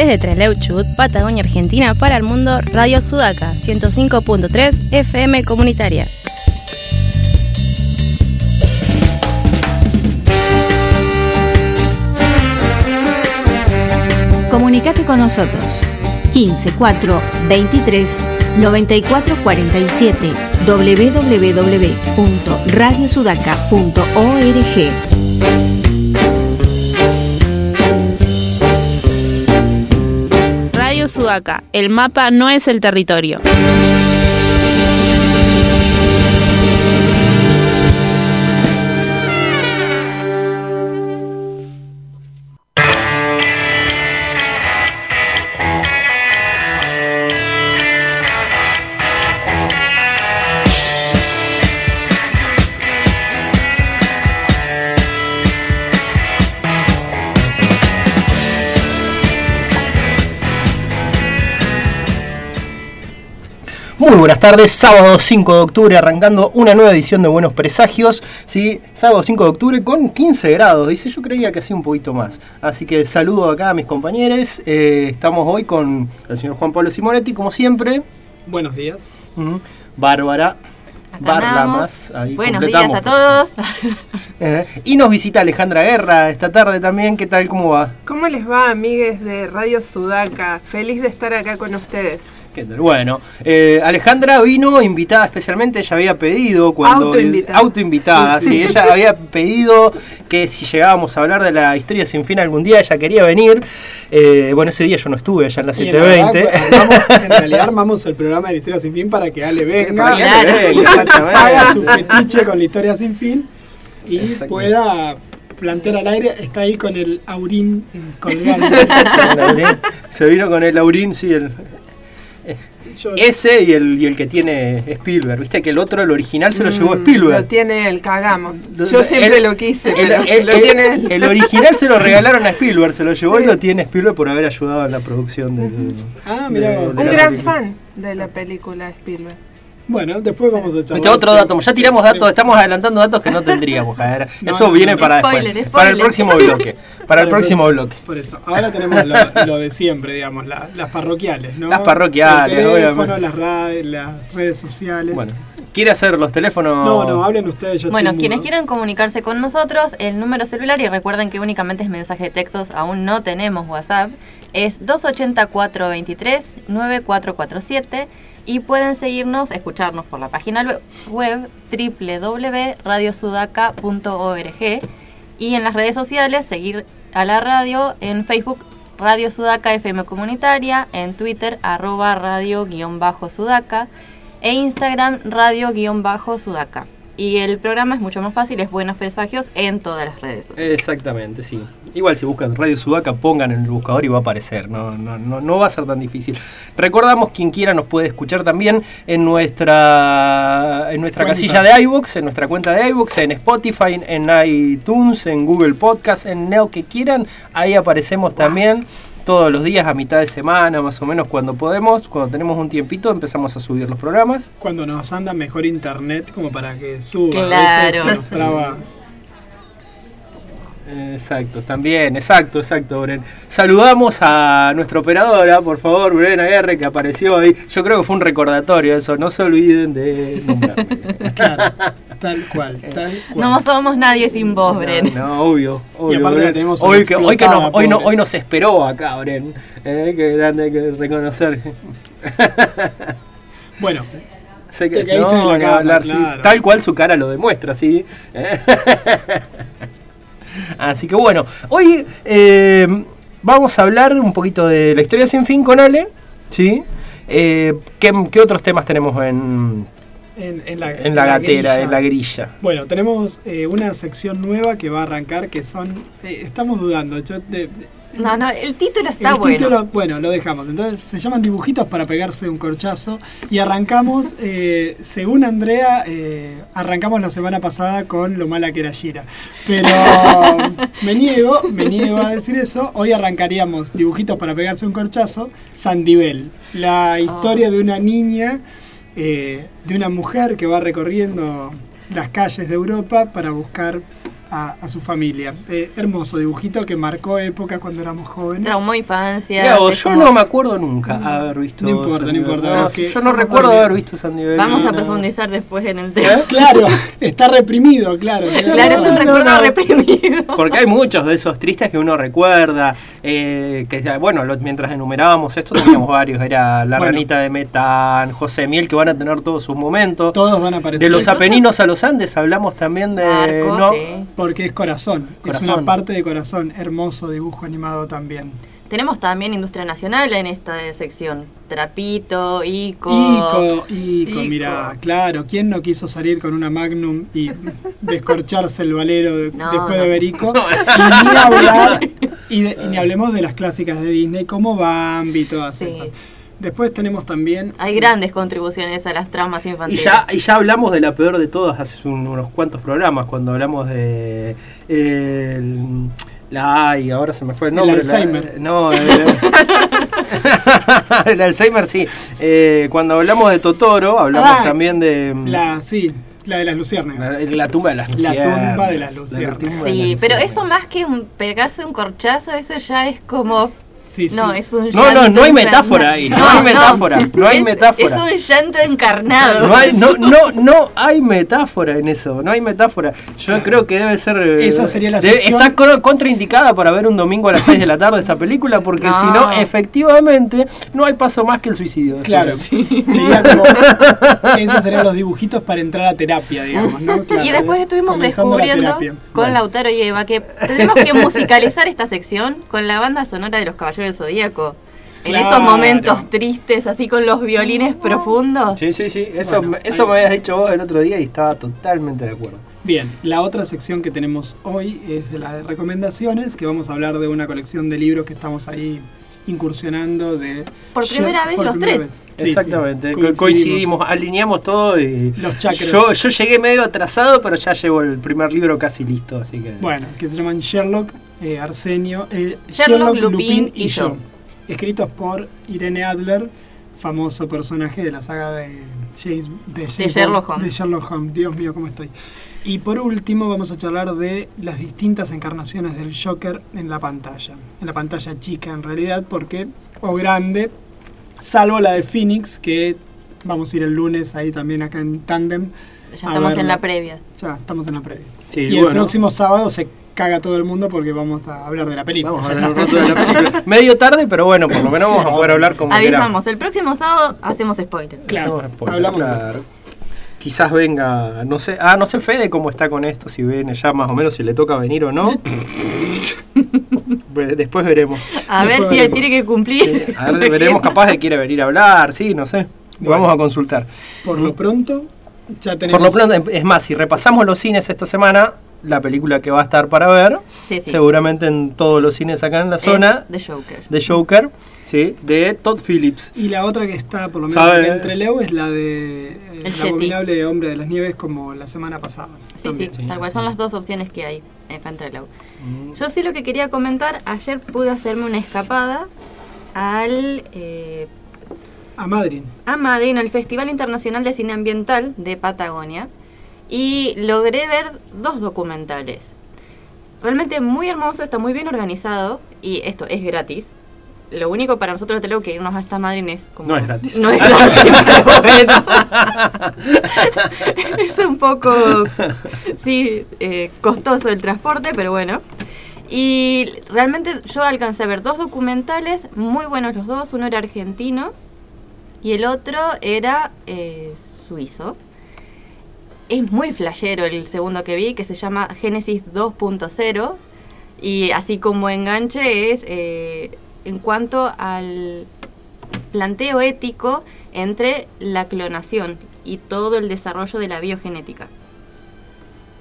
Desde Trelew, Chubut, Patagonia, Argentina, para el mundo, Radio Sudaca, 105.3 FM Comunitaria. Comunicate con nosotros. 15 4 23 94 47 www.radiosudaca.org. Sudaca, el mapa no es el territorio. Buenas tardes, sábado 5 de octubre arrancando una nueva edición de Buenos Presagios, ¿sí? sábado 5 de octubre con 15 grados, dice, yo creía que hacía un poquito más, así que saludo acá a mis compañeros, eh, estamos hoy con el señor Juan Pablo Simonetti, como siempre, Buenos días. Ujú. Bárbara, Acá Barlamas, Buenos días a todos. Eh, y nos visita Alejandra Guerra esta tarde también, ¿qué tal, cómo va? ¿Cómo les va, amigues de Radio Sudaca? Feliz de estar acá con ustedes. Bueno, eh, Alejandra vino invitada especialmente, ella había pedido cuando... Autoinvitada. Autoinvitada, Sí, sí, sí. ella había pedido que si llegábamos a hablar de la historia sin fin algún día, ella quería venir. Eh, bueno, ese día yo no estuve allá en la Y en, 720. verdad, armamos- en realidad armamos el programa de la historia sin fin para que Ale venga, que Ale venga, haga su fetiche con la historia sin fin y pueda plantear al aire. Está ahí con el aurín Aurín. Se vino con el Aurín, sí, el, Yo- ese y el, y el que tiene Spielberg. Viste que el otro, el original, se lo llevó Mm, Spielberg. Lo tiene el cagamo. Lo- Yo siempre el- lo quise, El, pero el- lo el- tiene él. el original se lo regalaron a Spielberg, se lo llevó Sí. y lo tiene Spielberg por haber ayudado en la producción del. Ah, mirá de- vos. de Un la gran película. fan de la película de Spielberg. Bueno, después vamos a charlar. Este otro dato, ya tiramos datos, estamos adelantando datos que no tendríamos. a ver, No, eso no, viene no. para Spoiler, después, spoiler. para el próximo bloque, para el próximo bloque. Por eso, ahora tenemos lo, lo de siempre, digamos, la- las parroquiales, ¿no? Las parroquiales, El teléfono, obviamente. las, ra- las redes sociales. Bueno, ¿quiere hacer los teléfonos? no, no, hablen ustedes. Yo Bueno, quienes quieran comunicarse con nosotros, el número celular, y recuerden que únicamente es mensaje de textos, aún no tenemos WhatsApp, es 280-423-9447 y pueden seguirnos, escucharnos por la página web- web www.radiosudaca.org y en las redes sociales seguir a la radio en Facebook Radio Sudaca FM Comunitaria, en Twitter arroba radio-sudaca e Instagram radio-sudaca. Y el programa es mucho más fácil, es Buenos Presagios en todas las redes sociales. Exactamente, sí. Igual si buscan Radio Sudaca, pongan en el buscador y va a aparecer. No, no, no, no va a ser tan difícil. Recordamos, quien quiera nos puede escuchar también en nuestra en nuestra casilla de iVoox, en nuestra cuenta de iVoox, en Spotify, en iTunes, en Google Podcast, en Neo que quieran. Ahí aparecemos también todos los días a mitad de semana, más o menos cuando podemos, cuando tenemos un tiempito, empezamos a subir los programas. Cuando nos anda mejor internet como para que suba. A Claro. veces se nos traba. Exacto, también, exacto, exacto, Bren. Saludamos a nuestra operadora, por favor, Bren Aguerre, que apareció ahí. Yo creo que fue un recordatorio eso, no se olviden de nombrarme. Claro, tal cual, tal cual. No somos nadie sin vos, Bren. No, no, obvio, obvio. aparte Bren. la tenemos hoy, que, hoy, que hoy, no, nos esperó acá, Bren. Eh, que grande hay que reconocer. Bueno, Sé Te caíste de la ni cama, hablar, sí. Tal cual su cara lo demuestra, sí. Así que bueno, hoy eh, vamos a hablar un poquito de la historia sin fin con Ale, ¿sí? Eh, ¿qué, qué otros temas tenemos en, en, en la, en la gatera, grilla. en la grilla? Bueno, tenemos eh, una sección nueva que va a arrancar que son. eh, estamos dudando. Yo, de- de- No, no, el título está el bueno. título, bueno, lo dejamos. Entonces se llaman dibujitos para pegarse un corchazo. Y arrancamos, eh, según Andrea, eh, arrancamos la semana pasada con lo mala que era Gira. Pero me niego, me niego a decir eso. Hoy arrancaríamos dibujitos para pegarse un corchazo. Sandibel, la historia de una niña, eh, de una mujer que va recorriendo las calles de Europa para buscar a, a su familia. Eh, hermoso dibujito que marcó época cuando éramos jóvenes. Traumó infancia. Vos, yo como- no me acuerdo nunca haber visto. No importa, no importa, yo no recuerdo haber visto Sandy Bell. Vamos a No. profundizar después en el ¿Eh? tema. Claro, está reprimido, claro. Claro, es un no, recuerdo no. reprimido. Porque hay muchos de esos tristes que uno recuerda. eh, que bueno, lo- mientras enumerábamos esto, teníamos varios. Era La Bueno. Ranita de Metán, José Miel, que van a tener todos sus momentos. Todos van a aparecer. De los Apeninos a los Andes hablamos también de. Marco, ¿no? sí. Porque es corazón, es una parte de corazón. Hermoso dibujo animado también. Tenemos también industria nacional en esta sección. Trapito, Ico. Ico, Ico, Ico. mira, claro, ¿quién no quiso salir con una Magnum y descorcharse el valero de- No, después no. de ver Ico? Y ni hablar, y, de- y ni hablemos de las clásicas de Disney como Bambi y todas Sí. esas. Después tenemos también... Hay grandes contribuciones a las tramas Y infantiles. ya, y ya hablamos de la peor de todas hace un- unos cuantos programas, cuando hablamos de. eh, el- la ay, ahora se me fue el El nombre. la- Alzheimer. no, el, el Alzheimer sí. Eh, cuando hablamos de Totoro, hablamos Ah, también de. La, sí, la de las luciérnagas. la, la tumba de las La luciérnagas. tumba de las La luciérnagas. de Sí, pero eso más que un pegarse un corchazo, eso ya es como. Sí, sí. No, es un No, no, no hay metáfora ahí, no hay metáfora, no hay es, metáfora. Es un llanto encarnado. No hay, no, no, no hay metáfora en eso, no hay metáfora. Yo creo que debe ser. eh, Esa sería la debe- sección- Está contraindicada para ver un domingo a las 6 de la tarde esa película, porque si no, efectivamente, no hay paso más que el suicidio. Claro, sería como, esos serían los dibujitos para entrar a terapia, digamos, ¿no? Claro, y después estuvimos la descubriendo con. Lautaro y Eva que tenemos que musicalizar esta sección con la banda sonora de los Caballeros del Zodíaco. En esos momentos tristes, así con los violines profundos. Sí, sí, sí. Eso, Bueno, eso ahí- me habías dicho vos el otro día y estaba totalmente de acuerdo. Bien, la otra sección que tenemos hoy es la de recomendaciones, que vamos a hablar de una colección de libros que estamos ahí incursionando de... Por primera vez los primera tres. vez. Sí, sí, Exactamente, co- coincidimos. coincidimos, alineamos todo y. Los chakras. Yo, yo llegué medio atrasado, pero ya llevo el primer libro casi listo, así que. Bueno, que se llaman Sherlock, eh, Arsenio, eh, Sherlock, Lupin y yo. Escritos por Irene Adler, famoso personaje de la saga de, James, de, James Sherlock Bond, Holmes. de Sherlock Holmes. Dios mío, cómo estoy. Y por último vamos a charlar de las distintas encarnaciones del Joker en la pantalla. En la pantalla chica en realidad, porque, o grande, salvo la de Phoenix, que vamos a ir el lunes ahí también acá en Tandem. Ya estamos en verla. la previa. Ya, estamos en la previa. Sí, y el bueno. próximo sábado se caga todo el mundo porque vamos a hablar de la película. Vamos a hablar un rato de la película. Medio tarde, pero bueno, por lo menos vamos a poder hablar como Avisamos, el próximo sábado hacemos spoiler. Claro, Hacemos spoiler, hablamos claro. Quizás venga, no sé, ah, no sé Fede cómo está con esto, si viene ya más o menos si le toca venir o no. Después veremos. A ver Después si él tiene que cumplir. Sí, a ver, veremos capaz de quiere venir a hablar, sí, no sé. Bueno. Vamos a consultar. Por lo pronto, ya tenemos. Por lo pronto, es más, si repasamos los cines esta semana, la película que va a estar para ver, Sí, sí. seguramente en todos los cines acá en la Es zona, The Joker. de Joker, ¿sí? de Todd Phillips. Y la otra que está, por lo menos entre Leo, es la de eh, El El abominable hombre de las nieves, como la semana pasada. Sí, también. sí, tal cual son las dos opciones que hay en Fantrellau. Mm. Yo sí lo que quería comentar, ayer pude hacerme una escapada al eh, A Madrid. a Madrid, al Festival Internacional de Cine Ambiental de Patagonia, y logré ver dos documentales. Realmente muy hermoso, está muy bien organizado, y esto es gratis. Lo único para nosotros tenemos que irnos hasta Madrid es como... No es gratis. No es gratis, pero bueno. es un poco, sí, eh, costoso el transporte, pero bueno. Y realmente yo alcancé a ver dos documentales, muy buenos los dos. Uno era argentino y el otro era eh, suizo. Es muy flashero el segundo que vi, que se llama Génesis 2.0. Y así como enganche es eh, en cuanto al planteo ético entre la clonación y todo el desarrollo de la biogenética.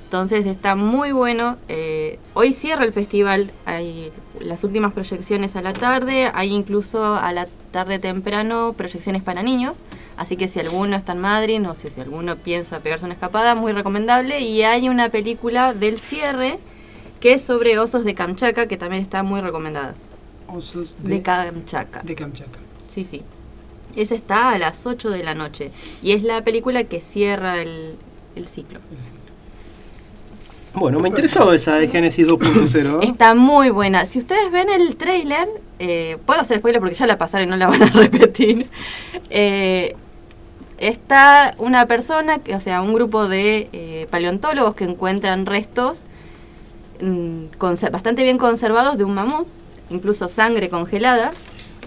Entonces está muy bueno. eh, hoy cierra el festival, hay las últimas proyecciones a la tarde, hay incluso a la tarde temprano proyecciones para niños. Así que si alguno está en Madrid, no sé si alguno piensa pegarse una escapada, muy recomendable. Y hay una película del cierre que es sobre osos de Kamchatka, que también está muy recomendada. Osos De, de, Kamchatka. de Kamchatka. Sí, sí. Esa está a las 8 de la noche. Y es la película que cierra el, el ciclo. Bueno, me interesó esa de Genesis 2.0. Está muy buena. Si ustedes ven el trailer, eh, puedo hacer spoiler porque ya la pasaron y no la van a repetir. Eh, está una persona, que, o sea, un grupo de eh, paleontólogos que encuentran restos mm, bastante bien conservados de un mamut, incluso sangre congelada.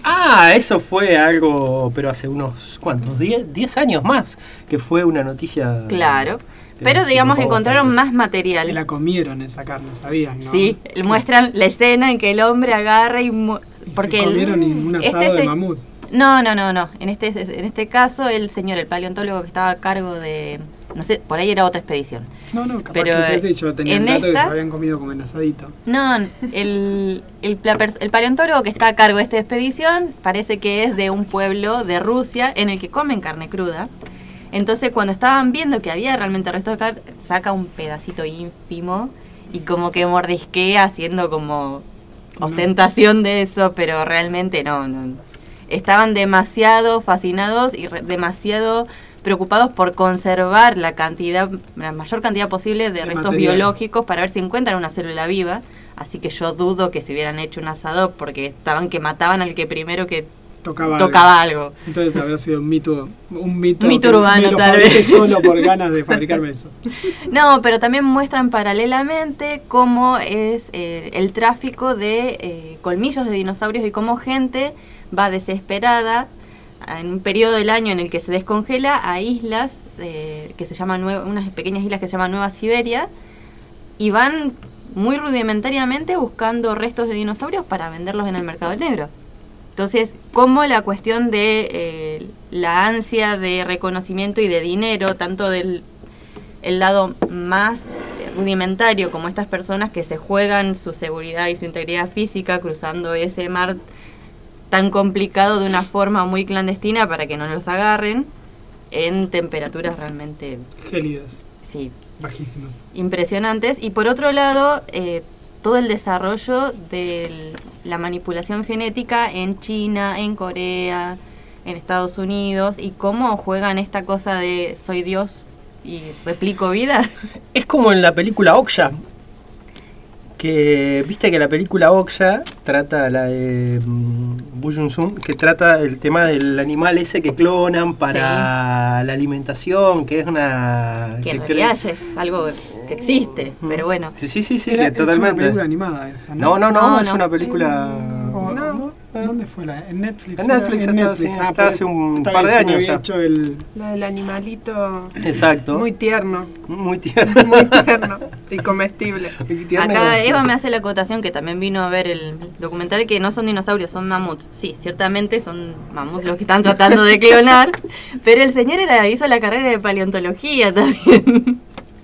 Ah, eso fue algo, pero hace unos, ¿cuántos? 10 10 años más, que fue una noticia... Claro. Que Pero digamos no, encontraron se- más Se material. la comieron esa carne, ¿sabías? No? Sí, muestran la escena en que el hombre agarra y... Y porque se el- comieron un asado este de se- mamut. No, no, no, no. En este, en este caso, el señor, el paleontólogo que estaba a cargo de. No sé, por ahí era otra expedición. No, no, capaz Pero, que yo tenía en el dato que esta- se habían comido como en asadito. No, el, el, el paleontólogo que está a cargo de esta expedición parece que es de un pueblo de Rusia en el que comen carne cruda. Entonces, cuando estaban viendo que había realmente restos de carne, saca un pedacito ínfimo y como que mordisquea haciendo como ostentación de eso, pero realmente no, no. Estaban demasiado fascinados y re- demasiado preocupados por conservar la cantidad, la mayor cantidad posible de, De restos material. biológicos para ver si encuentran una célula viva. Así que yo dudo que se hubieran hecho un asado porque estaban que mataban al que primero que Tocaba, tocaba algo. Entonces habrá sido un mito, un mito, urbano, me tal vez. solo por ganas de fabricarme eso. No, pero también muestran paralelamente cómo es eh, el tráfico de eh, colmillos de dinosaurios y cómo gente va desesperada en un periodo del año en el que se descongela a islas eh, que se llaman unas pequeñas islas que se llaman Nueva Siberia y van muy rudimentariamente buscando restos de dinosaurios para venderlos en el mercado negro. Entonces, como la cuestión de eh, la ansia de reconocimiento y de dinero, tanto del el lado más rudimentario, como estas personas que se juegan su seguridad y su integridad física cruzando ese mar tan complicado de una forma muy clandestina para que no los agarren, en temperaturas realmente, Gélidas, sí, bajísimas. impresionantes. Y por otro lado, eh, todo el desarrollo de la manipulación genética en China, en Corea, en Estados Unidos, y cómo juegan esta cosa de soy Dios y replico vida. Es como en la película Okja. Que viste que la película Okja trata la de mm, Bu Jun-sun, que trata el tema del animal ese que clonan para la alimentación, que es una. que en que realidad cre- ya es algo que existe, Mm. pero bueno. Sí, sí, sí, sí, Era- que es una totalmente. película animada esa, no, ¿no? no, no, No, es no. una película. No. ¿no? ¿Dónde fue la? En Netflix. En Netflix sí, está por hace un par de años ya. hecho el, La del animalito Exacto. muy tierno, Muy tierno. muy tierno y comestible. Acá Eva me hace la acotación que también vino a ver el documental que no son dinosaurios, son mamuts. Sí, ciertamente son mamuts los que están tratando de clonar, pero el señor era, hizo la carrera de paleontología también.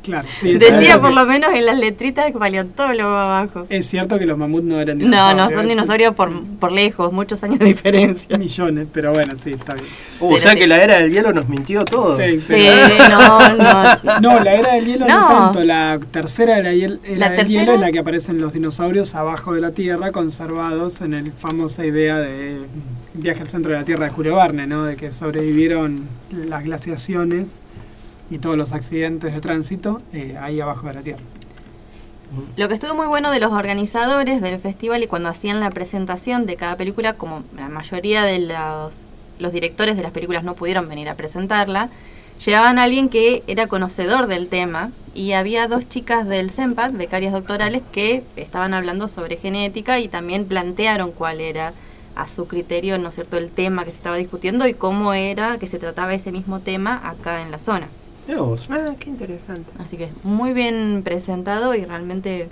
Claro, sí, es Decía por que- lo menos en las letritas paleontólogo abajo. Es cierto que los mamuts no eran No, dinosaurios. no, son sí, dinosaurios por, por lejos, muchos años de diferencia. Millones, pero bueno, sí, está bien. Uh, o sea sí. que la era del hielo nos mintió todo. Sí, Sí, no, no. No, la era del hielo no, No. tanto. La tercera hiel- era La del tercera- hielo en la que aparecen los dinosaurios abajo de la Tierra, conservados en el famosa idea de viaje al centro de la Tierra de Julio Verne, ¿no? De que sobrevivieron las glaciaciones y todos los accidentes de tránsito eh, ahí abajo de la Tierra. Lo que estuvo muy bueno de los organizadores del festival y cuando hacían la presentación de cada película, como la mayoría de los, directores de las películas no pudieron venir a presentarla, llevaban a alguien que era conocedor del tema y había dos chicas del CEMPAD, becarias doctorales, que estaban hablando sobre genética y también plantearon cuál era a su criterio, ¿no cierto?, el tema que se estaba discutiendo y cómo era que se trataba ese mismo tema acá en la zona. Vos. Ah, qué interesante. Así que muy bien presentado y realmente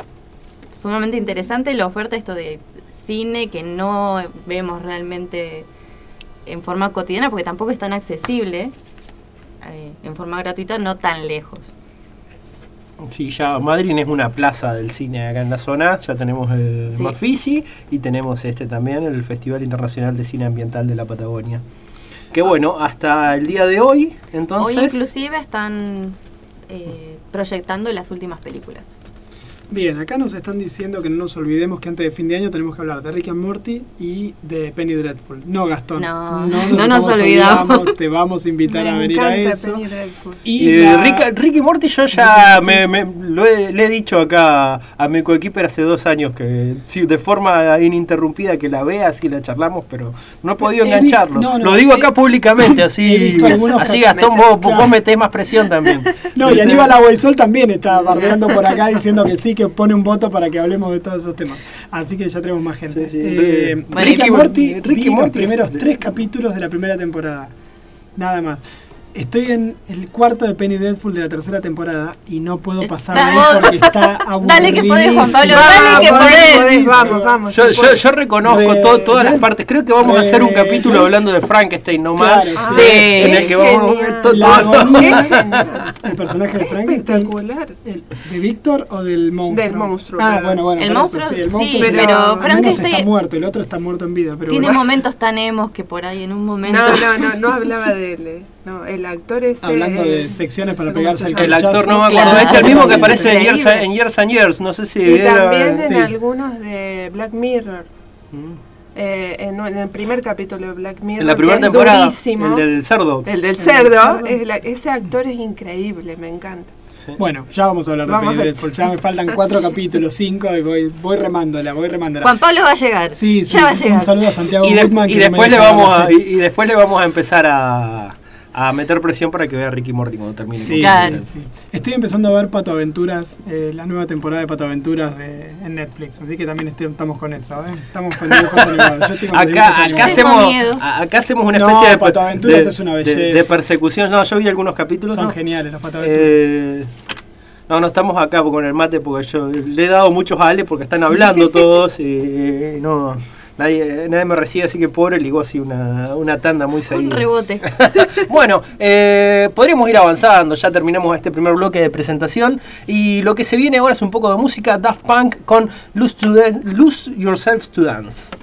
sumamente interesante la oferta esto de cine que no vemos realmente en forma cotidiana porque tampoco es tan accesible eh, en forma gratuita, no tan lejos. Sí, ya Madrid es una plaza del cine acá en la zona. Ya tenemos el Sí. Mafisi y tenemos este también, el Festival Internacional de Cine Ambiental de la Patagonia. Que bueno, hasta el día de hoy, entonces. Hoy inclusive están eh, proyectando las últimas películas. Bien, acá nos están diciendo que no nos olvidemos que antes de fin de año tenemos que hablar de Rick and Morty y de Penny Dreadful. No, Gastón. No, no nos olvidamos. Te vamos a invitar Me a venir a eso. Penny Dreadful. Y Y la- Rick, Rick y Morty yo ya me, me- lo he, le he dicho acá a mi coequiper hace dos años que sí, de forma ininterrumpida que la veas y la charlamos, pero no he podido He engancharlo. no, no, lo digo acá públicamente, así, así Gastón, vos, vos metés más presión también. No, y Aníbal Aguaisol también está bardeando por acá diciendo que sí, que pone un voto para que hablemos de todos esos temas. Así que ya tenemos más gente. Sí, sí. Eh, Ricky Morty, Ricky los Morty es- primeros tres capítulos de la primera temporada. Nada más. Estoy en el cuarto de Penny Dreadful de la tercera temporada y no puedo pasar de ahí porque está aburridísimo. Dale que podés, Juan Pablo, Vamos, dale que vamos, podés. Vamos, vamos. Yo, yo, yo reconozco Re- to- todas las partes. Creo que vamos a hacer un re- capítulo hablando de Frankenstein nomás. Claro, sí. En el que vamos La todo- agonía, genial. el personaje de Frankenstein. El- ¿De Víctor o del monstruo? Del monstruo, Ah, bueno, bueno. El por eso, monstruo, sí, el sí, monstruo pero Frankenstein- está muerto, el otro está muerto en vida. Pero Tiene bueno. momentos tan emos que por ahí en un momento. No, no, no, no hablaba de él. Eh. No, el actor es. Hablando eh, de secciones para pegarse se el actor no me Claro. acuerdo, es el mismo que aparece en Years, Increíble. en Years and Years, no sé si Y era- también en sí. algunos de Black Mirror. Mm. Eh, en, en el primer capítulo de Black Mirror. en la que primera es temporada, durísimo. el del cerdo. El del del cerdo, cerdo. es la- ese actor es increíble, me encanta. Bueno, ya vamos a hablar de Vamos a- Dreadful. Ya me faltan cuatro capítulos, cinco, y voy, voy remándola, voy remándola. Juan Pablo va a llegar. Sí, sí, ya va a llegar. un saludo a Santiago Y, de- Goodman. y que no me después le vamos a, y después le vamos a empezar a, a meter presión para que vea Ricky Morty cuando termine. Sí, Claro. sí. Estoy empezando a ver Pato Aventuras, eh, la nueva temporada de Pato Aventuras de, en Netflix, así que también estoy- estamos con eso, ¿eh? Estamos con dibujos animados. Yo estoy con los dibujos Acá, acá, animados. Hacemos, acá hacemos una No, especie de, Pato Aventuras de- es una belleza. de persecución. No, yo vi algunos capítulos. Son ¿no? geniales los Pato Aventuras. Eh, no, no estamos acá con el mate porque yo le he dado muchos a Ale porque están hablando todos y no nadie, nadie me recibe, así que pobre ligó así una, una tanda muy Un seguida. rebote. Bueno, eh, podríamos ir avanzando, ya terminamos este primer bloque de presentación y lo que se viene ahora es un poco de música Daft Punk con Lose, to Lose Yourself to Dance.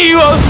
you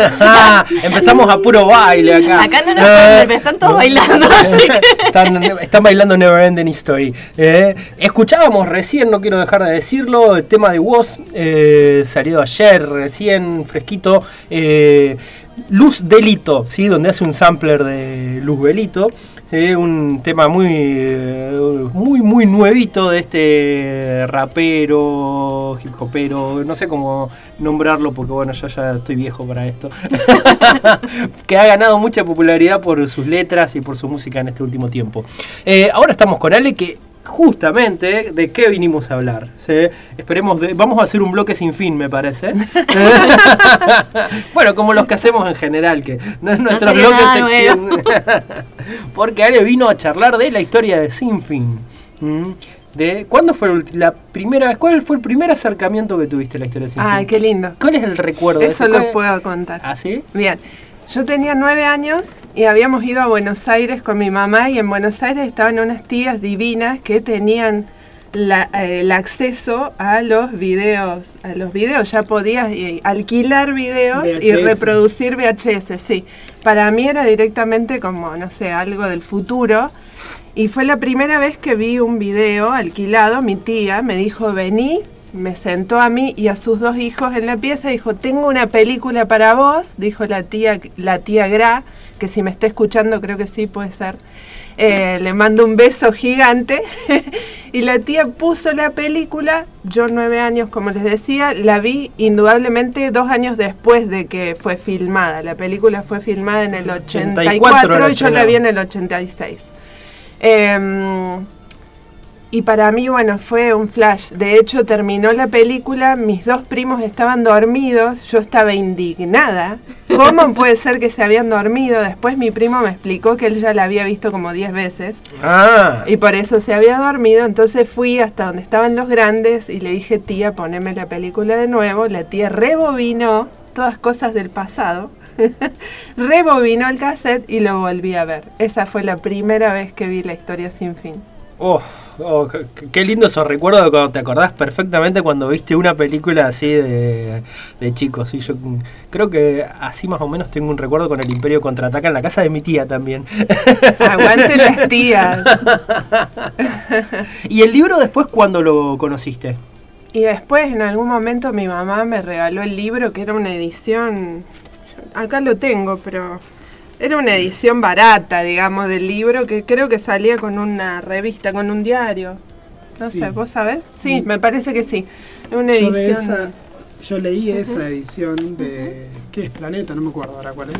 Empezamos a puro baile acá. Acá no nos pueden ver, pero están todos bailando, así que... Están, están bailando Never Ending Story. Eh, escuchábamos recién, no quiero dejar de decirlo, el tema de Woz, eh, salido ayer, recién, fresquito. eh, Luz Delito, ¿sí? donde hace un sampler de Luz Belito. ¿Sí? Un tema muy, eh, muy, muy nuevito de este rapero, hip hopero, no sé cómo nombrarlo porque bueno, yo ya estoy viejo para esto. que ha ganado mucha popularidad por sus letras y por su música en este último tiempo. Eh, ahora estamos con Ale que justamente de qué vinimos a hablar. ¿sí? Esperemos, de- vamos a hacer un bloque sin fin, me parece. bueno, como los que hacemos en general, que no, nuestros sería bloques nada se. Porque Ale vino a charlar de la historia de Sin Fin. ¿Mm? De, ¿Cuándo fue la primera vez? ¿Cuál fue el primer acercamiento que tuviste a la historia de Sin Ay, Fin? qué lindo. ¿Cuál es el recuerdo? de Eso ese? lo ¿Cuál- puedo contar. ¿Ah, sí? Bien, yo tenía nueve años y habíamos ido a Buenos Aires con mi mamá y en Buenos Aires estaban unas tías divinas que tenían la- eh, el acceso a los videos, a los videos, ya podías eh, alquilar videos y reproducir VHS, sí. Para mí era directamente como, no sé, algo del futuro. Y fue la primera vez que vi un video alquilado, mi tía me dijo, vení, me sentó a mí y a sus dos hijos en la pieza, dijo, tengo una película para vos, dijo la tía, la tía Gra, que si me está escuchando creo que sí puede ser. Eh, le mando un beso gigante y la tía puso la película, yo nueve años como les decía, la vi indudablemente dos años después de que fue filmada, la película fue filmada en el 84 la y yo la vi en el 86. Em, y para mí, bueno, fue un flash. De hecho, terminó la película, mis dos primos estaban dormidos, yo estaba indignada. ¿Cómo puede ser que se habían dormido? Después mi primo me explicó que él ya la había visto como 10 veces Ah, y por eso se había dormido. Entonces fui hasta donde estaban los grandes y le dije, tía, poneme la película de nuevo. La tía rebobinó todas cosas del pasado. rebobinó el cassette y lo volví a ver. Esa fue la primera vez que vi la historia sin fin. oh, oh, qué- lindo esos recuerdos de cuando te acordás perfectamente cuando viste una película así de, de chico. Sí, yo creo que así más o menos tengo un recuerdo con el Imperio Contraataca en la casa de mi tía también. Aguante las tías. ¿Y el libro después cuándo lo conociste? Y después en algún momento mi mamá me regaló el libro que era una edición, yo- acá lo tengo, pero era una edición barata, digamos, del libro que creo que salía con una revista, con un diario. No Sí. sé, ¿vos sabés? Sí, me parece que sí. Una Yo, de edición. esa- yo leí esa edición de. ¿Qué es Planeta? No me acuerdo ahora cuál es.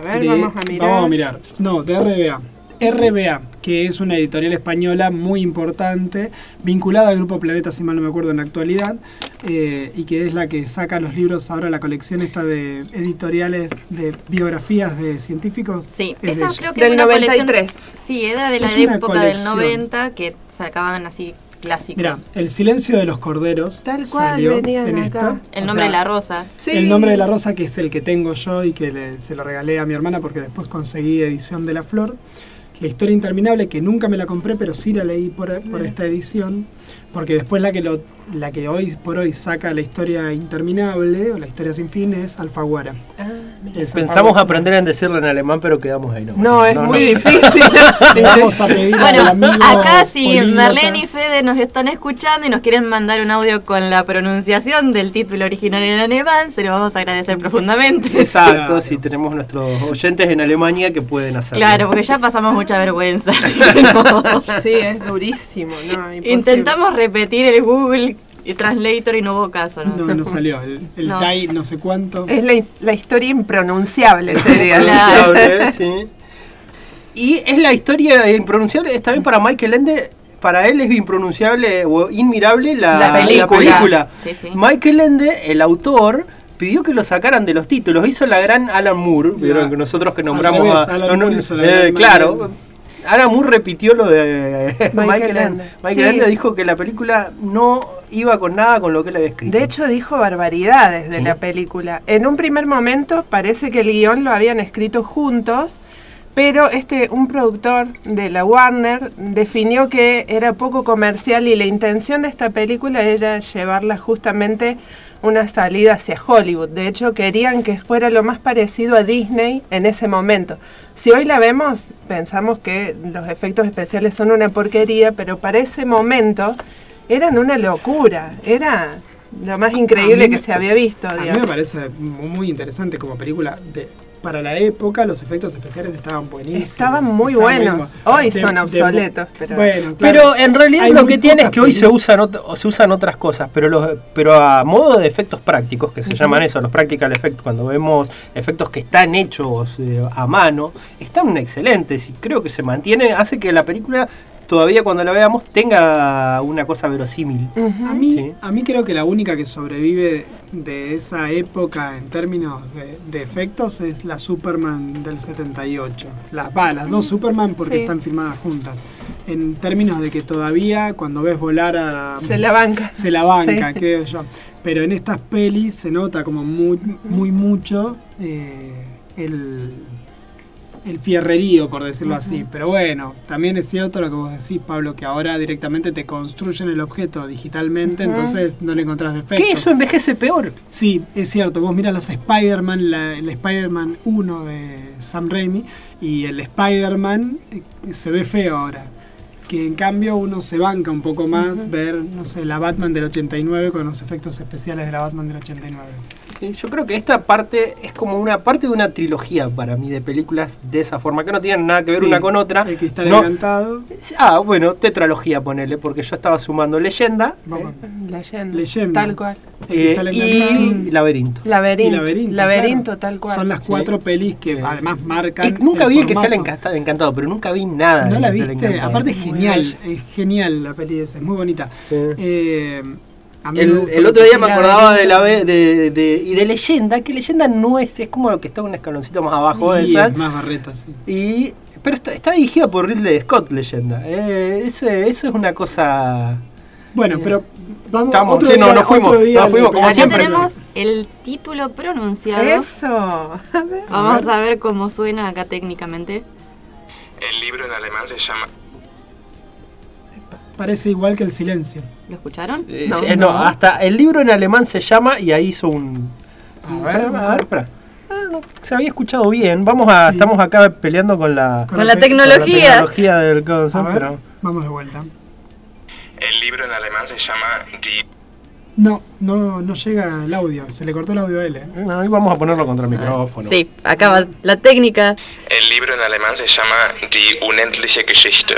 A ver, De- vamos a mirar. Vamos a mirar. No, de RBA. RBA, que es una editorial española muy importante, vinculada al Grupo Planeta, si mal no me acuerdo, en la actualidad, eh, y que es la que saca los libros, ahora la colección esta de editoriales de biografías de científicos. Sí, es esta ella. creo que Del era una colección- 93. Sí, era de la época del colección. 90 que sacaban así clásicos. Mira, El silencio de los corderos Tal cual, salió venían en acá. esta. El O nombre sea, de la rosa. Sí. El nombre de la rosa, que es el que tengo yo y que le- se lo regalé a mi hermana porque después conseguí edición de La Flor. La historia interminable, que nunca me la compré, pero sí la leí por, por esta edición. Porque después la que, lo, la que hoy por hoy saca la historia interminable o la historia sin fin es Alfaguara. Es Pensamos Alfaguara. aprender a decirlo en alemán, pero quedamos ahí nomás. No, es muy difícil. Vamos a pedir Bueno, al amigo acá si políglota- Marlene y Fede nos están escuchando y nos quieren mandar un audio con la pronunciación del título original en alemán, se lo vamos a agradecer profundamente. Exacto, Claro. si tenemos nuestros oyentes en Alemania que pueden hacerlo. Claro, porque ya pasamos mucha vergüenza. no. sí, es durísimo. No. Intentamos repetir el Google Translator y no hubo caso, ¿no? No, no salió. El, el No. Tai no sé cuánto. Es la, la historia impronunciable, sería. Sí. Y es la historia impronunciable, es también para Michael Ende, para él es impronunciable o inmirable la, La película. película. Sí, sí. Michael Ende, el autor, pidió que lo sacaran de los títulos. Hizo la gran Alan Moore, vieron que nosotros que nombramos revés, a... Alan no, no, Moore hizo la eh, gran claro. Moore repitió lo de Michael, Michael. Ende. Michael Sí. Ende dijo que la película no iba con nada con lo que él había escrito. De hecho, dijo barbaridades de Sí. la película. En un primer momento parece que el guion lo habían escrito juntos, pero este, un productor de la Warner definió que era poco comercial y la intención de esta película era llevarla justamente una salida hacia Hollywood. De hecho, querían que fuera lo más parecido a Disney en ese momento. Si hoy la vemos, pensamos que los efectos especiales son una porquería, pero para ese momento eran una locura. Era lo más increíble que se había visto. A mí me digamos. parece muy interesante como película. De, para la época los efectos especiales estaban buenísimos. Estaban muy Estaban buenos. Hoy De- son de- obsoletos, pero- Bueno, claro. Pero en realidad lo que tiene es que hoy se usan, se usan otras cosas, pero los, pero a modo de efectos prácticos, que se llaman eso, los practical effects, cuando vemos efectos que están hechos eh, a mano, están excelentes y creo que se mantiene, hace que la película todavía cuando la veamos tenga una cosa verosímil. A mí, Sí. a mí creo que la única que sobrevive de esa época en términos de, de efectos es la Superman del 78. Las, va, las dos Superman porque Sí. están filmadas juntas. En términos de que todavía cuando ves volar a... Se la banca. se la banca, Sí. creo yo. Pero en estas pelis se nota como muy, muy mucho eh, el, el fierrerío, por decirlo así. Pero bueno, también es cierto lo que vos decís, Pablo, que ahora directamente te construyen el objeto digitalmente, entonces no le encontrás defectos. Que eso envejece peor. Sí, es cierto. Vos miras los Spider-Man, la- el Spider-Man 1 de Sam Raimi y el Spider-Man eh, se ve feo ahora. Que en cambio uno se banca un poco más ver, no sé, la Batman del 89 con los efectos especiales de la Batman del 89. Sí, yo creo que esta parte es como una parte de una trilogía para mí de películas de esa forma, que no tienen nada que ver Sí, una con otra. El Cristal No- Encantado. Ah, bueno, tetralogía ponele, porque yo estaba sumando leyenda Vamos. Leyenda. Leyenda. Tal cual. El eh, Cristal Encantado. y laberinto. Laberinto. y Laberinto. Laberinto, claro. tal cual. Son las Sí. cuatro pelis que Sí. además marcan. Y nunca vi el que está formato. encantado, encantado, pero nunca vi nada. No la viste, aparte es genial, es genial la peli esa, es muy bonita. Sí. Eh, El, otro día me acordaba de la de, de- y de leyenda, que leyenda no es, es como lo que está un escaloncito más abajo de Y esas. es más barreta, sí. Y, pero está, está dirigida por Ridley Scott, leyenda. Eh, ese- eso es una cosa. Bueno, pero vamos Estamos, otro sí, no, día, nos fuimos, otro día nos fuimos, como Acá siempre. tenemos el título pronunciado. Eso. A ver. Vamos a ver cómo suena acá técnicamente. El libro en alemán se llama Parece igual que el silencio. ¿Lo escucharon? Eh, No, sí, no, no. hasta el libro en alemán se llama y ahí hizo un. A ver, a ver, espera. Ah, no, se había escuchado bien. Vamos a, Sí. estamos acá peleando con la, Con Con la la te- con la tecnología. tecnología del pero. vamos de vuelta. El libro en alemán se llama Die No, no, no llega el audio, se le cortó el audio a él. ¿eh? No, ahí vamos a ponerlo contra el micrófono. Sí, acaba la técnica. El libro en alemán se llama Die unendliche Geschichte.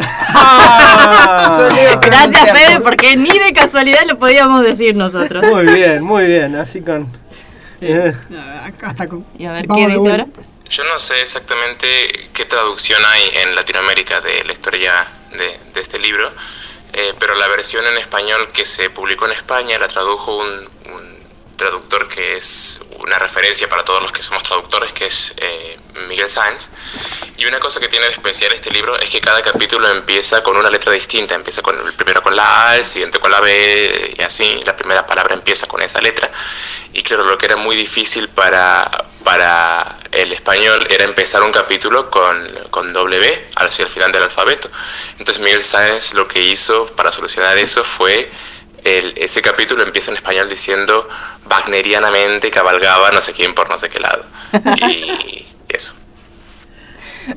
Ah, Gracias, Fede, por- porque ni de casualidad lo podíamos decir nosotros. muy bien, muy bien. Así con. eh, Hasta con, Y a ver, ¿qué dice ahora? Yo no sé exactamente qué traducción hay en Latinoamérica de la historia de, de este libro, eh, pero la versión en español que se publicó en España la tradujo un, un traductor que es una referencia para todos los que somos traductores, que es eh, Miguel Sáenz. Y una cosa que tiene de especial este libro es que cada capítulo empieza con una letra distinta. Empieza con el primero con la A, el siguiente con la B, y así. La primera palabra empieza con esa letra. Y claro, lo que era muy difícil para, para el español era empezar un capítulo con, con B hacia el final del alfabeto. Entonces Miguel Sáenz lo que hizo para solucionar eso fue el- ese capítulo empieza en español diciendo wagnerianamente cabalgaba no sé quién por no sé qué lado. Y eso.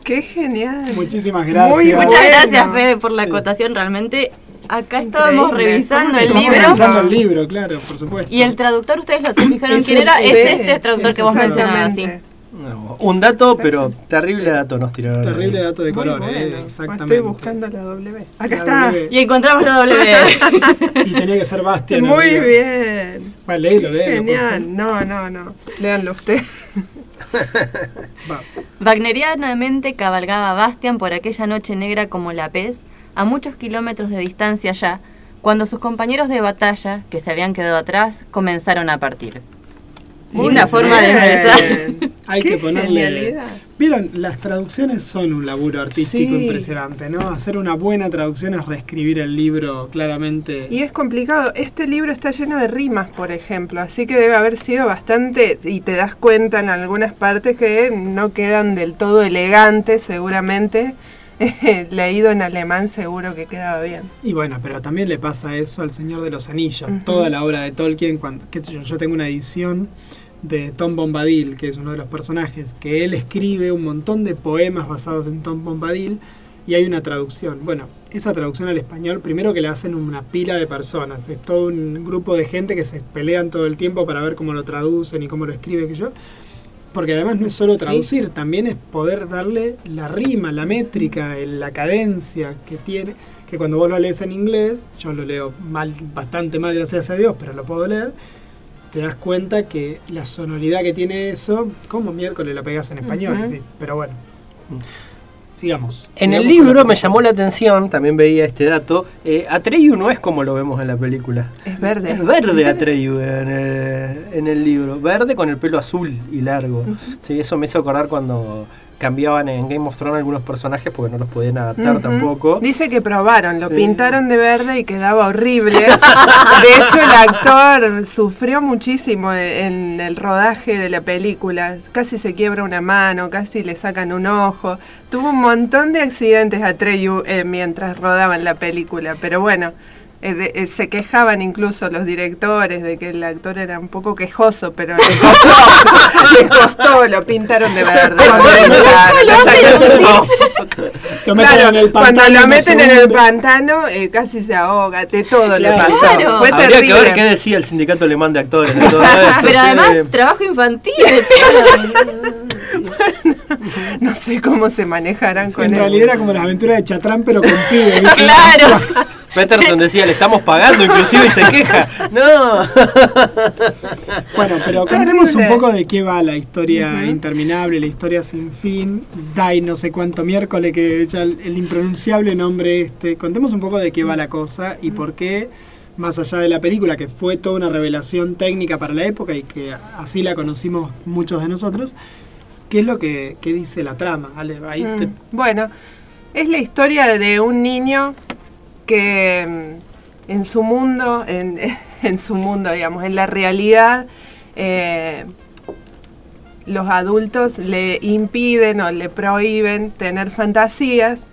Qué genial. Muchísimas gracias. Muy Muchas Bueno. gracias, Fede, por la acotación. Realmente, acá estábamos Increíble. revisando el Estamos libro. revisando el libro, claro, por supuesto. Y el traductor, ¿ustedes lo se fijaron quién era? Es este traductor que vos mencionabas, sí. No, un dato, pero terrible dato nos tiraron. ahí. Terrible dato de color, bueno. eh, Estoy exactamente. buscando la W. Acá La está. W. Y encontramos la W. Y tenía que ser Bastian. Muy arriba. bien. Va, léelo, Genial. No, no, no. Léanlo usted. Wagnerianamente cabalgaba Bastian por aquella noche negra como la pez, a muchos kilómetros de distancia ya, cuando sus compañeros de batalla, que se habían quedado atrás, comenzaron a partir. Muy forma de empezar. Hay que ponerle. genialidad. Vieron, las traducciones son un laburo artístico Sí. impresionante, ¿no? Hacer una buena traducción es reescribir el libro claramente. Y es complicado. Este libro está lleno de rimas, por ejemplo, así que debe haber sido bastante, y te das cuenta en algunas partes que no quedan del todo elegantes, seguramente. leído en alemán seguro que quedaba bien. Y bueno, pero también le pasa eso al Señor de los Anillos. Toda la obra de Tolkien, cuando, qué sé yo, yo tengo una edición de Tom Bombadil, que es uno de los personajes, que él escribe un montón de poemas basados en Tom Bombadil y hay una traducción. Bueno, esa traducción al español, primero que la hacen una pila de personas, es todo un grupo de gente que se pelean todo el tiempo para ver cómo lo traducen y cómo lo escribe, que yo. Porque además no es solo traducir, también es poder darle la rima, la métrica, la cadencia que tiene, que cuando vos lo lees en inglés, yo lo leo mal, bastante mal, gracias a Dios, pero lo puedo leer, te das cuenta que la sonoridad que tiene eso, como miércoles la pegas en español, pero bueno. Sigamos. En el Sigamos libro me llamó la atención, también veía este dato, eh, Atreyu no es como lo vemos en la película. Es verde. Es verde Atreyu en el, en el libro, verde con el pelo azul y largo. Sí, eso me hizo acordar cuando cambiaban en Game of Thrones algunos personajes porque no los podían adaptar tampoco. Dice que probaron, lo Sí. pintaron de verde y quedaba horrible. De hecho, el actor sufrió muchísimo en el rodaje de la película. Casi se quiebra una mano, casi le sacan un ojo. Tuvo un montón de accidentes a Treyu eh, mientras rodaban la película. Pero bueno, eh, de- eh, se quejaban incluso los directores de que el actor era un poco quejoso, pero le costó, le costó, lo pintaron de verde. Lo sacaron- Lo meten Claro, en el cuando lo meten en el pantano, eh, casi se ahoga, de todo le pasó. Claro. Fue Habría terrible. que ver qué decía el sindicato alemán de actores. de todo esto, Pero sí. además, trabajo infantil. No sé cómo se manejarán Sí, con en él. realidad era como las aventuras de Chatrán, pero con pibes. claro. Peterson decía, le estamos pagando inclusive y se queja. No. Bueno, pero contemos un poco de qué va la historia interminable, la historia sin fin. Dai no sé cuánto miércoles, que ya el, el impronunciable nombre este. Contemos un poco de qué va la cosa y por qué, más allá de la película, que fue toda una revelación técnica para la época y que así la conocimos muchos de nosotros, ¿qué es lo que qué dice la trama? Ale, ahí Mm, te- Bueno, es la historia de un niño que mm, en su mundo, en, su mundo, digamos, en la realidad, eh, los adultos le impiden o le prohíben tener fantasías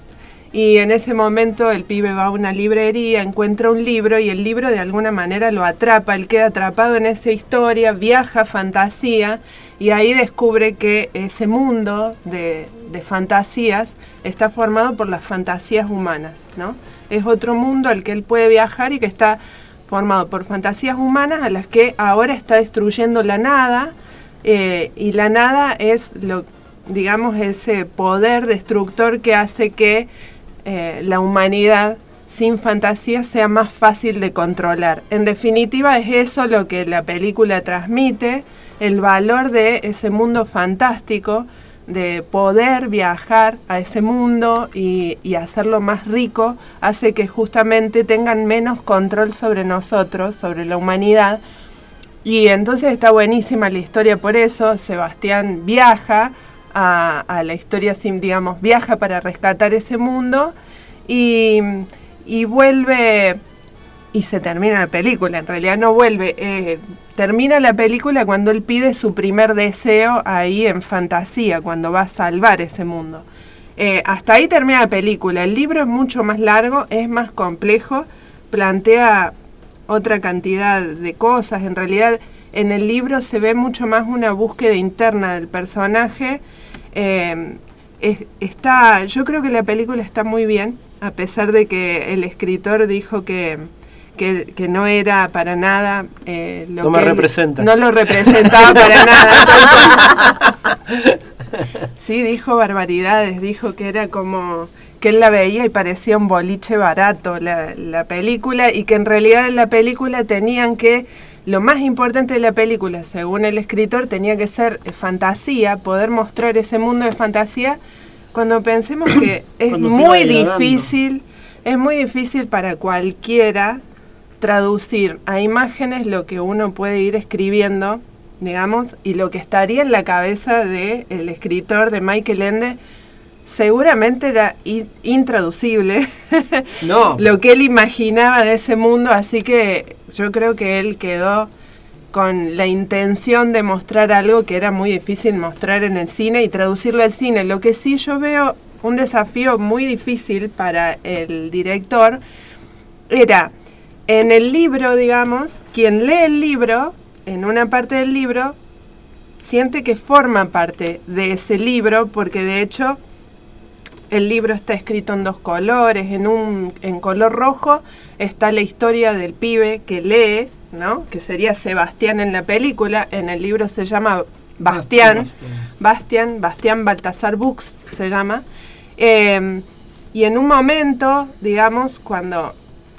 y en ese momento el pibe va a una librería, encuentra un libro y el libro de alguna manera lo atrapa, él queda atrapado en esa historia, viaja fantasía y ahí descubre que ese mundo de, de fantasías está formado por las fantasías humanas, ¿no? Es otro mundo al que él puede viajar y que está formado por fantasías humanas a las que ahora está destruyendo la nada eh, y la nada es lo digamos ese poder destructor que hace que eh, la humanidad sin fantasía sea más fácil de controlar. En definitiva es eso lo que la película transmite, el valor de ese mundo fantástico, de poder viajar a ese mundo y, hacerlo más rico, hace que justamente tengan menos control sobre nosotros, sobre la humanidad. Y entonces está buenísima la historia por eso. Sebastián viaja a, la historia, digamos, viaja para rescatar ese mundo y, y vuelve y se termina la película. En realidad no vuelve. eh, termina la película cuando él pide su primer deseo ahí en fantasía, cuando va a salvar ese mundo. Eh, hasta ahí termina la película. El libro es mucho más largo, es más complejo, plantea otra cantidad de cosas. En realidad, en el libro se ve mucho más una búsqueda interna del personaje. Eh, es- está, yo creo que la película está muy bien, a pesar de que el escritor dijo que, que, que no era para nada eh, lo No me que él- representa. no lo representaba para nada. Sí, dijo barbaridades, dijo que era como que él la veía y parecía un boliche barato la, la película y que en realidad en la película tenían que, lo más importante de la película, según el escritor, tenía que ser eh, fantasía, poder mostrar ese mundo de fantasía, cuando pensemos que es Cuando muy difícil, es muy difícil para cualquiera traducir a imágenes lo que uno puede ir escribiendo, digamos, y lo que estaría en la cabeza del el escritor de Michael Ende seguramente era in- intraducible No. lo que él imaginaba de ese mundo, así que yo creo que él quedó con la intención de mostrar algo que era muy difícil mostrar en el cine y traducirlo al cine. Lo que sí yo veo un desafío muy difícil para el director era en el libro, digamos, quien lee el libro, en una parte del libro, siente que forma parte de ese libro, porque de hecho el libro está escrito en dos colores, en un en color rojo está la historia del pibe que lee, ¿no? Que sería Sebastián en la película, en el libro se llama Bastián, Bastián, Bastián Baltasar Bux se llama. Eh, y en un momento, digamos, cuando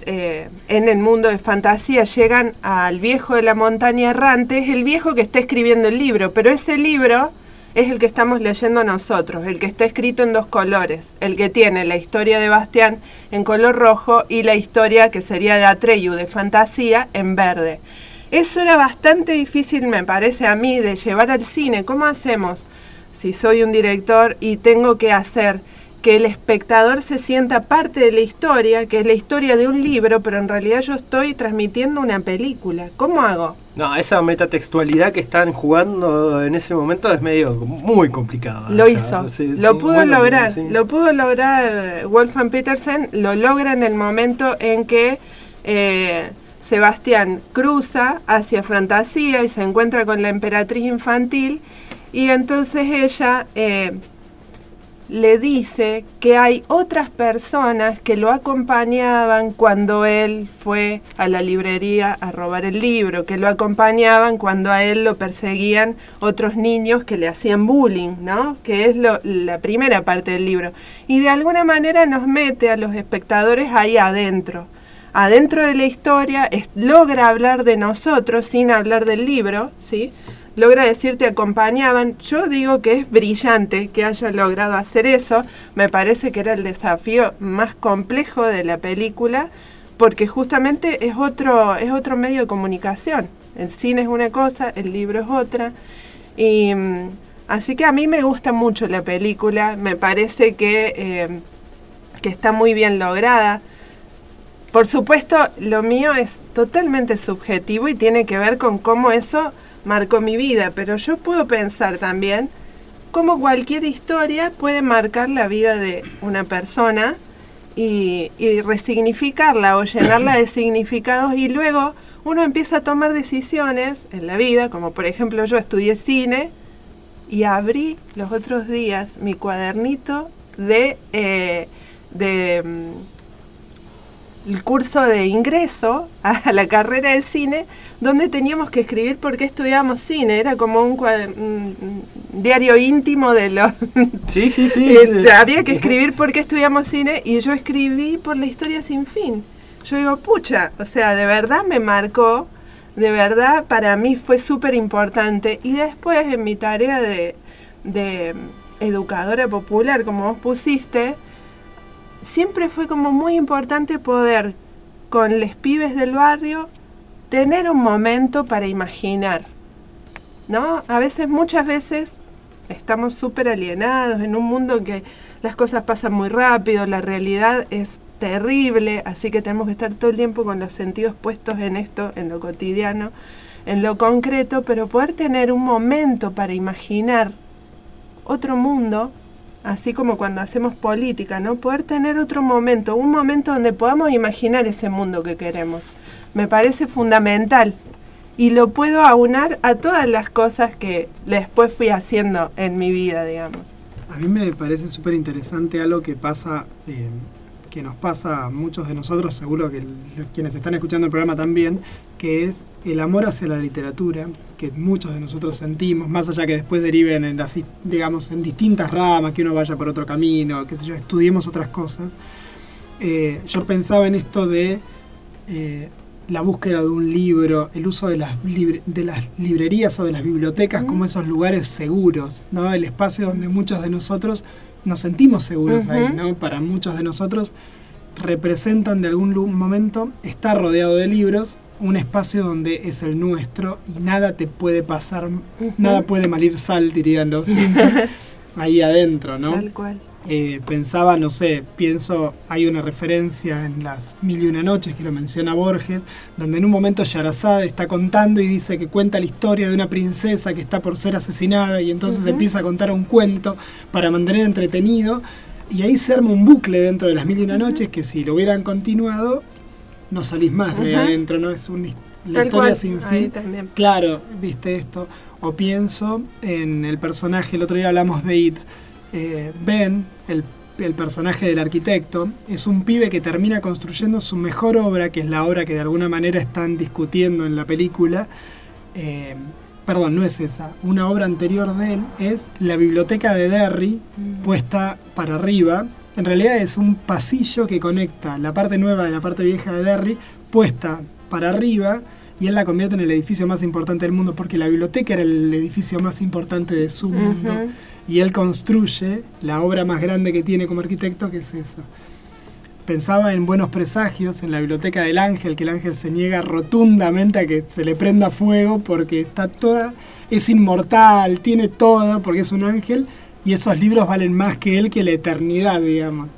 eh, en el mundo de fantasía llegan al viejo de la montaña errante, es el viejo que está escribiendo el libro, pero ese libro es el que estamos leyendo nosotros, el que está escrito en dos colores, el que tiene la historia de Bastián en color rojo y la historia que sería de Atreyu de fantasía en verde. Eso era bastante difícil, me parece a mí, de llevar al cine. ¿Cómo hacemos si soy un director y tengo que hacer que el espectador se sienta parte de la historia, que es la historia de un libro, pero en realidad yo estoy transmitiendo una película? ¿Cómo hago? No, esa metatextualidad que están jugando en ese momento es medio muy complicada. Lo O sea, hizo, sí, lo sí, pudo lograr, sí. lo pudo lograr Wolfgang Petersen, lo logra en el momento en que eh, Sebastián cruza hacia Fantasía y se encuentra con la emperatriz infantil y entonces ella eh, le dice que hay otras personas que lo acompañaban cuando él fue a la librería a robar el libro, que lo acompañaban cuando a él lo perseguían otros niños que le hacían bullying, ¿no? Que es la primera parte del libro. Y de alguna manera nos mete a los espectadores ahí adentro. Adentro de la historia es- logra hablar de nosotros sin hablar del libro, ¿sí? Logra decirte acompañaban. Yo digo que es brillante que haya logrado hacer eso. Me parece que era el desafío más complejo de la película porque justamente es otro es otro medio de comunicación. El cine es una cosa, el libro es otra. Y mm, así que a mí me gusta mucho la película. Me parece que eh, que está muy bien lograda. Por supuesto, lo mío es totalmente subjetivo y tiene que ver con cómo eso marcó mi vida, pero yo puedo pensar también cómo cualquier historia puede marcar la vida de una persona y, y resignificarla o llenarla de significados y luego uno empieza a tomar decisiones en la vida, como por ejemplo yo estudié cine y abrí los otros días mi cuadernito de, eh, de mm, el curso de ingreso a la carrera de cine, donde teníamos que escribir por qué estudiábamos cine. Era como un, diario íntimo de los... Sí, sí, sí. Eh, había que escribir por qué estudiamos cine y yo escribí por la historia sin fin. Yo digo, pucha, o sea, de verdad me marcó, de verdad para mí fue súper importante. Y después en mi tarea de, de educadora popular, como vos pusiste, siempre fue como muy importante poder con los pibes del barrio tener un momento para imaginar. ¿No? A veces, muchas veces, estamos súper alienados en un mundo en que las cosas pasan muy rápido, la realidad es terrible, así que tenemos que estar todo el tiempo con los sentidos puestos en esto, en lo cotidiano, en lo concreto, pero poder tener un momento para imaginar otro mundo, así como cuando hacemos política, ¿no? Poder tener otro momento, un momento donde podamos imaginar ese mundo que queremos. Me parece fundamental y lo puedo aunar a todas las cosas que después fui haciendo en mi vida, digamos. A mí me parece súper interesante algo que pasa, que nos pasa a muchos de nosotros, seguro que quienes están escuchando el programa también, que es el amor hacia la literatura, que muchos de nosotros sentimos, más allá que después deriven en las, digamos, en distintas ramas, que uno vaya por otro camino, que yo, estudiemos otras cosas. Eh, yo pensaba en esto de eh, la búsqueda de un libro, el uso de las, de las librerías o de las bibliotecas como esos lugares seguros, ¿no? El espacio donde muchos de nosotros nos sentimos seguros ahí, ¿no? Para muchos de nosotros representan de algún momento estar rodeado de libros, un espacio donde es el nuestro y nada te puede pasar, nada puede malir sal, dirían los Simpsons, ahí adentro, ¿no? Tal cual. Eh, pensaba, no sé, pienso, hay una referencia en las Mil y Una Noches que lo menciona Borges, donde en un momento Yarazad está contando y dice que cuenta la historia de una princesa que está por ser asesinada y entonces empieza a contar un cuento para mantener entretenido. Y ahí se arma un bucle dentro de las mil y una noches que si lo hubieran continuado, no salís más de adentro, ¿no? Es un, la Tal historia cual, sin fin. también. Claro, viste esto. O pienso en el personaje, el otro día hablamos de It. Eh, ben, el, el personaje del arquitecto, es un pibe que termina construyendo su mejor obra, que es la obra que de alguna manera están discutiendo en la película. Eh, perdón, no es esa. Una obra anterior de él es la biblioteca de Derry, puesta para arriba. En realidad es un pasillo que conecta la parte nueva de la parte vieja de Derry, puesta para arriba, y él la convierte en el edificio más importante del mundo, porque la biblioteca era el edificio más importante de su mundo. Y él construye la obra más grande que tiene como arquitecto, que es eso. Pensaba en buenos presagios, en la biblioteca del ángel, que el ángel se niega rotundamente a que se le prenda fuego porque está toda, es inmortal, tiene todo, porque es un ángel, y esos libros valen más que él que la eternidad, digamos.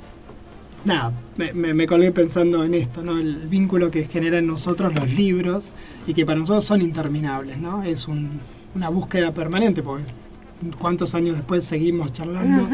Nada, me, me- colgué pensando en esto, ¿no? El vínculo que generan en nosotros los libros y que para nosotros son interminables, ¿no? Es un- una búsqueda permanente, porque cuántos años después seguimos charlando.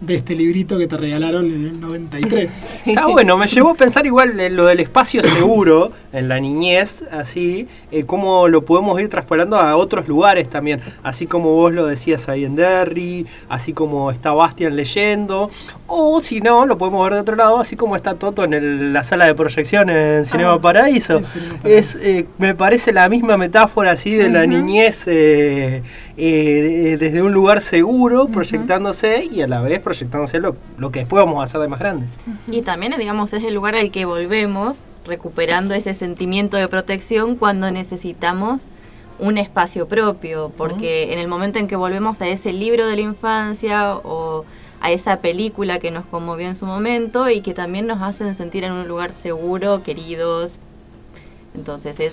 De este librito que te regalaron en el 93. Está bueno, me llevó a pensar igual en lo del espacio seguro en la niñez, así, eh, cómo lo podemos ir traspolando a otros lugares también, así como vos lo decías ahí en Derry, así como está Bastian leyendo, o si no, lo podemos ver de otro lado, así como está Toto en el- la sala de proyección en Cinema Ah, Paraíso. en Cinema Paraíso. Es, eh, me parece la misma metáfora así de la niñez eh, eh, de- desde un lugar seguro, proyectándose y a la vez proyectándose lo, lo que después vamos a hacer de más grandes. Y también, digamos, es el lugar al que volvemos, recuperando ese sentimiento de protección cuando necesitamos un espacio propio, porque en el momento en que volvemos a ese libro de la infancia o a esa película que nos conmovió en su momento y que también nos hacen sentir en un lugar seguro, queridos. Entonces es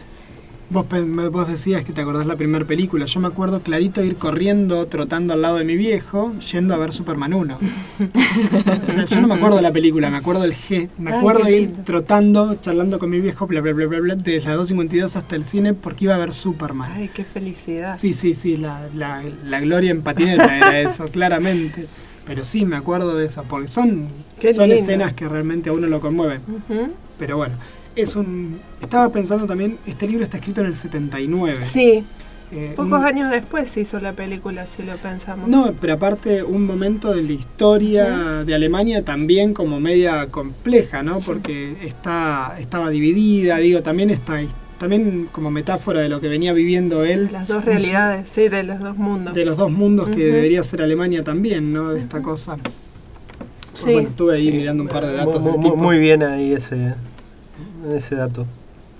Vos, vos decías que te acordás la primera película. Yo me acuerdo clarito ir corriendo, trotando al lado de mi viejo, yendo a ver Superman 1. O sea, yo no me acuerdo de la película, me acuerdo del G. Me acuerdo ir trotando, charlando con mi viejo, bla, bla, bla, bla, bla, desde las 2.52 hasta el cine porque iba a ver Superman. Ay, qué felicidad. Sí, sí, sí, la, la, la gloria en patineta era eso, claramente. Pero sí, me acuerdo de eso, porque son, Qué son lindo. escenas que realmente a uno lo conmueven. Ujú. Pero bueno, es un... Estaba pensando también, este libro está escrito en el 79. Sí, Eh, pocos un- años después se hizo la película, si lo pensamos. No, pero aparte un momento de la historia de Alemania también como media compleja, ¿no? Porque está, estaba dividida, digo, también está también como metáfora de lo que venía viviendo él. Las dos su- realidades, sí, de los dos mundos. De los dos mundos que debería ser Alemania también, ¿no? De esta cosa. Sí. Bueno, estuve ahí mirando un par de datos muy, del muy- tipo. muy bien ahí ese, ese dato.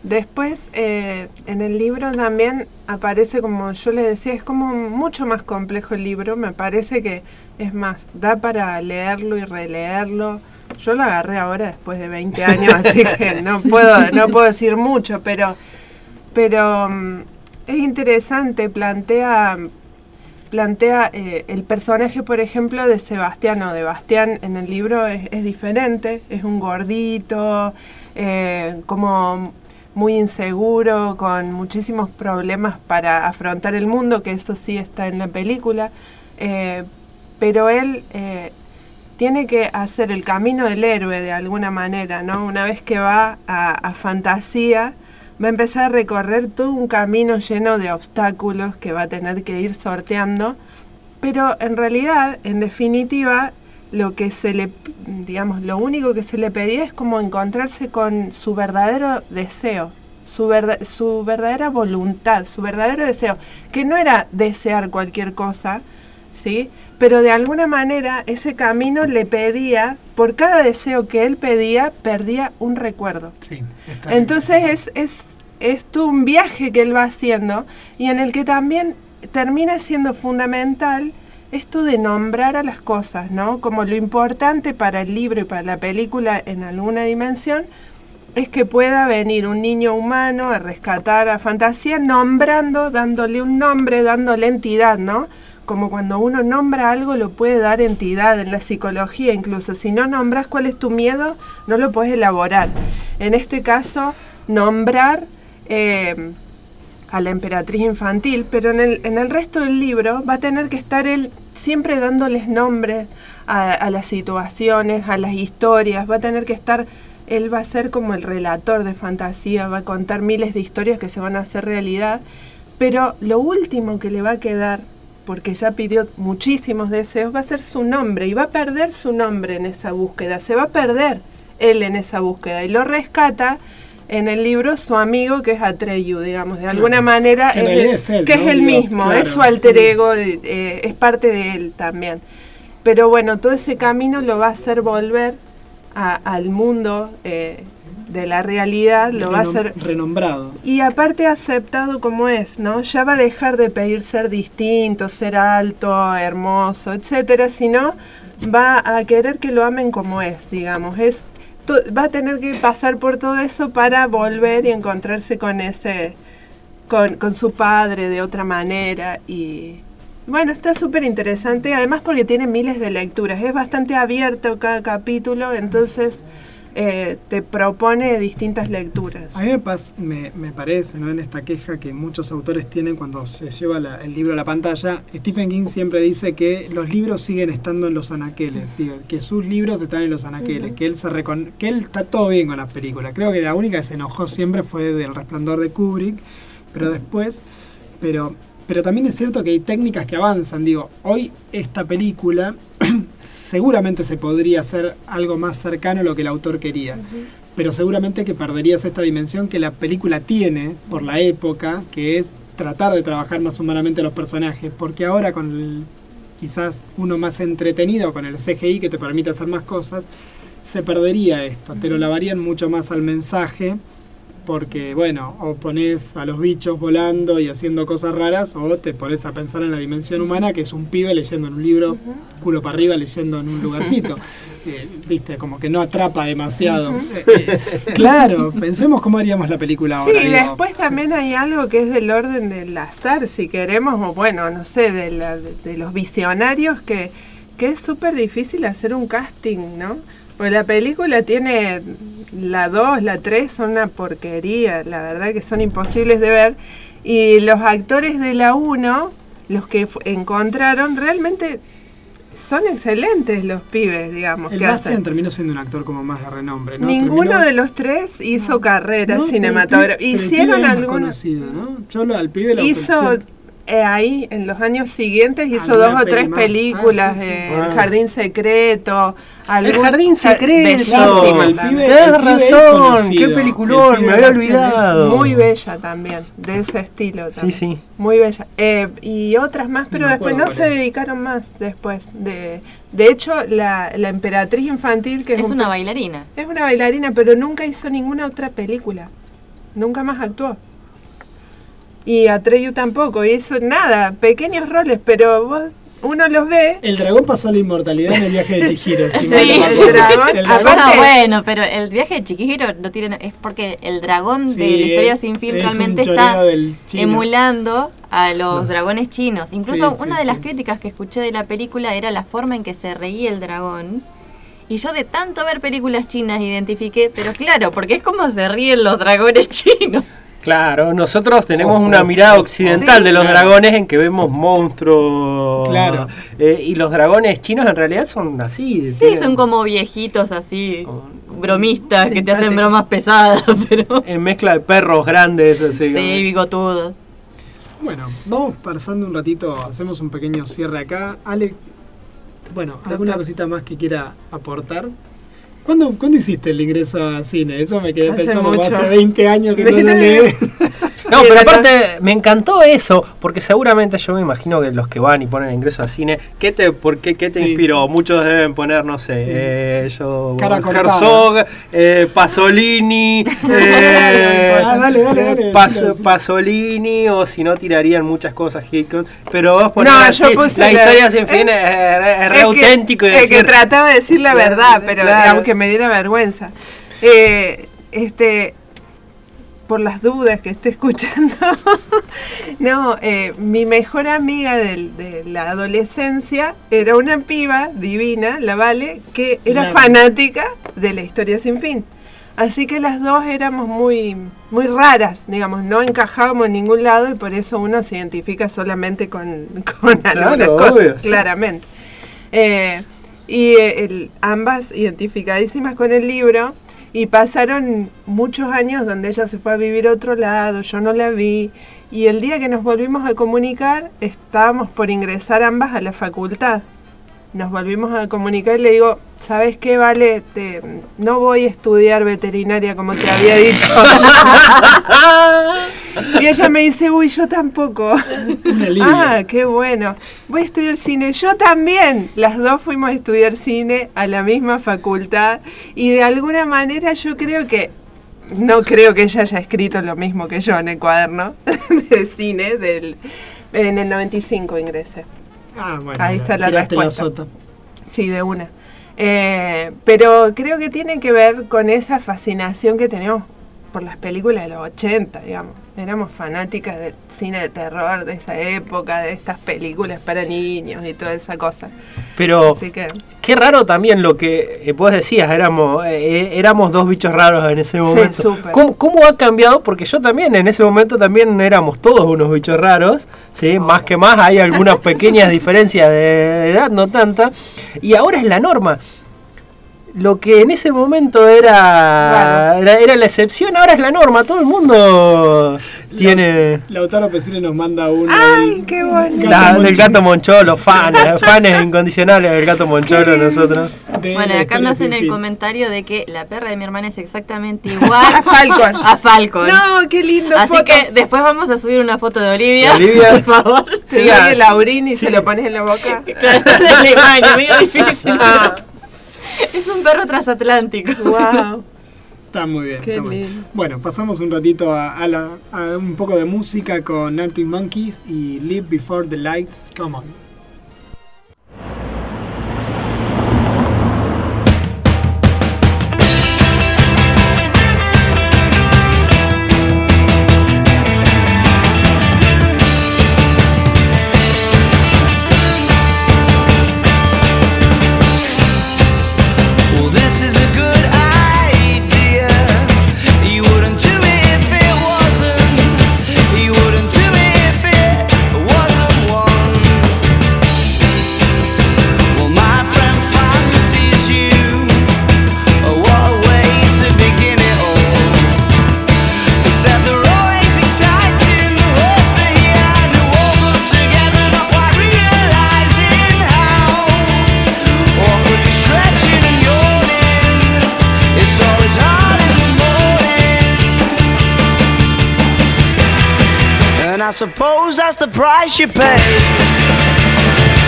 Después, eh, en el libro también aparece, como yo les decía, es como mucho más complejo el libro. Me parece que es más, da para leerlo y releerlo. Yo lo agarré ahora después de 20 años, así que no puedo, no puedo decir mucho, pero, pero mm, es interesante, plantea, plantea eh, el personaje, por ejemplo, de Sebastián o de Bastián en el libro es, es diferente, es un gordito, eh, como muy inseguro, con muchísimos problemas para afrontar el mundo, que eso sí está en la película, eh, pero él eh, tiene que hacer el camino del héroe de alguna manera, ¿no? Una vez que va a, a fantasía, va a empezar a recorrer todo un camino lleno de obstáculos que va a tener que ir sorteando, pero en realidad, en definitiva, lo que se le, digamos, lo único que se le pedía es como encontrarse con su verdadero deseo, su, verda- su verdadera voluntad, su verdadero deseo, que no era desear cualquier cosa, ¿sí? Pero de alguna manera ese camino le pedía, por cada deseo que él pedía, perdía un recuerdo. Sí, está bien. Entonces es, es, es todo un viaje que él va haciendo y en el que también termina siendo fundamental esto de nombrar a las cosas, ¿no? Como lo importante para el libro y para la película en alguna dimensión es que pueda venir un niño humano a rescatar a Fantasía nombrando, dándole un nombre, dándole entidad, ¿no? Como cuando uno nombra algo lo puede dar entidad en la psicología, incluso si no nombras cuál es tu miedo, no lo puedes elaborar. En este caso, nombrar eh, a la emperatriz infantil, pero en el, en el resto del libro va a tener que estar él siempre dándoles nombre a, a las situaciones, a las historias, va a tener que estar, él va a ser como el relator de fantasía, va a contar miles de historias que se van a hacer realidad, pero lo último que le va a quedar, porque ya pidió muchísimos deseos, va a ser su nombre y va a perder su nombre en esa búsqueda, se va a perder él en esa búsqueda y lo rescata en el libro su amigo que es Atreyu, digamos, de alguna manera Que es él, que ¿no? es el mismo, claro, es su alter sí. ego, eh, eh, es parte de él también. Pero bueno, todo ese camino lo va a hacer volver a- al mundo eh, de la realidad, lo va a Renom- hacer renombrado. y aparte aceptado como es, ¿no? Ya va a dejar de pedir ser distinto, ser alto, hermoso, etcétera, sino va a querer que lo amen como es, digamos. Es va a tener que pasar por todo eso para volver y encontrarse con ese con, con su padre de otra manera y bueno, está súper interesante, además porque tiene miles de lecturas, es bastante abierto cada capítulo, entonces eh, te propone distintas lecturas. A mí me, pas- me, me parece, ¿no? en esta queja que muchos autores tienen cuando se lleva la- el libro a la pantalla, Stephen King siempre dice que los libros siguen estando en los anaqueles, digo, que sus libros están en los anaqueles, que él se recon- que él está todo bien con las películas. Creo que la única que se enojó siempre fue del Resplandor de Kubrick, pero después, pero pero también es cierto que hay técnicas que avanzan. Digo, hoy esta película seguramente se podría hacer algo más cercano a lo que el autor quería. Pero seguramente que perderías esta dimensión que la película tiene por la época, que es tratar de trabajar más humanamente a los personajes. Porque ahora con el, quizás uno más entretenido, con el CGI que te permite hacer más cosas, se perdería esto. Te lo lavarían mucho más al mensaje porque, bueno, o pones a los bichos volando y haciendo cosas raras, o te pones a pensar en la dimensión humana, que es un pibe leyendo en un libro, culo para arriba, leyendo en un lugarcito. Eh, Viste, como que no atrapa demasiado. Eh, eh, claro, pensemos cómo haríamos la película ahora. Sí, digo. después también hay algo que es del orden del azar, si queremos, o bueno, no sé, de, la- de- de los visionarios, que, que es súper difícil hacer un casting, ¿no? Porque la película tiene la 2, la 3, son una porquería, la verdad que son imposibles de ver. Y los actores de la 1, los que encontraron, realmente son excelentes los pibes, digamos, El que Bastian hacen. terminó siendo un actor como más de renombre, ¿no? Ninguno Terminó- de los tres hizo carrera No, pero el cinematográfica. Hicieron algunos. conocido, ¿no? Yo al pibe lo Hizo. Eh, ahí, en los años siguientes, hizo dos o tres más. películas. Ah, sí, sí. eh, Ah. El Jardín Secreto. El Jardín Jar- Secreto. bellísima El también. pibe- Tenés el pibe es razón, conocido. qué El peliculón, me había olvidado. Muy bella también, de ese estilo. Sí, También. sí. Muy bella. Eh, y otras más, pero después no se dedicaron más después. De, de hecho, la, la emperatriz infantil, que es, Es un una bailarina. Es una bailarina, pero nunca hizo ninguna otra película. Nunca más actuó. Y Atreyu tampoco, hizo nada, pequeños roles, pero vos, uno los ve. El dragón pasó a la inmortalidad en el viaje de Chihiro. si Sí, no el dragón, El aparte- Aparte- bueno, pero el viaje de Chiquihiro no tiene es porque el dragón Sí, de la historia sin fin es realmente está emulando a los dragones chinos. Incluso Sí, sí, una de las críticas que escuché de la película era la forma en que se reía el dragón. Y yo de tanto ver películas chinas identifiqué, pero claro, porque es como se ríen los dragones chinos. Claro, nosotros tenemos una mirada occidental Sí, de los claro. dragones en que vemos monstruos. Claro. Eh, y los dragones chinos en realidad son así. Sí, tienen- son como viejitos así, Con- bromistas, que te hacen bromas pesadas, pero... En mezcla de perros grandes. Así, Sí, bigotudos. Bueno, vamos pasando un ratito, hacemos un pequeño cierre acá. Ale, bueno, ¿alguna cosita más que quiera aportar? ¿Cuándo, ¿Cuándo hiciste el ingreso a cine? Eso me quedé Hace pensando, como mucho. hace 20 años que no lo. No, pero aparte me encantó eso, porque seguramente yo me imagino que los que van y ponen ingreso a cine, ¿qué te, por qué, qué te Sí. inspiró? Muchos deben poner, no sé, Sí. eh, yo, Cara. Herzog, eh, Pasolini, eh, Ah, dale, dale, dale, Pas-. Pasolini, o si no tirarían muchas cosas Hitchcock, pero vos ponés No, así, yo puse la la- historia sin fin es, es re Es que- auténtico y es que decir, trataba de decir la verdad, pero claro. aunque me diera vergüenza. Eh, este, por las dudas que esté escuchando, no, eh, mi mejor amiga de la adolescencia era una piba divina, la Vale, que era Claro. fanática de la historia sin fin. Así que las dos éramos muy, muy raras, digamos, no encajábamos en ningún lado y por eso uno se identifica solamente con, con algunas cosas, obvio, sí. claramente. Eh, y eh, el- ambas identificadísimas con el libro y pasaron muchos años donde ella se fue a vivir a otro lado, yo no la vi y el día que nos volvimos a comunicar estábamos por ingresar ambas a la facultad. Nos volvimos a comunicar y le digo, ¿sabes qué, Vale? Te- no voy a estudiar veterinaria como te había dicho. y ella me dice, uy, yo tampoco. Ah, qué bueno. Voy a estudiar cine. Yo también. Las dos fuimos a estudiar cine a la misma facultad y de alguna manera yo creo que no creo que ella haya escrito lo mismo que yo en el cuaderno de cine del en el 95 ingresé. Ah, bueno. Ahí está la respuesta. sota. Sí, de una. Eh, pero creo que tiene que ver con esa fascinación que tenemos por las películas de los 80, digamos. Éramos fanáticas del cine de terror de esa época, de estas películas para niños y toda esa cosa. Pero Así que qué raro también lo que eh, vos decías, éramos, eh, éramos dos bichos raros en ese Sí, momento. súper. ¿Cómo, cómo ha cambiado? Porque yo también en ese momento también éramos todos unos bichos raros, ¿sí? Más que más hay algunas pequeñas diferencias de edad, no tanta. Y ahora es la norma. Lo que en ese momento era, Claro. era, era la excepción, ahora es la norma. Todo el mundo tiene... Lautaro Pesile nos manda uno. ¡Ay, del- qué bonito! La- del gato Moncholo, fans, fans incondicionales del gato Moncholo nosotros. de Bueno, la acá me hacen el comentario de que la perra de mi hermana es exactamente igual A Falcon. a Falcon. No, qué lindo Así foto. que después vamos a subir una foto de Olivia, De Olivia. por favor. Doy el laurín y se lo pones en la boca. Claro, del baño, medio difícil. pero- Es un perro transatlántico. wow. Está muy bien. Qué está muy bien. Bueno, pasamos un ratito a, a la- a un poco de música con Arctic Monkeys y Live Before the Light. Come on. I suppose that's the price you pay.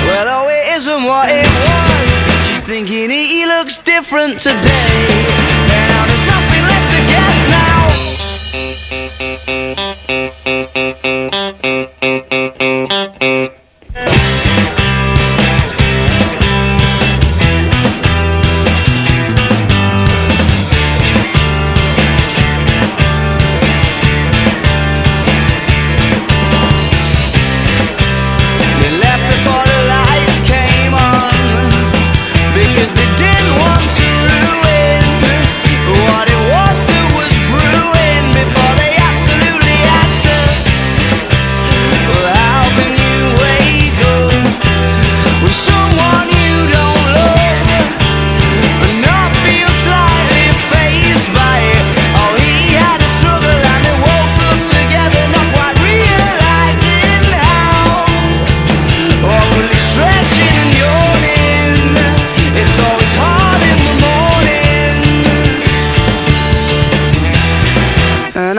Well, oh, it isn't what it was. She's thinking he looks different today. Now there's nothing left to guess now.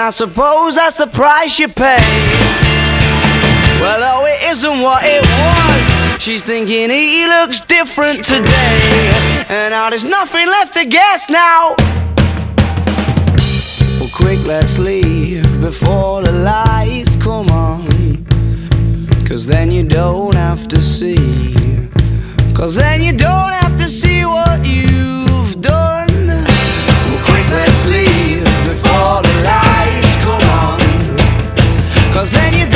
I suppose that's the price you pay. Well, oh, it isn't what it was. She's thinking he looks different today. And now there's nothing left to guess now. Well, quick, let's leave before the lights come on. Cause then you don't have to see. Cause then you don't have to see what you've done. Well, quick, let's leave before the lights. Cause then you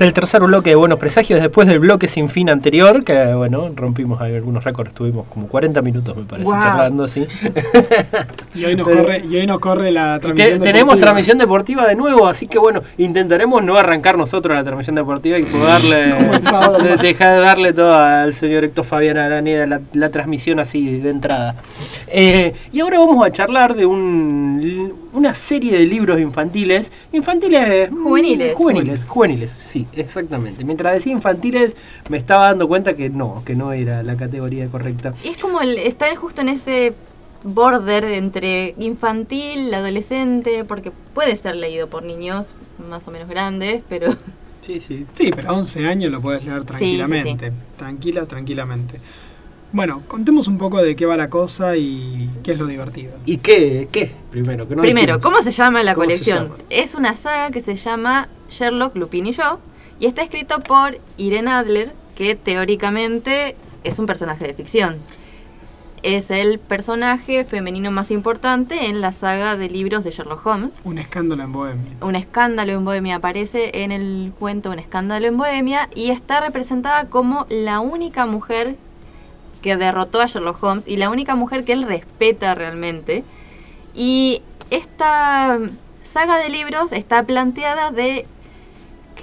Arrancamos el tercer bloque de Buenos Presagios después del bloque sin fin anterior, que bueno, rompimos algunos récords, estuvimos como 40 minutos me parece charlando así. Y hoy nos Pero- corre, y hoy nos corre la Te- transmisión. tenemos deportiva. transmisión deportiva de nuevo, así que bueno, intentaremos no arrancar nosotros la transmisión deportiva y poderle sábado dejar de darle todo al señor Héctor Fabián Araneda la, la transmisión así de entrada. Eh, y ahora vamos a charlar de un, una serie de libros infantiles, infantiles mm, Juveniles. juveniles, juveniles, sí, exactamente. Mientras decía infantiles me estaba dando cuenta que no, que no era la categoría correcta. Y es como el, está justo en ese border entre infantil, adolescente, porque puede ser leído por niños más o menos grandes, pero Sí, sí. Sí, pero a 11 años lo puedes leer sí, tranquilamente. Tranquila, tranquilamente. Bueno, contemos un poco de qué va la cosa y qué es lo divertido. ¿Y qué? ¿Qué? Primero, que no Primero, dijimos. ¿cómo se llama la ¿Cómo se colección? llama? Es una saga que se llama Sherlock, Lupin y yo, y está escrito por Irene Adler, que teóricamente es un personaje de ficción. Es el personaje femenino más importante en la saga de libros de Sherlock Holmes. Un escándalo en Bohemia. Un escándalo en Bohemia aparece en el cuento Un escándalo en Bohemia y está representada como la única mujer que derrotó a Sherlock Holmes y la única mujer que él respeta realmente. Y esta saga de libros está planteada de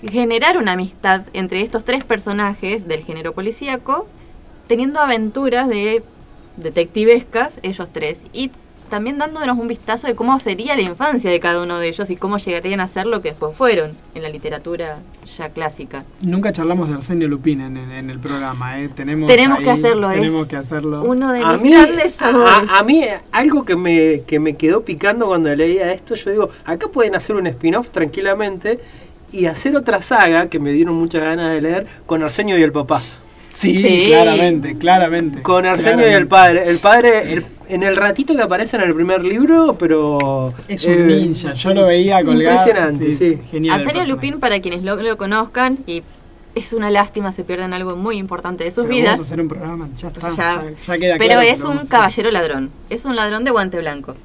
generar una amistad entre estos tres personajes del género policíaco, teniendo aventuras de detectivescas, ellos tres, y también dándonos un vistazo de cómo sería la infancia de cada uno de ellos y cómo llegarían a ser lo que después fueron en la literatura ya clásica. Nunca charlamos de Arsenio Lupin en, en- en el programa, ¿eh? Tenemos, Tenemos ahí- que hacerlo, Tenemos es que hacerlo. Uno de mí, grandes a, amores. a- a mí, algo que me, que me quedó picando cuando leía esto, yo digo, acá pueden hacer un spin-off tranquilamente y hacer otra saga que me dieron muchas ganas de leer con Arsenio y el papá. Sí, Sí. claramente, claramente. Con Arsenio y el padre. El padre, el- en el ratito que aparece en el primer libro, pero... Es un eh, ninja, yo lo veía colgado. Impresionante, sí. Genial. el Arsenio. Lupin, para quienes lo, lo conozcan, y es una lástima, se pierden algo muy importante de sus Pero vidas. Vamos a hacer un programa, ya está. Ya. Ya, ya queda Pero claro es un caballero ladrón. Es un ladrón de guante blanco.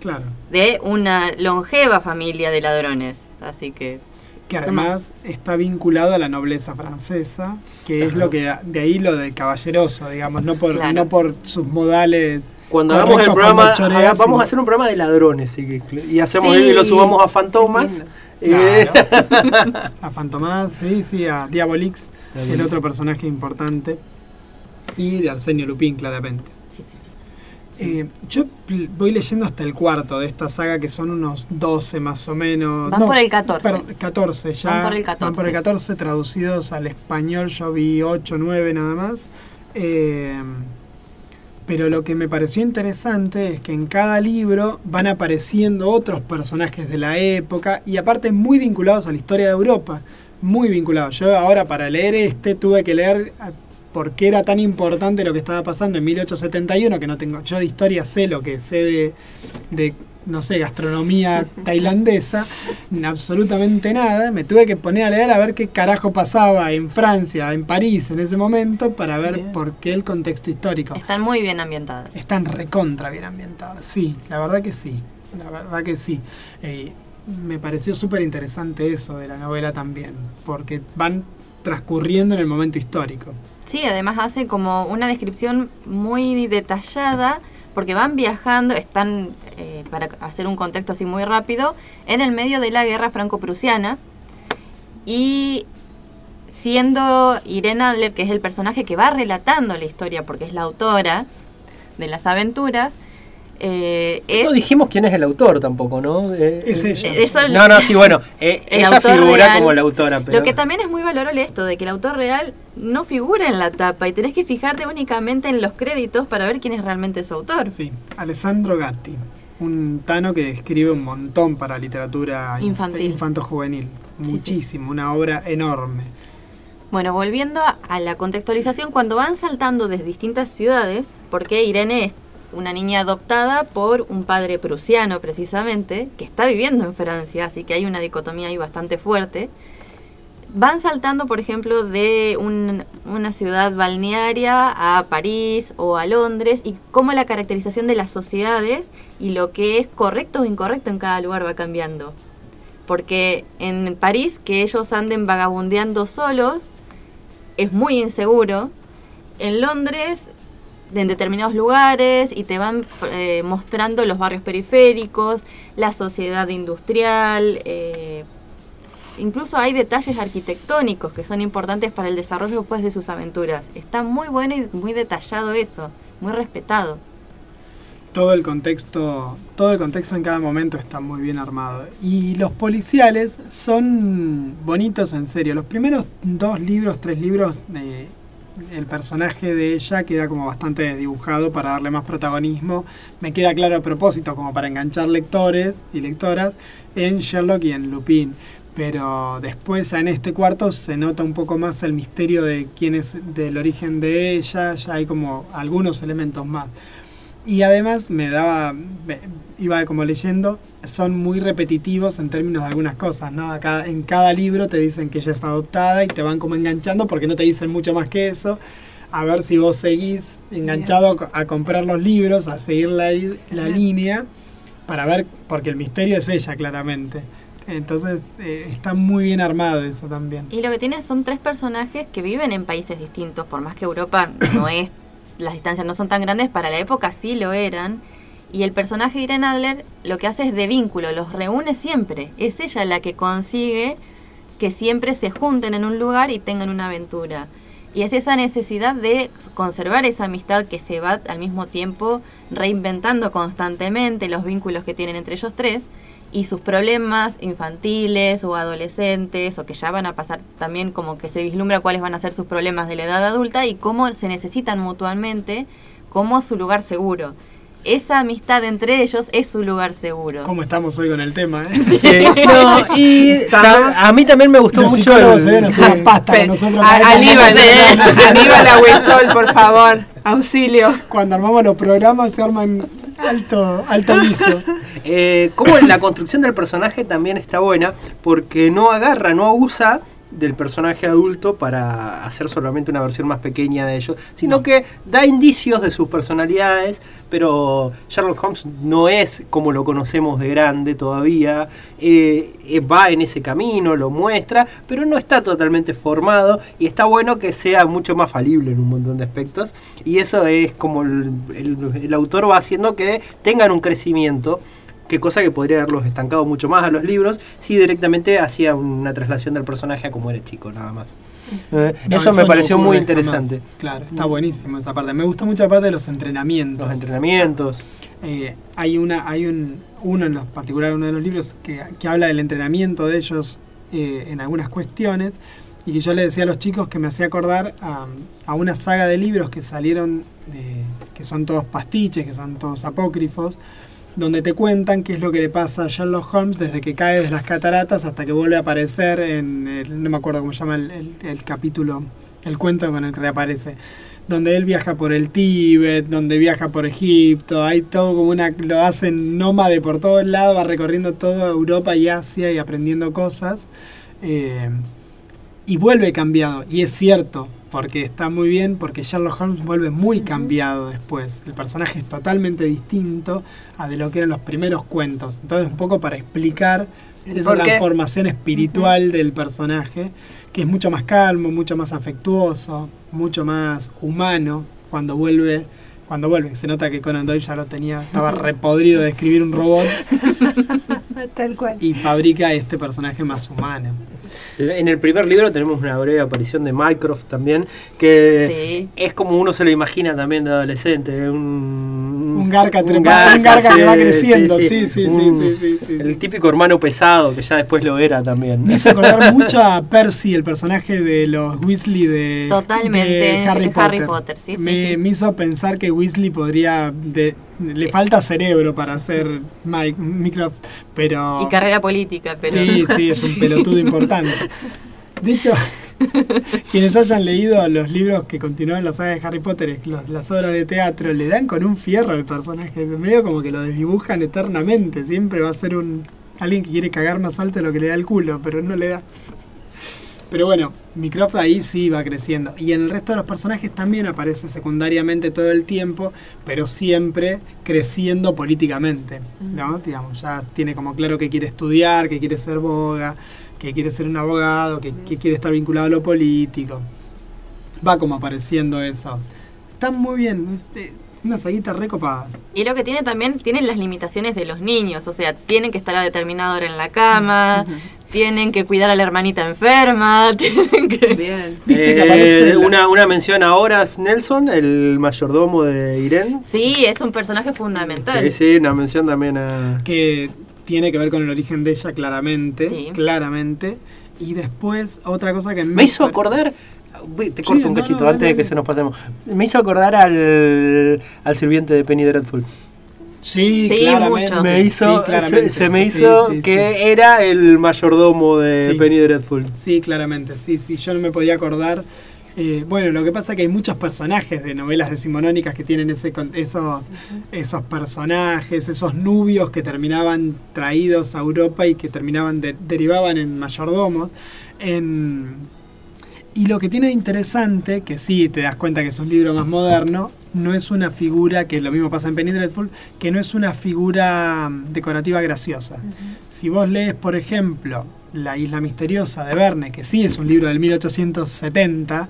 Claro. De una longeva familia de ladrones. Así que. Que además está vinculado a la nobleza francesa, que es lo que de ahí lo de caballeroso, digamos, no por, Claro. no por sus modales. Cuando hagamos el programa, haga- vamos a hacer un programa de ladrones que- y hacemos Sí. y lo subamos a Fantomas. Eh, Claro. a Fantomás, sí, sí, a Diabolix, el otro personaje importante. Y de Arsenio Lupin, claramente. Eh, yo voy leyendo hasta el cuarto de esta saga, que son unos 12 más o menos. Van por el 14. perdón, 14 ya. Van por el 14. Van por el 14 traducidos al español, yo vi 8, 9 nada más. Eh, pero lo que me pareció interesante es que en cada libro van apareciendo otros personajes de la época y aparte muy vinculados a la historia de Europa. Muy vinculados. Yo ahora para leer este tuve que leer por qué era tan importante lo que estaba pasando en 1871, que no tengo, yo de historia sé lo que sé de, de no sé, gastronomía tailandesa, absolutamente nada. Me tuve que poner a leer a ver qué carajo pasaba en Francia, en París en ese momento, para ver Bien. por qué el contexto histórico. Están muy bien ambientadas. Están recontra bien ambientadas, sí, la verdad que sí, la verdad que sí. Eh, me pareció súper interesante eso de la novela también, porque van transcurriendo en el momento histórico. Sí, además hace como una descripción muy detallada, porque van viajando, están, eh, para hacer un contexto así muy rápido, en el medio de la guerra franco-prusiana. Y siendo Irene Adler, que es el personaje que va relatando la historia, porque es la autora de las aventuras, Eh, es, No dijimos quién es el autor tampoco, ¿no? Eh, Es eh, ella. eso- No, no, sí, bueno, eh, el ella figura real. como la autora, pero... Lo que también es muy valorable esto, de que el autor real no figura en la tapa y tenés que fijarte únicamente en los créditos para ver quién es realmente su autor. Sí, Alessandro Gatti, un tano que escribe un montón para literatura inf- Infantil. infanto-juvenil. sí. Muchísimo, una obra enorme. Bueno, volviendo a, a la contextualización, cuando van saltando desde distintas ciudades, porque Irene es una niña adoptada por un padre prusiano precisamente, que está viviendo en Francia, así que hay una dicotomía ahí bastante fuerte, van saltando, por ejemplo, de un- una ciudad balnearia a París o a Londres, y cómo la caracterización de las sociedades y lo que es correcto o incorrecto en cada lugar va cambiando. Porque en París, que ellos anden vagabundeando solos, es muy inseguro. En Londres, en determinados lugares, y te van eh, mostrando los barrios periféricos, la sociedad industrial, eh, incluso hay detalles arquitectónicos que son importantes para el desarrollo después de sus aventuras. Está muy bueno y muy detallado eso, muy respetado. Todo el contexto, todo el contexto en cada momento está muy bien armado. Y los policiales son bonitos en serio. Los primeros dos libros, tres libros, eh, el personaje de ella queda como bastante dibujado para darle más protagonismo. Me queda claro a propósito, como para enganchar lectores y lectoras en Sherlock y en Lupin. Pero después en este cuarto se nota un poco más el misterio de quién es del origen de ella, ya hay como algunos elementos más. Y además me daba, me- iba como leyendo, son muy repetitivos en términos de algunas cosas, ¿no? Acá, en cada libro te dicen que ella está adoptada y te van como enganchando porque no te dicen mucho más que eso. A ver si vos seguís enganchado a co- a comprar los libros, a seguir la, la línea, para ver, porque el misterio es ella claramente. Entonces eh, está muy bien armado eso también. Y lo que tiene son tres personajes que viven en países distintos, por más que Europa no es, las distancias no son tan grandes, para la época sí lo eran. Y el personaje de Irene Adler lo que hace es de vínculo, los reúne siempre. Es ella la que consigue que siempre se junten en un lugar y tengan una aventura. Y es esa necesidad de conservar esa amistad que se va al mismo tiempo reinventando constantemente los vínculos que tienen entre ellos tres y sus problemas infantiles o adolescentes o que ya van a pasar también como que se vislumbra cuáles van a ser sus problemas de la edad adulta y cómo se necesitan mutuamente como su lugar seguro. Esa amistad entre ellos es su lugar seguro. ¿Cómo estamos hoy con el tema? eh? Eh, no, y a mí también me gustó Los mucho el- sí. una pasta con nosotros. A- Aníbal, hablamos. Aníbal Agüesol, por favor, auxilio. Cuando armamos los programas se arman alto, alto viso. Eh, como la construcción del personaje también está buena porque no agarra, no usa del personaje adulto para hacer solamente una versión más pequeña de ellos, sino que da indicios de sus personalidades, pero Sherlock Holmes no es como lo conocemos de grande todavía, eh, eh, va en ese camino, lo muestra, pero no está totalmente formado y está bueno que sea mucho más falible en un montón de aspectos y eso es como el, el- el autor va haciendo que tengan un crecimiento que cosa que podría haberlos estancado mucho más a los libros si directamente hacía una traslación del personaje a como era chico, nada más. Eh, No, eso me no pareció muy interesante. jamás. Claro, está buenísimo esa parte. Me gustó mucho la parte de los entrenamientos. Los entrenamientos. Eh, hay una, hay un, uno en los particular, uno de los libros que, que habla del entrenamiento de ellos eh, en algunas cuestiones y que yo le decía a los chicos que me hacía acordar a, a una saga de libros que salieron, de, que son todos pastiches, que son todos apócrifos, donde te cuentan qué es lo que le pasa a Sherlock Holmes desde que cae de las cataratas hasta que vuelve a aparecer en, el, no me acuerdo cómo se llama el, capítulo, el cuento con el que reaparece, donde él viaja por el Tíbet, donde viaja por Egipto, hay todo como una, lo hacen nómade por todos lados, va recorriendo toda Europa y Asia y aprendiendo cosas. eh, y vuelve cambiado, y es cierto, porque está muy bien, porque Sherlock Holmes vuelve muy cambiado después. El personaje es totalmente distinto a de lo que eran los primeros cuentos. Entonces, un poco para explicar esa transformación espiritual del personaje, que es mucho más calmo, mucho más afectuoso, mucho más humano cuando vuelve. Cuando vuelve, se nota que Conan Doyle ya lo tenía, estaba repodrido de escribir un robot Tal cual. y fabrica este personaje más humano. En el primer libro tenemos una breve aparición de Mycroft también, que Sí. es como uno se lo imagina también de adolescente, un, Un garca Un trepado, un garca que va creciendo, sí, sí, sí, Un- sí, sí, sí. El típico hermano pesado que ya después lo era también. Me hizo acordar mucho a Percy, el personaje de los Weasley de, Totalmente, Harry, Harry Potter. Sí, sí, me, sí. me hizo pensar que Weasley podría... de- le falta cerebro para ser Mike Mycroft, pero... Y carrera política, pero. Sí, sí, es un pelotudo importante. De hecho, quienes hayan leído los libros que continúan la saga de Harry Potter, los- las obras de teatro, le dan con un fierro al personaje. Es medio como que lo desdibujan eternamente. Siempre va a ser un alguien que quiere cagar más alto de lo que le da el culo, pero no le da. Pero bueno, Mycroft ahí sí va creciendo. Y en el resto de los personajes también aparece secundariamente todo el tiempo, pero siempre creciendo políticamente. ¿no? Digamos, ya tiene como claro que quiere estudiar, que quiere ser boga, que quiere ser un abogado, que, que quiere estar vinculado a lo político. Va como apareciendo eso. Está muy bien, es eh, una saguita recopada. Y lo que tiene también, tienen las limitaciones de los niños, o sea, tienen que estar a determinada hora en la cama, tienen que cuidar a la hermanita enferma, tienen que... Bien. ¿Viste que Eh, una, una mención ahora es Nelson, el mayordomo de Irene. Sí, es un personaje fundamental. Sí, sí, una mención también a. que tiene que ver con el origen de ella claramente, Sí. claramente. Y después otra cosa que Me hizo acordar. Te Sí, corto un no, cachito no, antes dale, de que dale. se nos pasemos. Me hizo acordar al, al sirviente de Penny Dreadful. Sí, Sí, claramente. mucho. Me hizo, Sí, claramente. se, se me Sí, hizo sí, que sí. era el mayordomo de Sí. Penny Dreadful. Sí, claramente. Sí, sí, yo no me podía acordar. Eh, bueno, lo que pasa es que hay muchos personajes de novelas decimonónicas que tienen ese, esos, esos personajes, esos nubios que terminaban traídos a Europa y que terminaban de- derivaban en mayordomos. En, y lo que tiene de interesante, que sí te das cuenta que es un libro más moderno, no es una figura, que lo mismo pasa en Penny Dreadful, que no es una figura mm, decorativa graciosa. Si vos lees, por ejemplo, La Isla Misteriosa de Verne, que sí es un libro del 1870,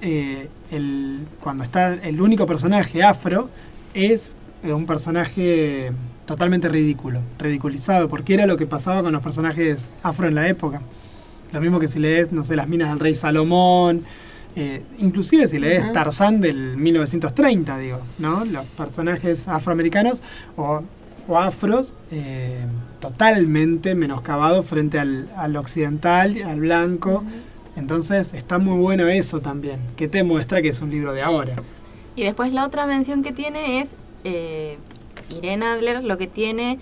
eh, el, cuando está el único personaje afro es eh, un personaje totalmente ridículo, ridiculizado, porque era lo que pasaba con los personajes afro en la época. Lo mismo que si lees, no sé, Las Minas del Rey Salomón, eh, inclusive si lees. Tarzán del 1930, digo, ¿no? Los personajes afroamericanos o, o afros eh, totalmente menoscabados frente al, al occidental, al blanco. Entonces está muy bueno eso también, que te muestra que es un libro de ahora. Y después la otra mención que tiene es eh, Irene Adler, lo que tiene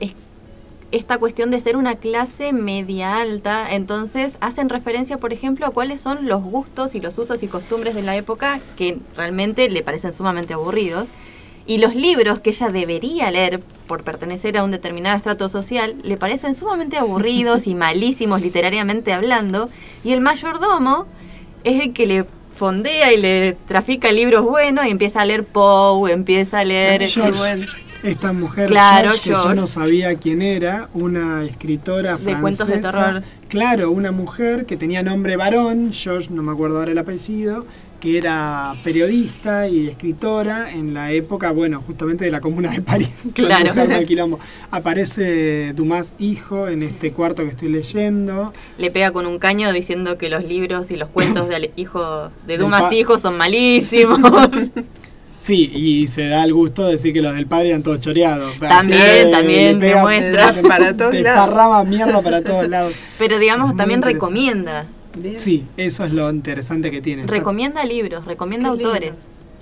es esta cuestión de ser una clase media alta, entonces hacen referencia, por ejemplo, a cuáles son los gustos y los usos y costumbres de la época que realmente le parecen sumamente aburridos. Y los libros que ella debería leer por pertenecer a un determinado estrato social le parecen sumamente aburridos y malísimos literariamente hablando. Y el mayordomo es el que le fondea y le trafica libros buenos y empieza a leer Poe, empieza a leer... George, esta mujer Claro, George, que yo no sabía quién era, una escritora De francesa. cuentos de terror. Claro, una mujer que tenía nombre varón, George, no me acuerdo ahora el apellido, que era periodista y escritora en la época, bueno, justamente de la Comuna de París. Claro. se arma el quilombo. Aparece Dumas hijo en este cuarto que estoy leyendo. Le pega con un caño diciendo que los libros y los cuentos de Ale- hijo de Del Dumas hijo son malísimos. Sí, y se da el gusto de decir que los del padre eran todos choreados. También, Así también demuestra. Para todos lados. Mierda para todos lados. Pero digamos, Muy también recomienda. Bien. Sí, eso es lo interesante que tiene. Está, Recomienda libros, recomienda Qué lindo. autores.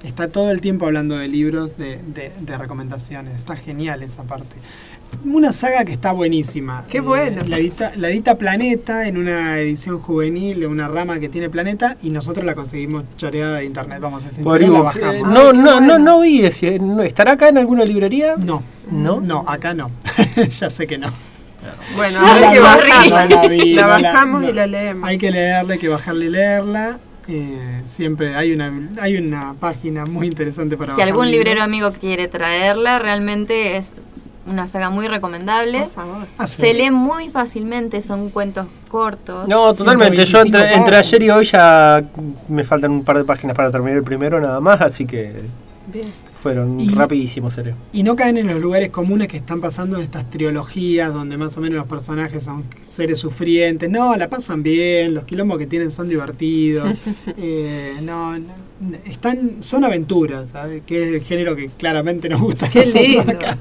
está todo el tiempo hablando de libros, de, de- de recomendaciones. Está genial esa parte. Una saga que está buenísima. Qué bueno. La edita, la edita Planeta en una edición juvenil de una rama que tiene Planeta y nosotros la conseguimos choreada de internet. Vamos a ser Por sinceros. Eh, bajamos. no, Ay, no, no, bueno. no vi ¿Estará acá en alguna librería? No, ¿No? no, acá no. ya sé que no. Bueno, la que no la vi, La no la- bajamos no. y la leemos. Hay que leerla, hay que bajarla y leerla. Eh, siempre hay una, hay una página muy interesante para Si algún librero amigo quiere traerla, realmente es una saga muy recomendable. Por favor. Ah, sí. Se lee muy fácilmente, son cuentos cortos. No, totalmente. Yo 125 entre, entre ayer y hoy ya me faltan un par de páginas para terminar el primero nada más, así que Bien. Fueron Y- rapidísimos, serio. Y no caen en los lugares comunes que están pasando en estas trilogías donde más o menos los personajes son seres sufrientes. No, la pasan bien, los quilombos que tienen son divertidos. Eh, no, no, están, son aventuras, ¿sabes? que es el género que claramente nos gusta. Qué lindo. acá.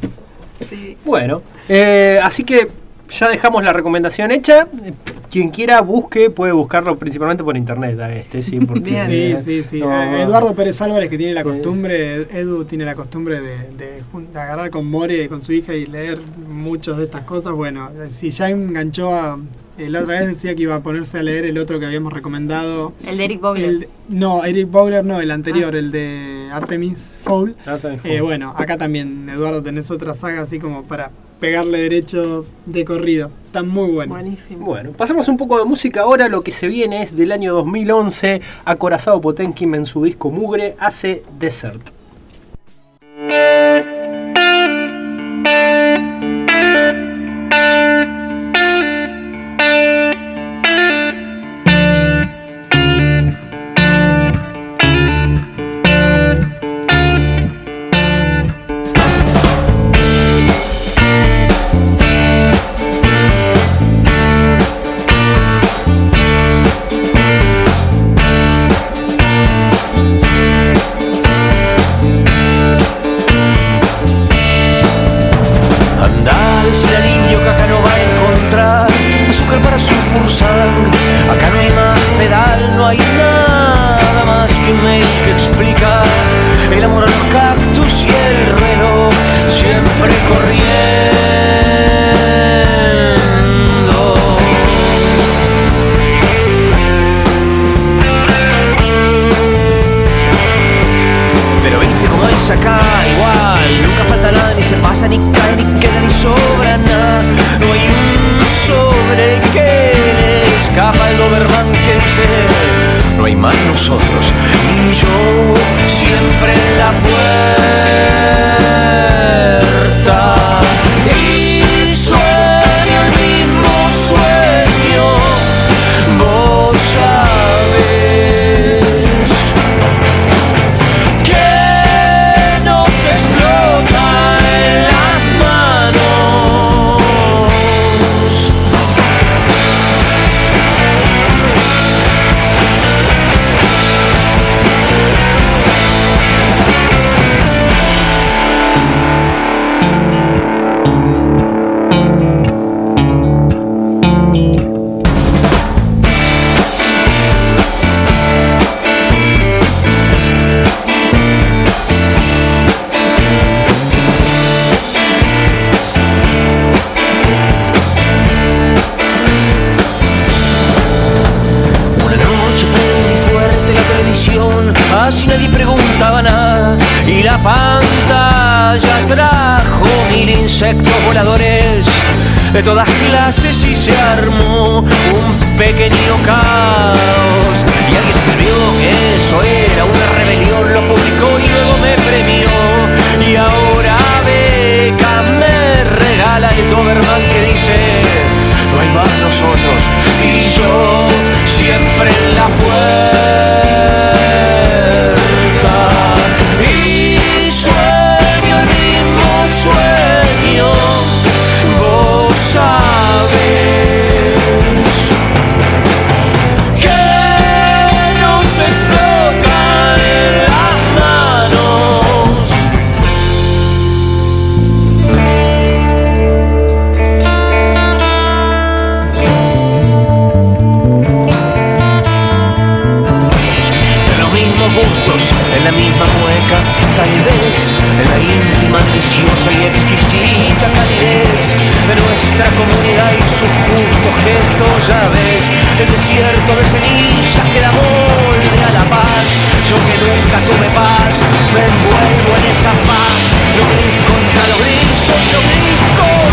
Sí. Bueno, eh, así que ya dejamos la recomendación hecha. Eh, Quien quiera busque, puede buscarlo principalmente por internet a este, sí, porque. Sí, eh, sí, sí. no- Eh, Eduardo Pérez Álvarez que tiene la Sí. costumbre, Edu tiene la costumbre de, de agarrar con More, con su hija y leer muchas de estas cosas. Bueno, eh, si ya enganchó a... eh, la otra vez decía que iba a ponerse a leer el otro que habíamos recomendado. El de Eric Bogler. El- no, Eric Bowler no, el anterior, el de Artemis Fowl. Ah, también fue. Eh, bueno, acá también, Eduardo, tenés otra saga así como para pegarle derecho de corrido. Están muy buenos. Buenísimo. Bueno, pasamos un poco de música ahora. Lo que se viene es del año 2011. Acorazado Potenkin en su disco Mugre hace Desert. Nadie preguntaba nada. Y la pantalla trajo mil insectos voladores de todas clases y se armó un pequeño caos. Y alguien escribió que eso era una rebelión, lo publicó y luego me premió. Y ahora beca me regala el Doberman que dice no hay más nosotros y yo siempre en la puerta mismo deliciosa y exquisita calidez de nuestra comunidad y sus justos gestos, ya ves, el desierto de cenizas que da molde a la paz, yo que nunca tuve paz, me envuelvo en esa paz, lo gris contra lo gris, soy lo gris.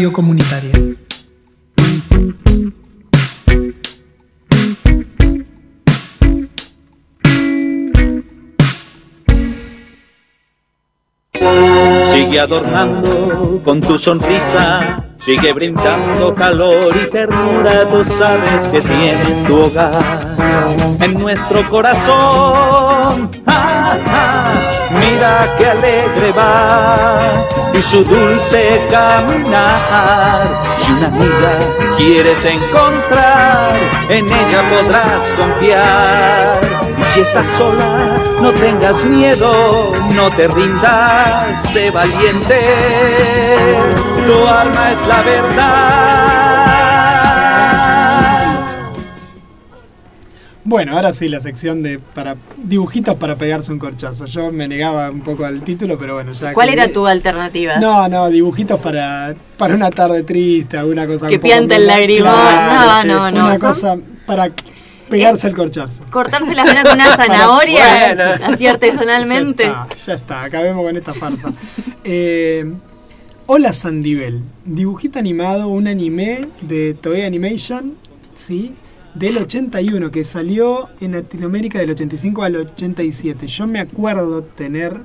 Radio Comunitaria. Sigue adornando con tu sonrisa, sigue brindando calor y ternura, tú sabes que tienes tu hogar en nuestro corazón. Ah, ah, mira qué alegre va y su dulce caminar. Si una amiga quieres encontrar, en ella podrás confiar. Y si estás sola, no tengas miedo, no te rindas, sé valiente. Tu alma es la verdad. Bueno, ahora sí, la sección de para dibujitos para pegarse un corchazo. Yo me negaba un poco al título, pero bueno, ya. ¿Cuál que- era tu alternativa? No, no, dibujitos para, para una tarde triste, alguna cosa. Que pianta el lagrimón. Claro, No, no, no. Una Son- cosa para pegarse el corchazo. Cortarse las venas con una zanahoria Bueno. así artesanalmente. Ya está, ya está, acabemos con esta farsa. Eh, Hola Sandivel, dibujito animado, un anime de Toei Animation, ¿sí? Del 81, que salió en Latinoamérica del 85 al 87. Yo me acuerdo tener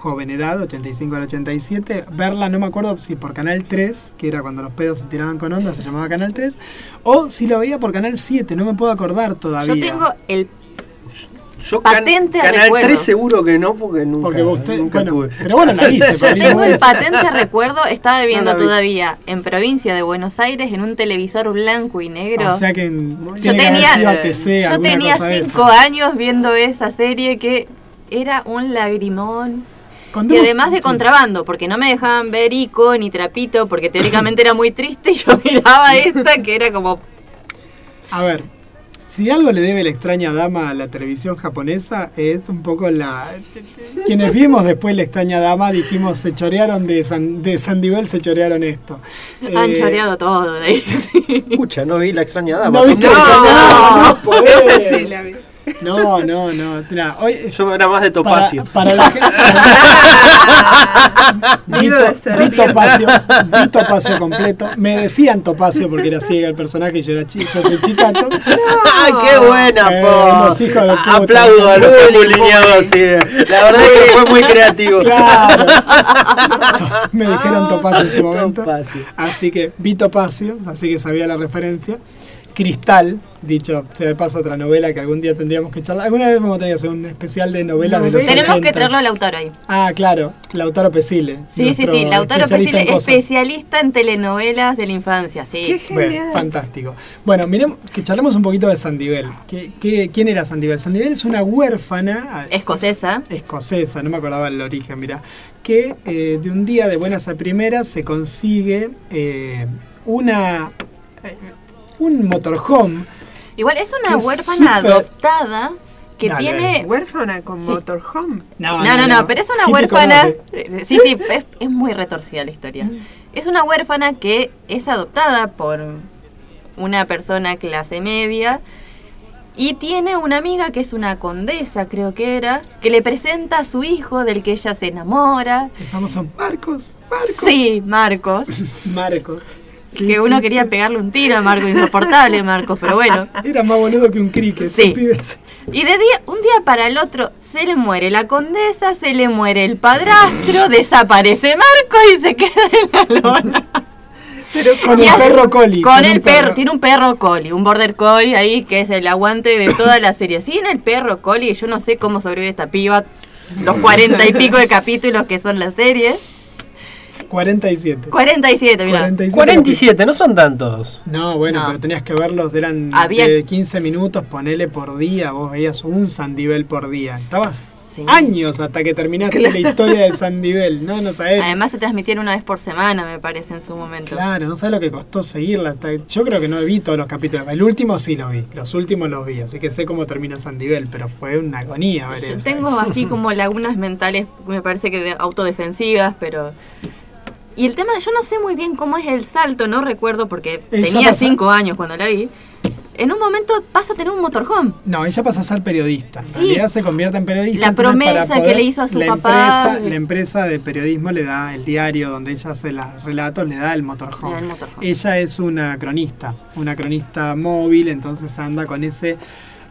joven edad, 85 al 87, verla, no me acuerdo si por Canal 3, que era cuando los pedos se tiraban con onda, se llamaba Canal 3, o si lo veía por Canal 7, no me puedo acordar todavía. Yo tengo el Yo can- patente Canal recuerdo. 3 seguro que no, porque nunca, Porque usted- nunca bueno, tuve. pero bueno, la viste, Yo tengo el patente recuerdo, estaba viviendo No todavía en provincia de Buenos Aires en un televisor blanco y negro. O sea que en- yo que tenía, sido ATC, yo tenía cinco años viendo esa serie que era un lagrimón. Y además de sí. contrabando, porque no me dejaban ver Ico ni Trapito, porque teóricamente era muy triste y yo miraba esta que era como A ver, si algo le debe la extraña dama a la televisión japonesa es un poco la... Quienes vimos después la extraña dama dijimos se chorearon de, San, de Sandivel, se chorearon esto. han Eh, choreado todo. de ahí. Escucha, no vi la extraña dama. ¿No viste la extraña dama? No, podés. Esa sí la vi. No, no, no. Mira, hoy, Yo era más de para, Topacio. para la gente... De serpiente. vi Topacio, vi Topacio completo. Me decían Topacio porque era ciega el personaje y yo era chi, yo soy chicato. ¡Ay, qué buena, Eh, po! unos hijos de puta. Aplaudo a los bully. sí. La verdad es que fue muy creativo. Claro. Me dijeron Topacio en su momento. Topacio. Así que vi Topacio, así que sabía la referencia. Cristal, dicho sea de paso, otra novela que algún día tendríamos que charlar. Alguna vez vamos a tener que hacer un especial de novelas de los Tenemos 80. que traerlo al autor ahí. Ah, claro, Lautaro Pesile. Sí, sí, sí, Lautaro especialista Pesile, en especialista en telenovelas de la infancia, Qué sí. Bueno, genial. fantástico. Bueno, miremos, que charlemos un poquito de Sandivel. ¿Qué, qué, quién era Sandivel? Sandivel es una huérfana Escocesa. escocesa, no me acordaba el origen, mira, que eh, de un día de buenas a primeras se consigue eh, una eh, un motorhome. Igual es una Que huérfana adoptada que Dale, tiene... Huérfana con Sí. motorhome. No, no, no, pero es una huérfana... mote. eh, Sí, sí, es, es muy retorcida la historia. Es una huérfana que es adoptada por una persona clase media y tiene una amiga que es una condesa, creo que era, que le presenta a su hijo del que ella se enamora. El famoso Marcos, Marcos, Sí, Marcos. Marcos. Sí, que uno sí, quería sí. pegarle un tiro a Marcos, insoportable Marcos, pero bueno. Era más boludo que un cricket. Sí. Y de día, un día para el otro se le muere la condesa, se le muere el padrastro, desaparece Marcos y se queda en la lona. Pero con Y el perro Coli. Con el perro, tiene un perro collie, un border collie ahí que es el aguante de toda la serie. Sin el perro collie, yo no sé cómo sobrevive esta piba los cuarenta y pico de capítulos que son la serie. 47. 47, mira. 47. 47, no son tantos. No, bueno, No. pero tenías que verlos, eran Había- de 15 minutos, ponele por día, vos veías un Sandivel por día. Estabas Sí. años hasta que terminaste la historia de Sandivel, no, no sabés. Además se transmitieron una vez por semana, me parece, en su momento. Claro, no sabes lo que costó seguirla. hasta- yo creo que no vi todos los capítulos. El último sí lo vi, los últimos los vi, así que sé cómo termina Sandivel, pero fue una agonía ver Yo eso. tengo así como lagunas mentales, me parece que de- autodefensivas, pero... Y el tema, yo no sé muy bien cómo es el salto, no recuerdo porque Eh, tenía cinco años cuando la vi. en un momento pasa a tener un motorhome. No, ella pasa a ser periodista. En Sí. realidad se convierte en periodista. La promesa que le hizo a su la papá. Empresa, la empresa de periodismo le da el diario donde ella hace los relatos, le da el motorhome. Le da el motorhome. Ella es una cronista, una cronista móvil, entonces anda con ese.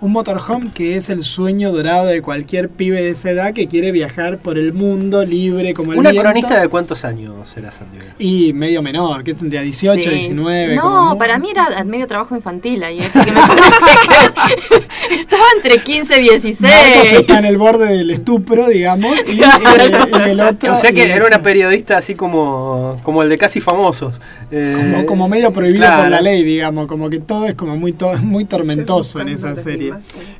Un motorhome que es el sueño dorado de cualquier pibe de esa edad que quiere viajar por el mundo libre como el ¿Una viento. cronista de cuántos años era Sandy? Y medio menor, que es de 18, Sí. 19. No, como para mí era medio trabajo infantil ahí, es que me parece que estaba entre 15 y 16. Marcos está en el borde del estupro, digamos, y, y- y el otro. O sea que y era una periodista así como, como el de Casi Famosos. Eh, como, como medio prohibido claro. por la ley, digamos, como que todo es como muy to- muy tormentoso en esa serie.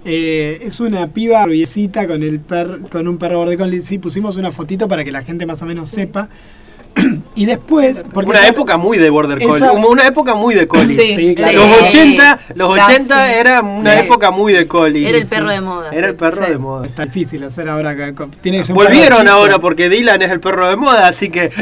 Eh, es una piba rubiecita con el per, con un perro border collie. Sí, pusimos una fotito para que la gente más o menos sepa. y después, porque Una esa- época muy de Border Collie, esa- como una época muy de Collie. Sí, Sí, claro. Los sí. 80, los Claro, 80 sí. era una Sí. época muy de Collie. Era el Sí. perro de moda. Era el perro de moda. Está difícil hacer ahora. que- con- Tiene que Volvieron ahora porque Dylan es el perro de moda, así que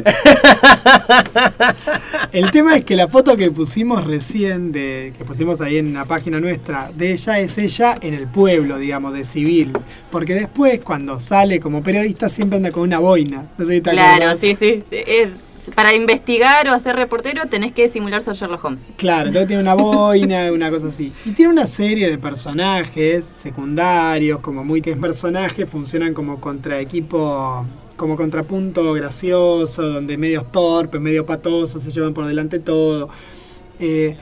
El tema es que la foto que pusimos recién, de, que pusimos ahí en la página nuestra, de ella es ella en el pueblo, digamos, de civil. Porque después, cuando sale como periodista, siempre anda con una boina. No sé si te Claro, sí, sí. Es- para investigar o hacer reportero tenés que simular ser Sherlock Holmes. Claro, entonces tiene una boina, una cosa así. Y tiene una serie de personajes secundarios, como muy que es personaje, funcionan como contraequipo, como contrapunto gracioso, donde medios torpes, medio patosos, se llevan por delante todo. Eh,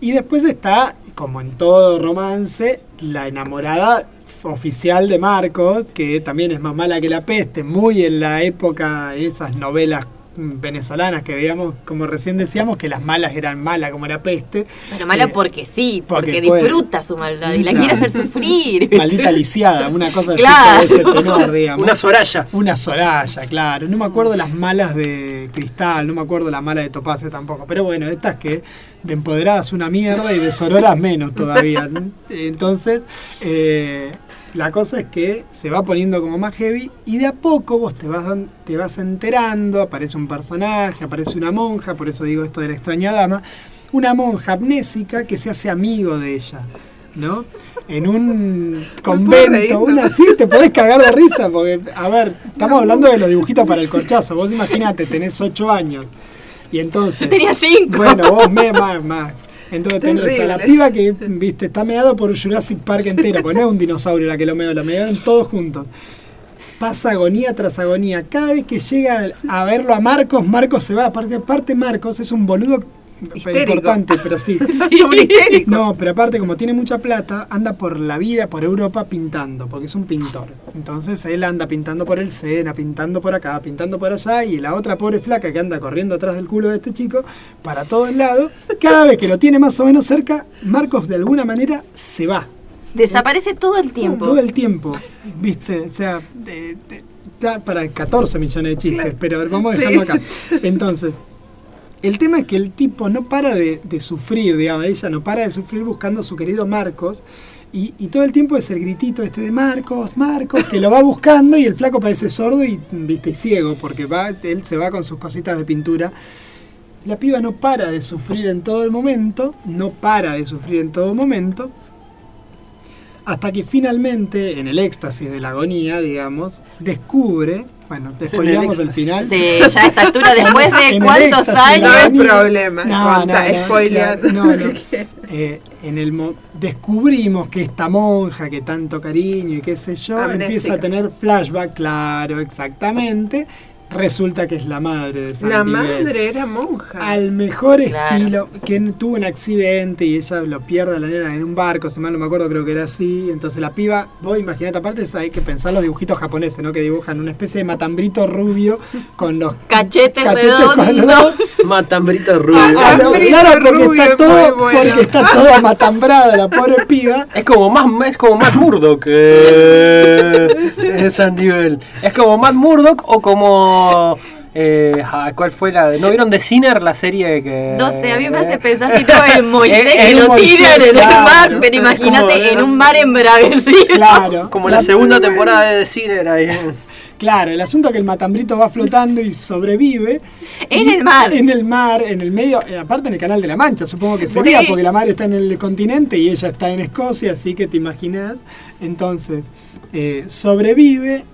y después está, como en todo romance, la enamorada oficial de Marcos, que también es más mala que la peste, muy en la época, esas novelas venezolanas que veíamos, como recién decíamos, que las malas eran malas como la peste. Pero mala Eh, porque sí, porque, porque puede. disfruta su maldad y la quiere hacer sufrir. Maldita lisiada, una cosa Claro. de ese tenor, digamos. una Soraya. Una Soraya, claro. No me acuerdo las malas de Cristal, no me acuerdo la mala de Topacio tampoco. Pero bueno, estas que de empoderadas una mierda y de sororas menos todavía. Entonces, eh, la cosa es que se va poniendo como más heavy y de a poco vos te vas, te vas enterando, aparece un personaje, aparece una monja, por eso digo esto de la extraña dama, una monja amnésica que se hace amigo de ella. ¿No? En un convento, una así, te podés cagar de risa, porque, a ver, estamos hablando de los dibujitos para el corchazo. Vos imaginate, tenés 8 años. Y entonces. Yo tenía cinco. Bueno, vos me, más, más. Entonces tenés a la Terrible. piba que, viste, está meado por Jurassic Park entero, porque no es un dinosaurio la que lo meó, lo mearon todos juntos. Pasa agonía tras agonía. Cada vez que llega a verlo a Marcos, Marcos se va. Aparte, aparte Marcos es un boludo Histérico. importante, pero sí. Sí, un histérico. No, pero aparte, como tiene mucha plata, anda por la vida, por Europa pintando, porque es un pintor. Entonces él anda pintando por el Sena, pintando por acá, pintando por allá, y la otra pobre flaca que anda corriendo atrás del culo de este chico, para todos lados, cada vez que lo tiene más o menos cerca, Marcos de alguna manera se va. Desaparece todo el tiempo. Todo el tiempo, ¿viste? O sea, de- de- da para 14 millones de chistes, pero vamos a Sí. dejarlo acá. Entonces, el tema es que el tipo no para de, sufrir, digamos, ella no para de sufrir buscando a su querido Marcos. Y, y todo el tiempo es el gritito este de Marcos, Marcos, que lo va buscando y el flaco parece sordo y, viste, y ciego, porque va, él se va con sus cositas de pintura. La piba no para de sufrir en todo el momento, no para de sufrir en todo momento, hasta que finalmente, en el éxtasis de la agonía, digamos, descubre, bueno, te spoileamos el final. Sí, ya a esta altura, después de cuántos años. No hay problema. No, no, no. Eh, en el mo- descubrimos que esta monja que tanto cariño y qué sé yo Amnésica. empieza a tener flashback, claro, exactamente. Resulta que es la madre de Sandy La Bell. madre era monja. Al mejor Claro. estilo, que tuvo un accidente y ella lo pierde a la nena en un barco, si mal no me acuerdo, creo que era así. Entonces la piba, vos imaginate, aparte hay que pensar los dibujitos japoneses, ¿no? Que dibujan una especie de matambrito rubio con los Cachetes, cuadrados. redondos. Matambrito rubio. Ah, ah, Matambrito claro, porque rubio está es todo, bueno. porque está todo amatambrado la pobre piba. Es como más es como Matt Murdock eh, es Sandy Bell. Es como Matt Murdock o como eh, ¿cuál fue la? ¿No vieron The Sinner la serie que No sé, a mí me hace pensar si todo en Moisés Eh, que lo tiran en el claro. mar, pero imagínate como- en un mar embravecido. Claro. como la segunda temporada de The Sinner ahí. Claro, el asunto es que el matambrito va flotando y sobrevive. En Y- el mar. En el mar, en el medio, eh, aparte en el Canal de la Mancha, supongo que sería, Sí. porque la madre está en el continente y ella está en Escocia, así que te imaginas. Entonces, eh, sobrevive,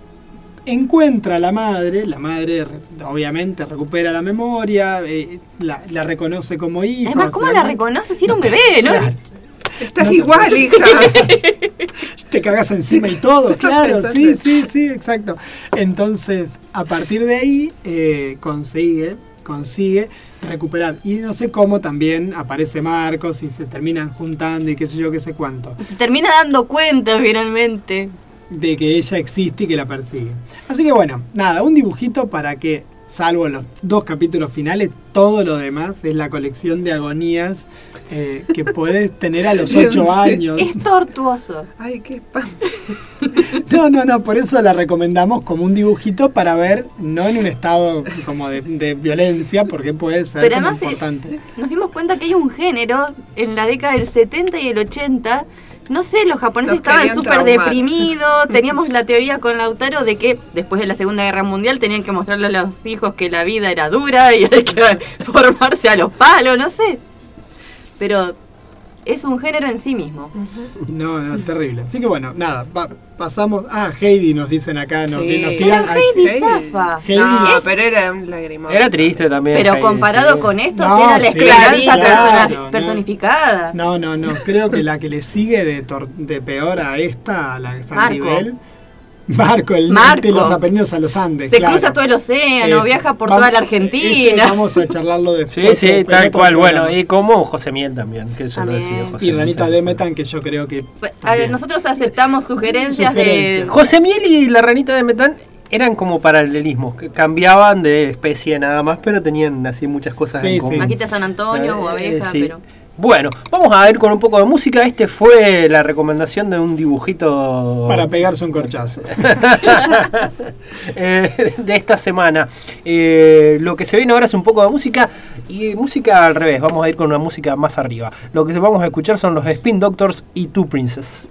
encuentra a la madre, la madre re- obviamente recupera la memoria, eh, la, la reconoce como hija. Además, o ¿cómo sea, la reconoce si era un bebé, no? Claro. Estás No, igual, hija. te cagas encima y todo, claro, sí, sí, sí, exacto. Entonces, a partir de ahí, eh, consigue, consigue recuperar. Y no sé cómo también aparece Marcos y se terminan juntando y qué sé yo, qué sé cuánto, Se termina dando cuenta finalmente. De que ella existe y que la persigue. Así que bueno, nada, un dibujito para que, salvo los dos capítulos finales, todo lo demás es la colección de agonías eh, que puedes tener a los ocho años. Es tortuoso. Ay, qué espanto. No, no, no, por eso la recomendamos como un dibujito para ver, no en un estado como de, de violencia, porque puede ser Pero como además importante. nos dimos cuenta que hay un género en la década del 70 y el 80. No sé, los japoneses Los estaban súper deprimidos. Teníamos la teoría con Lautaro de que después de la Segunda Guerra Mundial tenían que mostrarle a los hijos que la vida era dura y hay que formarse a los palos, no sé. Pero es un género en sí mismo. No, no, terrible. Así que bueno, nada, pa- pasamos. Ah, Heidi nos dicen acá, nos, Sí. nos Pero tiran. Heidi Heidi. zafa. Heidi No, es- pero era un lagrimón. Era triste también. Pero Heidi, comparado sí. con esto, No, era la sí, esperanza claro, persona- no. personificada. No, no, no. Creo que la que le sigue de, tor- de peor a esta, a la de San Marco. Miguel. Marco, el Marco. norte de los Apeninos a los Andes. Se claro. cruza todo el océano, Ese. viaja por Vamos- toda la ese Argentina. vamos a charlarlo Sí, después. sí, en tal otro cual. Bueno, programa. y como José Miel también, que yo lo También. decía. José Y Ranita sí. Demetan, que yo creo que. A ver, nosotros aceptamos sugerencias, Sugerencias. José Miel y la ranita de Metán eran como paralelismos, que cambiaban de especie nada más, pero tenían así muchas cosas Sí, en sí. común. de Maquita San Antonio o Eh, abeja, sí. pero. Bueno, vamos a ir con un poco de música. Este fue la recomendación de un dibujito Para pegarse un corchazo. eh, de esta semana. Eh, lo que se viene ahora es un poco de música y música al revés. Vamos a ir con una música más arriba. Lo que vamos a escuchar son los Spin Doctors y Two Princess.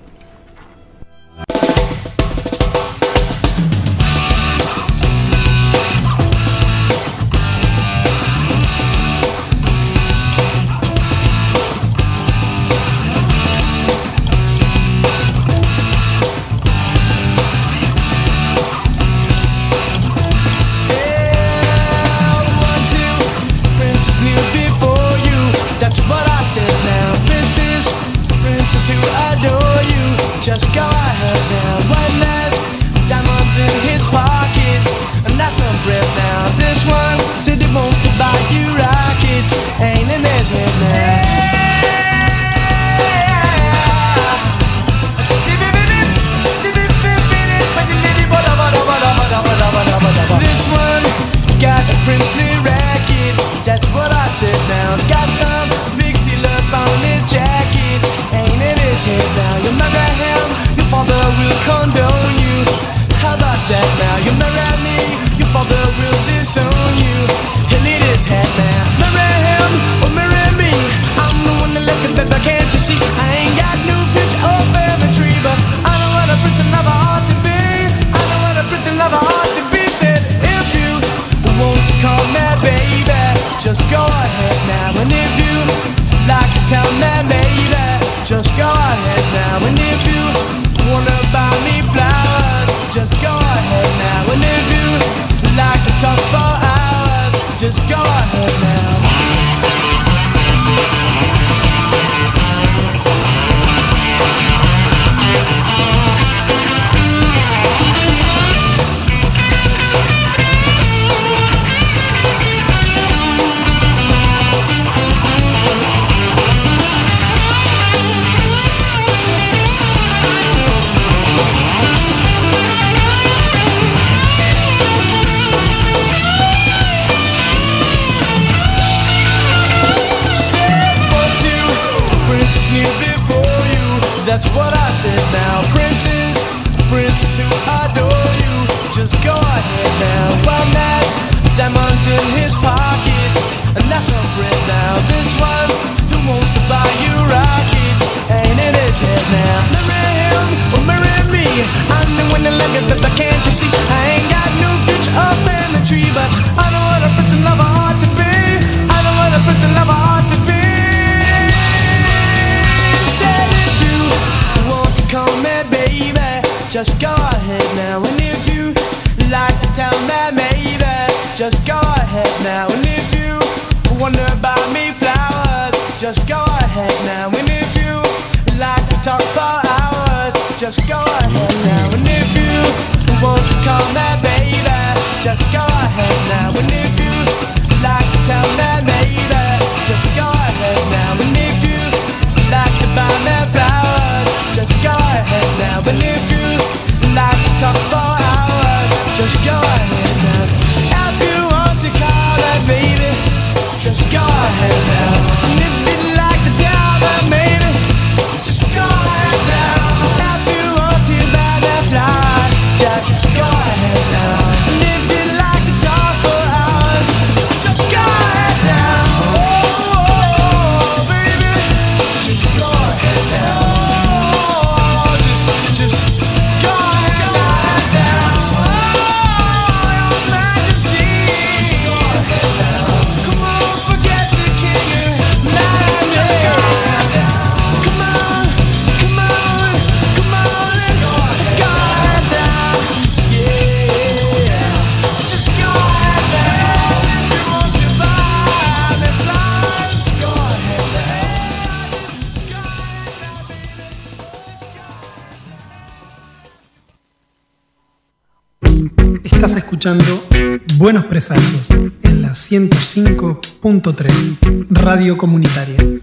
Go ahead now. And if you like to tell me maybe, just go ahead now. And if you wanna buy me flowers, just go ahead now. And if you like to talk for hours, just go ahead 105.3 Radio Comunitaria.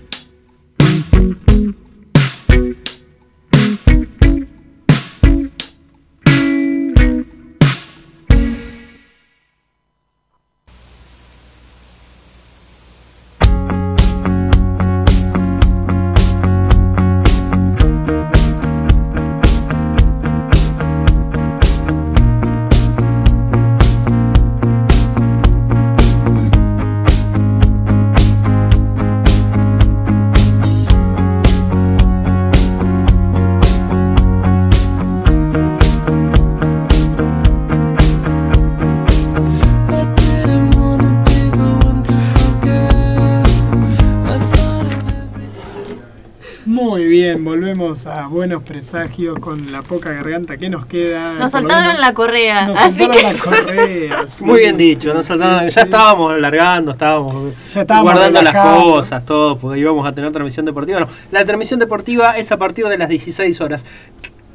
A buenos presagios con la poca garganta que nos queda. Nos menos- la correa. Nos así soltaron que la correa. sí, Muy bien sí, dicho, nos sí, saltaron- sí. ya estábamos largando, estábamos, Ya estábamos guardando las cosas, todo, porque íbamos a tener transmisión deportiva. No, la transmisión deportiva es a partir de las 16 horas.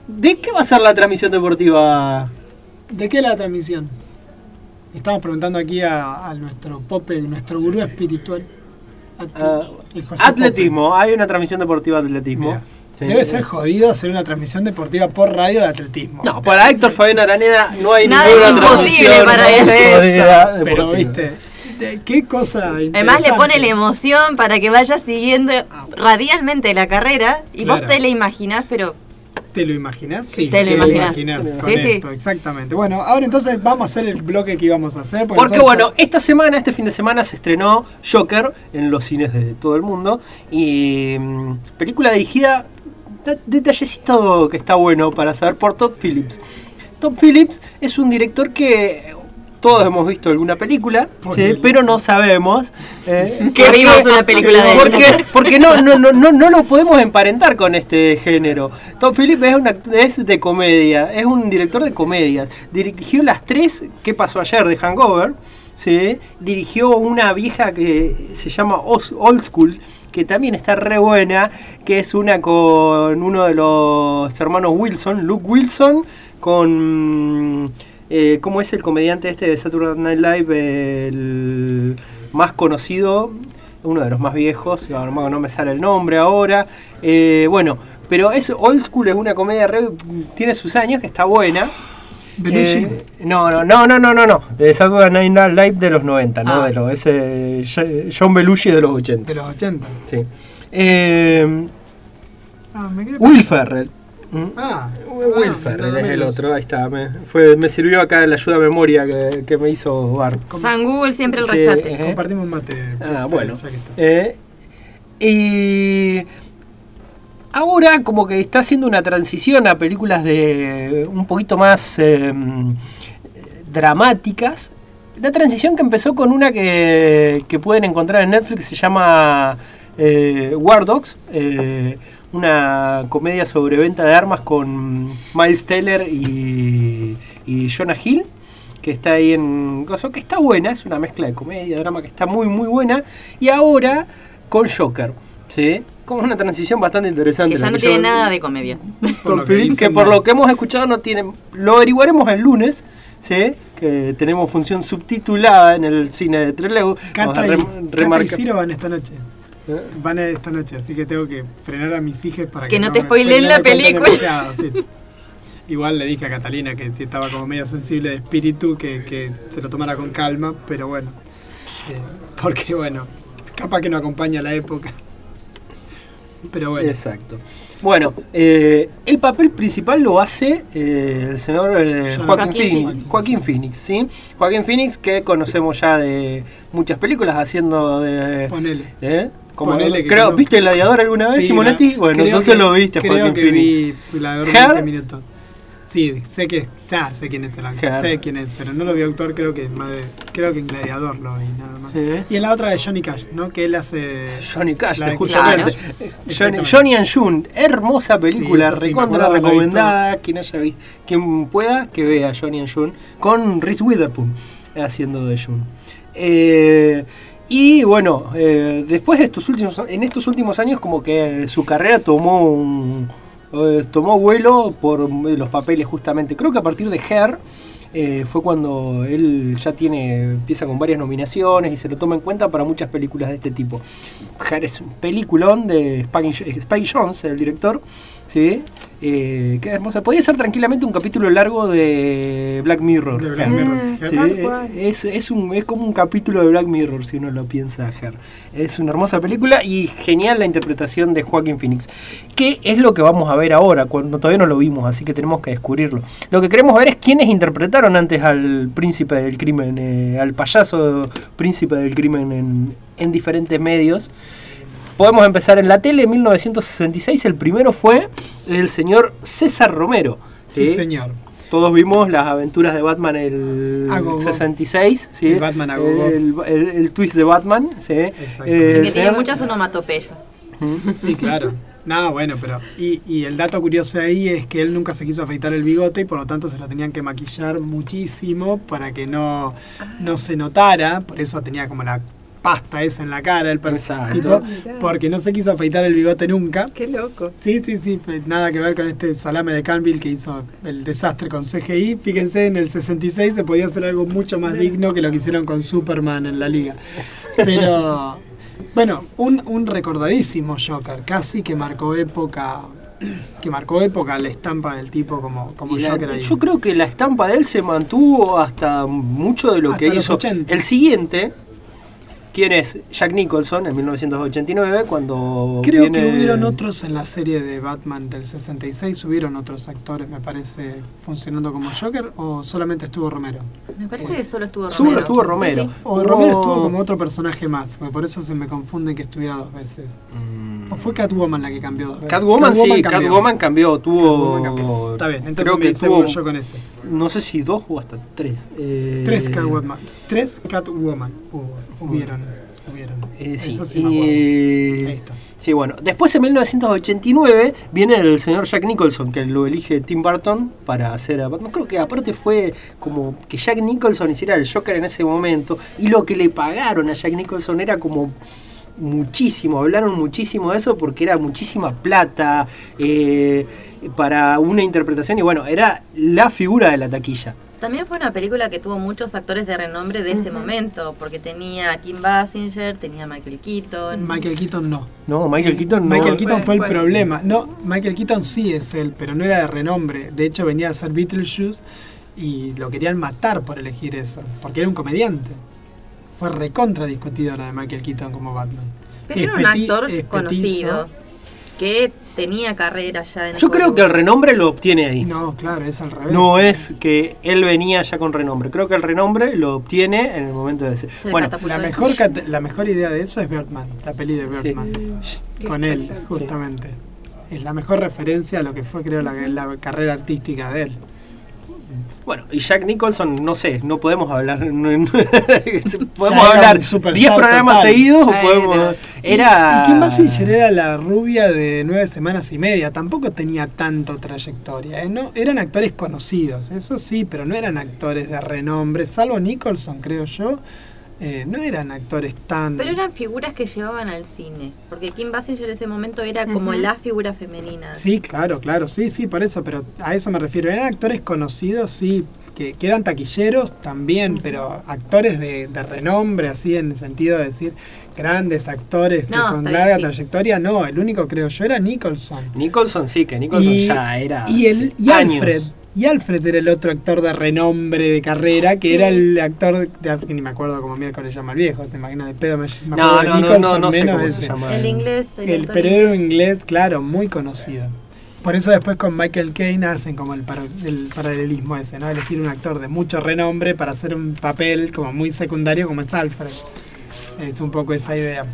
¿De qué va a ser la transmisión deportiva? ¿De qué la transmisión? Estamos preguntando aquí a, a nuestro Pope, nuestro gurú espiritual. Ah, José atletismo, hay una transmisión deportiva de atletismo. Mira, Sí. Debe ser jodido hacer una transmisión deportiva por radio de atletismo. No, para Héctor Fabián Araneda no hay Nada ninguna es imposible para él. deportiva. Pero viste, de- qué cosa Además le pone la emoción para que vayas siguiendo radialmente la carrera y Claro. vos te la imaginás, pero ¿Te lo imaginás? Sí, Te lo imaginás. con Sí, sí. esto, exactamente. Bueno, ahora entonces vamos a hacer el bloque que íbamos a hacer. Porque bueno, esta semana, este fin de semana se estrenó Joker en los cines de todo el mundo. Y mm, película dirigida, detallecito que está bueno para saber por Todd Phillips. Todd Phillips es un director que todos hemos visto alguna película, pero no sabemos eh, Que vimos una película de él. porque, porque no, no, no, no, no lo podemos emparentar con este género. Todd Phillips es, una, es de comedia, es un director de comedias. Dirigió las tres que pasó ayer de Hangover. ¿sí? Dirigió una vieja que se llama Old School, que también está re buena, que es una con uno de los hermanos Wilson, Luke Wilson, con... Eh, ¿Cómo es el comediante este de Saturday Night Live? El más conocido, uno de los más viejos, no me sale el nombre ahora. Eh, bueno, pero es Old School, es una comedia, re- tiene sus años, que está buena. Belushi. Eh, no, no, no, no, no, no, no. De Saturday Night Live de los 90, no Ah. de los. Ese John Belushi de los 80. De los 80. Sí. Eh, Ah, me quedé Will Ferrell. ¿Mm? Ah, Will ah, Ferrell es el otro, ahí está. Me, fue, me sirvió acá la ayuda a memoria que, que me hizo Bar. San Google siempre el Sí, rescate. eh. Compartimos mate. Ah, bueno. Eh, y ahora como que está haciendo una transición a películas de un poquito más eh, dramáticas. La transición que empezó con una que, que pueden encontrar en Netflix se llama eh, War Dogs. eh, una comedia sobre venta de armas con Miles Teller y, y Jonah Hill, que está ahí en que está buena, es una mezcla de comedia, drama que está muy, muy buena. Y ahora con Joker, ¿sí? Como una transición bastante interesante. Que ya no que tiene yo- nada de comedia. Por lo que por no. lo que hemos escuchado no tiene lo averiguaremos el lunes ¿sí? que tenemos función subtitulada en el cine de Trelew Cata y, Cata y Ciro van esta noche. ¿Eh? Van esta noche, así que tengo que frenar a mis hijas para que, Que no te spoileen la película. sí. Igual le dije a Catalina que si estaba como medio sensible de espíritu, que, que se lo tomara con calma, pero bueno. eh, porque bueno, capaz que no acompaña la época. Pero bueno. exacto bueno eh, el papel principal lo hace eh, el señor eh, Joaquin Joaquín, Phoenix. Phoenix, Joaquín Phoenix ¿sí? Joaquín Phoenix que conocemos ya de muchas películas haciendo de Ponele. ¿eh? Como- Ponele que creo. ¿Viste Gladiador alguna vez, Sí, Simonetti? bueno, entonces que- lo viste, Creo Joaquín que Phoenix. vi la de Her. 20 minutos. Sí, sé que ya sé quién es el actor, sé quién es, pero no lo vi actuar, creo que más de- creo que en Gladiador lo vi nada más. ¿Eh? Y en la otra de Johnny Cash, ¿no? Que él hace Johnny Cash, de- justamente. Claro. Johnny, and June, hermosa película, Sí, sí, recontra recomendada. Quien haya visto, quien pueda, que vea Johnny and June, con Reese Witherspoon haciendo de June. Eh, y bueno, eh, después de estos últimos, en estos últimos años, como que su carrera tomó un, eh, tomó vuelo por los papeles justamente. Creo que a partir de Her eh, fue cuando él ya tiene empieza con varias nominaciones y se lo toma en cuenta para muchas películas de este tipo. Her es un peliculón de Spike, Spike Jones, el director, ¿sí? Eh, qué hermosa. Podría ser tranquilamente un capítulo largo de Black Mirror. De Black. Mirror. Sí, cual. es, es, un, es como un capítulo de Black Mirror, si uno lo piensa, Her. Es una hermosa película y genial la interpretación de Joaquin Phoenix. Que es lo que vamos a ver ahora, cuando todavía no lo vimos, así que tenemos que descubrirlo. Lo que queremos ver es quiénes interpretaron antes al príncipe del crimen, eh, al payaso príncipe del crimen en, en diferentes medios. Podemos empezar en la tele, en 1966. El primero fue el señor César Romero. Sí, señor. Todos vimos las aventuras de Batman el A gogo. 66, ¿sí? El Batman a gogo. el, el- el twist de Batman, ¿sí? Eh, que el tiene señor- muchas onomatopeyas. Sí, claro. No, bueno, pero. Y, y el dato curioso ahí es que él nunca se quiso afeitar el bigote y por lo tanto se lo tenían que maquillar muchísimo para que no, no se notara. Por eso tenía como la pasta esa en la cara, el tipo, porque no se quiso afeitar el bigote nunca. Qué loco. Sí, sí, sí, nada que ver con este salame de Canville que hizo el desastre con CGI. Fíjense, en el 66 se podía hacer algo mucho más digno que lo que hicieron con Superman en la liga. Pero, bueno, un, un recordadísimo Joker, casi que marcó época, que marcó época la estampa del tipo como, como la- Joker ahí. yo creo que la estampa de él se mantuvo hasta mucho de lo Hasta que los hizo. 80. El siguiente, ¿quién es? Jack Nicholson en 1989, cuando. Creo viene- que hubieron otros en la serie de Batman del 66, hubieron otros actores, me parece, funcionando como Joker, o solamente estuvo Romero. Me parece que solo estuvo Romero. Solo estuvo Romero. sí. O Romero estuvo como otro personaje más, por eso se me confunde que estuviera dos veces. Mm. ¿O fue Catwoman la que cambió dos veces? Catwoman, sí, cambió. Catwoman cambió, tuvo. Catwoman cambió. Está bien, entonces creo me que tuvo, yo con ese. no sé si dos o hasta tres. Eh, Tres Catwoman. Tres Catwoman hubo, hubieron. hubieron. eh, sí, Eso sí y- Ahí está. Sí, bueno. Después en 1989 viene el señor Jack Nicholson, que lo elige Tim Burton para hacer a Batman. Creo que aparte fue como que Jack Nicholson hiciera el Joker en ese momento. Y lo que le pagaron a Jack Nicholson era como muchísimo. Hablaron muchísimo de eso porque era muchísima plata eh, para una interpretación. Y bueno, era la figura de la taquilla. También fue una película que tuvo muchos actores de renombre de ese momento, porque tenía a Kim Basinger, tenía a Michael Keaton. Michael Keaton no. No, Michael Keaton no. Michael Keaton Fue fue el después. problema. No, Michael Keaton sí es él, pero no era de renombre. De hecho, venía a ser Beetlejuice y lo querían matar por elegir eso, porque era un comediante. Fue recontra discutido la de Michael Keaton como Batman. Pero Es era un actor conocido, que tenía carrera ya en Yo creo Hollywood. que el renombre lo obtiene ahí. No, claro, es al revés. No es que él venía ya con renombre. Creo que el renombre lo obtiene en el momento de ser. Se Bueno, La mejor, la mejor idea de eso es Birdman, la peli de Birdman. Con él, justamente. Es la mejor referencia a lo que fue, creo, la, la carrera artística de él. Bueno, y Jack Nicholson, no sé, no podemos hablar. no- no- podemos Ya hablar un superstar 10 programas total. seguidos o Ya podemos. era. Era. Y Kim Basinger era la rubia de nueve semanas y media. Tampoco tenía tanto trayectoria. ¿eh? No, eran actores conocidos, eso sí, pero no eran actores de renombre. Salvo Nicholson, creo yo. Eh, no eran actores tan. Pero eran figuras que llevaban al cine. Porque Kim Basinger en ese momento era como la figura femenina. Sí, claro, claro, sí, sí, por eso, pero a eso me refiero. Eran actores conocidos, sí, que, que eran taquilleros también, pero actores de, de renombre, así en el sentido de decir grandes actores que con larga bien, sí. trayectoria, no, el único creo yo era Nicholson. Nicholson sí, que Nicholson Y, ya era. y, el, sí, y años. Alfred. Y Alfred era el otro actor de renombre de carrera, que Sí. era el actor de que ni me acuerdo cómo miércoles llama el viejo, te imaginas de pedo me, me No, acuerdo no, no, Nicholson no, no sé menos cómo de se llama. El inglés. El actor perero inglés, claro, muy conocido. Por eso después con Michael Caine hacen como el, par- el paralelismo ese, ¿no? Elegir un actor de mucho renombre para hacer un papel como muy secundario como es Alfred. Es un poco esa idea.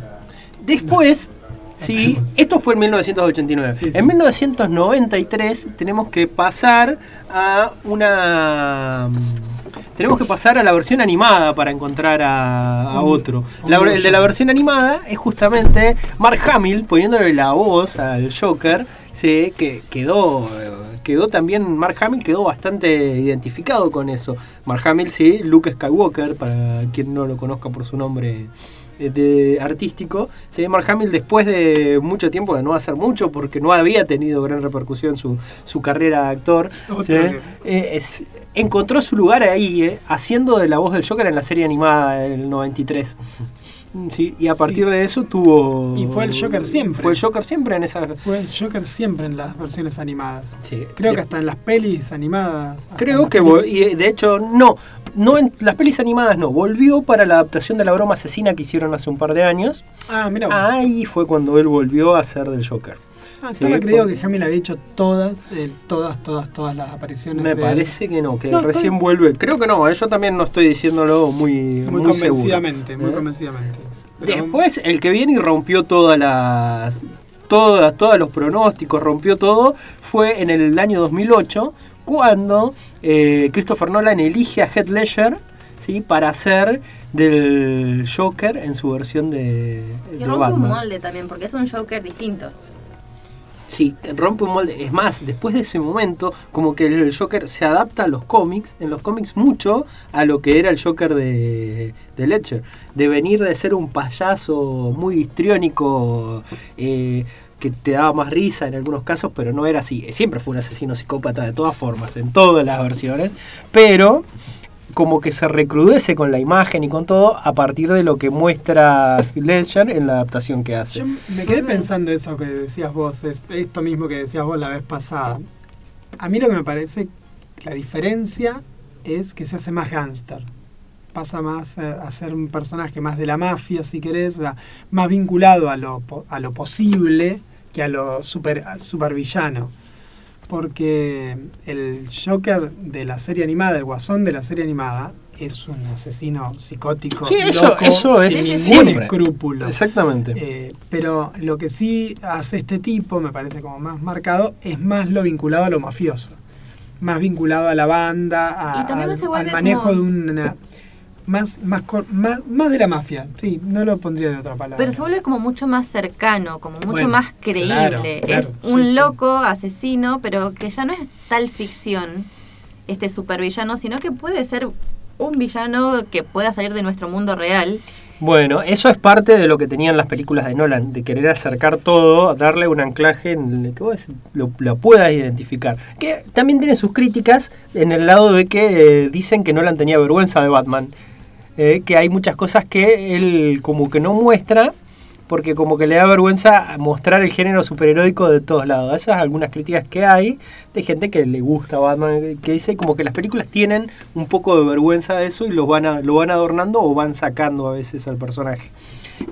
Después, sí, esto fue en 1989. Sí, sí. En 1993 tenemos que pasar a una. Tenemos que pasar a la versión animada para encontrar a, otro. La- el de la versión animada es justamente Mark Hamill poniéndole la voz al Joker. Sí, que quedó, quedó también, Mark Hamill quedó bastante identificado con eso. Mark Hamill, sí, Luke Skywalker, para quien no lo conozca por su nombre de artístico. Sí, Mark Hamill después de mucho tiempo de no hacer mucho porque no había tenido gran repercusión su, su carrera de actor. Eh, es- encontró su lugar ahí, eh, haciendo de la voz del Joker en la serie animada del 93. Sí, y a Sí. partir de eso tuvo... Y fue el Joker siempre. Fue el Joker siempre en esa... Fue el Joker siempre en las versiones animadas. Sí. Creo De- que hasta en las pelis animadas. Creo que, pelis- y eh, de hecho, no, no en las pelis animadas no, volvió para la adaptación de la broma asesina que hicieron hace un par de años. Ah, mira. Ahí fue cuando él volvió a ser del Joker. Ah, sí, estaba creído que Hamill había hecho todas, eh, todas, todas, todas las apariciones. Me de- parece que no, que No, recién estoy- vuelve. Creo que no, eh, yo también no estoy diciéndolo muy, Muy, muy convencidamente, seguro. muy ¿Eh? convencidamente. Pero- Después, el que viene y rompió todas las. Todas, todos los pronósticos, rompió todo, fue en el año 2008, cuando eh, Christopher Nolan elige a Heath Ledger ¿sí? para hacer del Joker en su versión de, Y de rompe un molde también, porque es un Joker distinto. Sí, rompe un molde. Es más, después de ese momento, como que el Joker se adapta a los cómics, en los cómics mucho, a lo que era el Joker de, de Ledger. De venir de ser un payaso muy histriónico, eh, que te daba más risa en algunos casos, pero no era así. Siempre fue un asesino psicópata de todas formas, en todas las versiones. Pero como que se recrudece con la imagen y con todo a partir de lo que muestra Ledger en la adaptación que hace. Yo me quedé pensando eso que decías vos, es esto mismo que decías vos la vez pasada. A mí lo que me parece, la diferencia es que se hace más gángster. Pasa más eh, a ser un personaje más de la mafia, si querés, o sea, más vinculado a lo, a lo posible que a lo super, supervillano. Porque el Joker de la serie animada, el guasón de la serie animada, es un asesino psicótico. Sí, eso, loco, eso es sin ningún siempre. escrúpulo. Exactamente. Eh, pero lo que sí hace este tipo, me parece como más marcado, es más lo vinculado a lo mafioso. Más vinculado a la banda, a- al, manejo como- de una... Más, más, más, más de la mafia, sí, no lo pondría de otra palabra. Pero se vuelve como mucho más cercano, como mucho Bueno, más creíble. claro, claro, es sí, un sí. loco asesino, pero que ya no es tal ficción, este supervillano, sino que puede ser un villano que pueda salir de nuestro mundo real. Bueno, eso es parte de lo que tenían las películas de Nolan, de querer acercar todo, darle un anclaje en el que vos lo, lo puedas identificar. Que también tiene sus críticas en el lado de que eh, dicen que Nolan tenía vergüenza de Batman. Eh, que hay muchas cosas que él como que no muestra, porque como que le da vergüenza mostrar el género superheroico de todos lados. Esas algunas críticas que hay de gente que le gusta Batman, que dice como que las películas tienen un poco de vergüenza de eso y lo van, lo van adornando o van sacando a veces al personaje.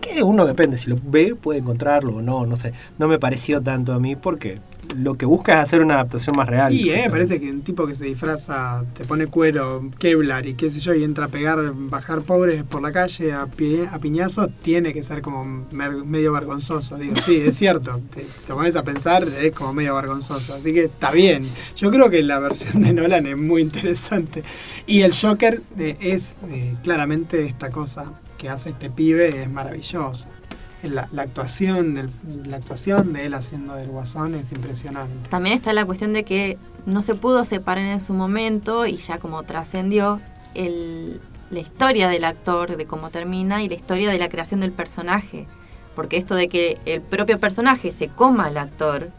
Que uno depende, si lo ve puede encontrarlo o no, no sé. No me pareció tanto a mí porque lo que busca es hacer una adaptación más real. Y eh, parece que un tipo que se disfraza, se pone cuero, Kevlar y qué sé yo, y entra a pegar, bajar pobres por la calle a, pi- a piñazos, tiene que ser como mer- medio vergonzoso. Digo, sí, es cierto, te, te pones a pensar, es como medio vergonzoso. Así que está bien. Yo creo que la versión de Nolan es muy interesante. Y el Joker eh, es eh, claramente esta cosa que hace este pibe, es maravillosa. La, actuación del- la actuación de él haciendo del guasón es impresionante. También está la cuestión de que no se pudo separar en su momento y ya como trascendió el- la historia del actor, de cómo termina, y la historia de la creación del personaje. Porque esto de que el propio personaje se coma al actor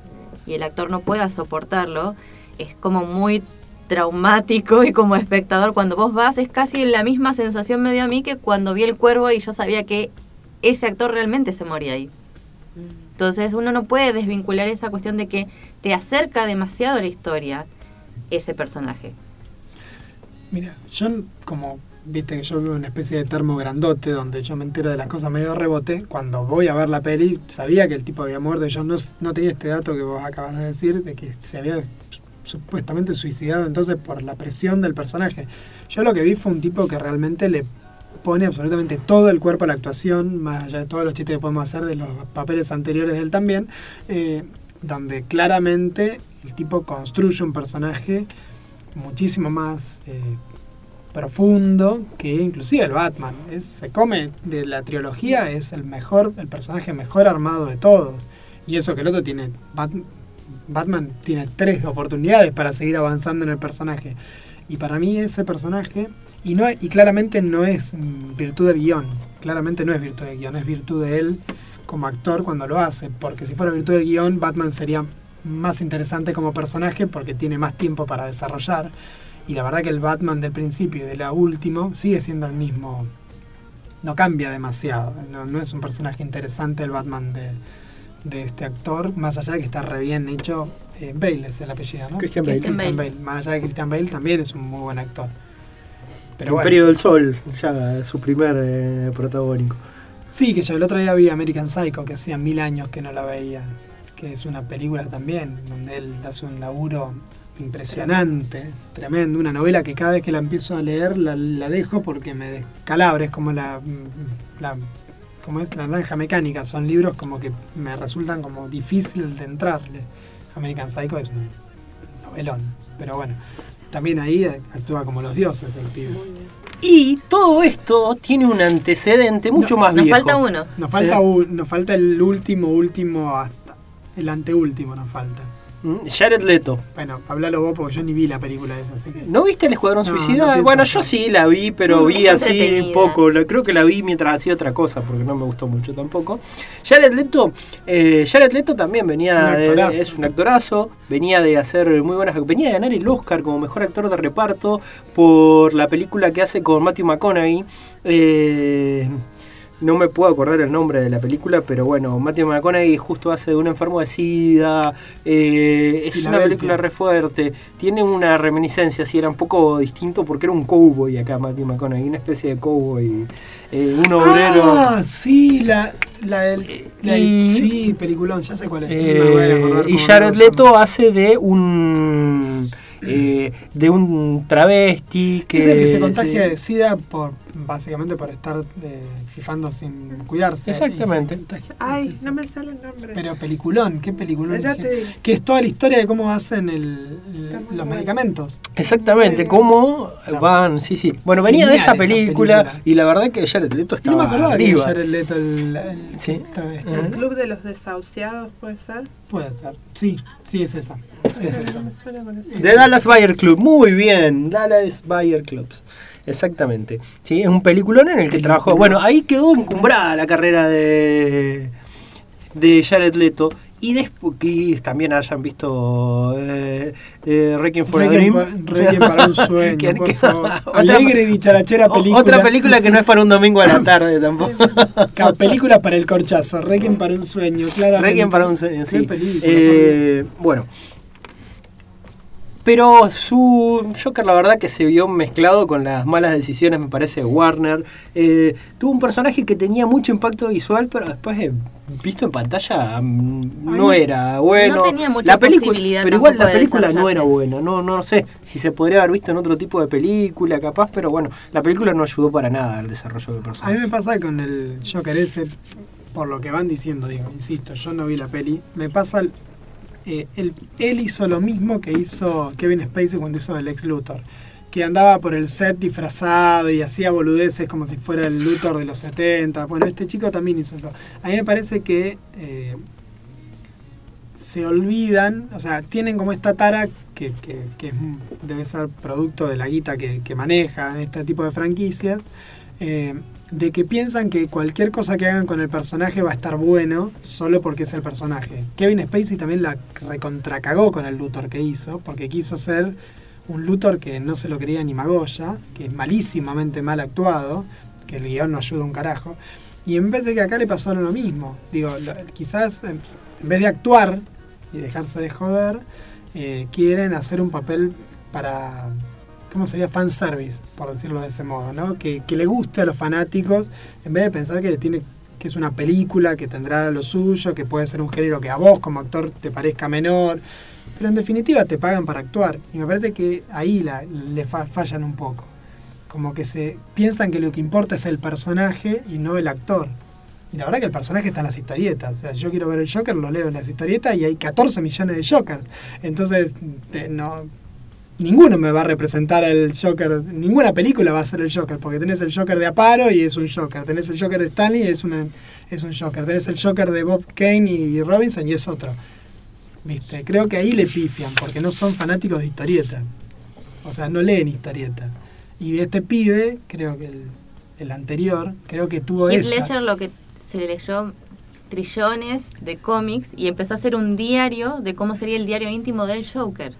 y el actor no pueda soportarlo, es como muy traumático y como espectador cuando vos vas es casi la misma sensación me dio a mí que cuando vi el cuervo y yo sabía que ese actor realmente se moría ahí. Entonces uno no puede desvincular esa cuestión de que te acerca demasiado a la historia ese personaje. Mira, yo como viste que yo vivo en una especie de termo grandote donde yo me entero de las cosas medio rebote, cuando voy a ver la peli sabía que el tipo había muerto y yo no, no tenía este dato que vos acabas de decir de que se había su- supuestamente suicidado entonces por la presión del personaje. Yo lo que vi fue un tipo que realmente le pone absolutamente todo el cuerpo a la actuación, más allá de todos los chistes que podemos hacer de los papeles anteriores de él también, eh, donde claramente el tipo construye un personaje muchísimo más eh, profundo que inclusive el Batman. Es, se come de la trilogía, es el mejor, el personaje mejor armado de todos. Y eso que el otro tiene, Bat- Batman tiene tres oportunidades para seguir avanzando en el personaje. Y para mí ese personaje, y, no, y claramente no es virtud del guion, claramente no es virtud del guion, es virtud de él como actor cuando lo hace, porque si fuera virtud del guion, Batman sería más interesante como personaje porque tiene más tiempo para desarrollar. Y la verdad que el Batman del principio y de la última sigue siendo el mismo. No cambia demasiado. No, no es un personaje interesante el Batman de, de este actor, más allá de que está re bien hecho. eh, Bale es el apellido, ¿no? Christian Bale. Christian Christian Bale. Más allá de Christian Bale también es un muy buen actor. Pero bueno. Imperio del Sol, ya su primer eh, protagónico. Sí, que yo el otro día vi American Psycho, que hacía mil años que no la veía, que es una película también, donde él hace un laburo impresionante, tremendo, una novela que cada vez que la empiezo a leer la, la dejo porque me descalabra, es como la, la como es la naranja mecánica, son libros como que me resultan como difícil de entrarles. American Psycho es un novelón, pero bueno, también ahí actúa como los dioses el pibe. Y todo esto tiene un antecedente mucho No, más Nos viejo. falta uno. Nos falta, un- nos falta el último, último, hasta el anteúltimo nos falta. Mm, Jared Leto. Bueno, hablalo vos porque yo ni vi la película esa, así que... ¿No viste el Escuadrón No, Suicida? no bueno, yo sí la vi, pero Mm, vi así entretenida. poco. Creo que la vi mientras hacía otra cosa, porque no me gustó mucho tampoco. Jared Leto, eh, Jared Leto también venía Un de, actorazo. es un actorazo, venía de hacer muy buenas, venía de ganar el Oscar como mejor actor de reparto por la película que hace con Matthew McConaughey. Eh, no me puedo acordar el nombre de la película, pero bueno, Matthew McConaughey justo hace de un enfermo de SIDA. eh, es una película re fuerte. Tiene una reminiscencia, si era un poco distinto, porque era un cowboy acá, Matthew McConaughey, una especie de cowboy, eh, un obrero. Ah, sí, la... la, del- la- Y- sí, peliculón, ya sé cuál es. Eh, no me voy a acordar y Jared. Leto hace de un eh, de un travesti que es el que se contagia sí. de SIDA por, básicamente por estar eh, fifando sin cuidarse. Exactamente. Ay, Es no me sale el nombre. Pero peliculón, qué peliculón. Ya que- te. Que es toda la historia de cómo hacen el- los bueno. medicamentos. Exactamente, cómo La- van, sí, sí. Bueno, venía de Genial esa esa película, película. y la verdad que Jared Leto Y estaba no me acordaba que arriba. Jared Leto el, el Sí. Club de los Desahuciados, ¿puede ser? Puede ser. Sí, sí, es esa. Es esa. The Dallas Buyer Club, muy bien, Dallas Buyer Clubs. Exactamente. Sí, es un peliculón en el que trabajó. Bueno, ahí quedó encumbrada la carrera de, de Jared Leto. Y después que también hayan visto eh, eh, Requiem for a Dream. pa- Requiem para un sueño, Que- por que- favor. otra- Alegre y dicharachera película. Otra película que no es para un domingo a la tarde tampoco. Claro, película para el corchazo. Requiem para un sueño, claramente. Requiem para un sueño, sí. película, Eh, bueno. Pero su Joker, la verdad, que se vio mezclado con las malas decisiones, me parece, de Warner. Eh, tuvo un personaje que tenía mucho impacto visual, pero después, eh, visto en pantalla, mm, no Ay, era bueno. no tenía mucha la película, posibilidad Pero igual la de película no era buena. No, no sé si se podría haber visto en otro tipo de película, capaz, pero bueno, la película no ayudó para nada al desarrollo del A mí personaje. me pasa con el Joker ese, por lo que van diciendo, digo, insisto, yo no vi la peli, me pasa, eh, él hizo lo mismo que hizo Kevin Spacey cuando hizo el ex Luthor, que andaba por el set disfrazado y hacía boludeces como si fuera el Luthor de los 70. Bueno, este chico también hizo eso. A mí me parece que eh, se olvidan, o sea, tienen como esta tara que, debe ser producto de la guita que, que manejan este tipo de franquicias, eh, de que piensan que cualquier cosa que hagan con el personaje va a estar bueno solo porque es el personaje. Kevin Spacey también la recontracagó con el Luthor que hizo, porque quiso ser un Luthor que no se lo quería ni Magoya, que es malísimamente mal actuado, que el guion no ayuda un carajo. Y en vez de que acá le pasó lo mismo, digo, lo- quizás en, en vez de actuar y dejarse de joder, eh, quieren hacer un papel para, ¿cómo sería? Fanservice, por decirlo de ese modo, ¿no? Que, le guste a los fanáticos, en vez de pensar que tiene que es una película, que tendrá lo suyo, que puede ser un género que a vos como actor te parezca menor, pero en definitiva te pagan para actuar. Y me parece que ahí le fa- fallan un poco. Como que se piensan que lo que importa es el personaje y no el actor. Y la verdad que el personaje está en las historietas. O sea, yo quiero ver el Joker, lo leo en las historietas y hay 14 millones de Jokers. Entonces, no, ninguno me va a representar el Joker. Ninguna película va a ser el Joker, porque tenés el Joker de Aparo y es un Joker. Tenés el Joker de Stanley y es, una, es un Joker. Tenés el Joker de Bob Kane y Robinson y es otro. ¿Viste? Creo que ahí le pifian, porque no son fanáticos de historieta. O sea, no leen historieta. Y este pibe, creo que el, el anterior, creo que tuvo esa. Ledger lo que se leyó trillones de cómics y empezó a hacer un diario de cómo sería el diario íntimo del Joker.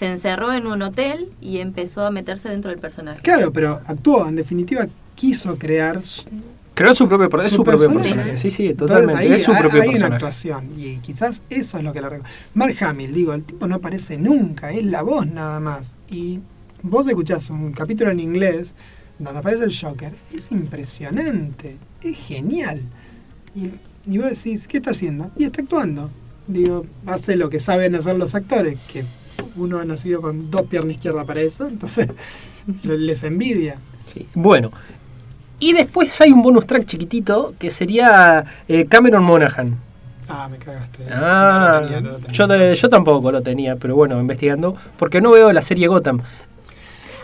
Se encerró en un hotel y empezó a meterse dentro del personaje. Claro, pero actuó, en definitiva, quiso crear su, Creó su propio, per- es su propio personaje. personaje. Sí, sí, Entonces, totalmente. ahí es su hay- propio hay una personaje. actuación y quizás eso es lo que le reco- Mark Hamill, digo, el tipo no aparece nunca, es la voz nada más. Y vos escuchás un capítulo en inglés donde aparece el Joker, es impresionante, es genial. Y, y vos decís, ¿qué está haciendo? Y está actuando. Digo, hace lo que saben hacer los actores, que uno ha nacido con dos piernas izquierdas para eso, entonces les envidia. Sí. Bueno, y después hay un bonus track chiquitito que sería eh, Cameron Monaghan. Ah, me cagaste. Ah, No lo tenía, no lo tenía. yo, yo tampoco lo tenía, pero bueno, investigando, porque no veo la serie Gotham.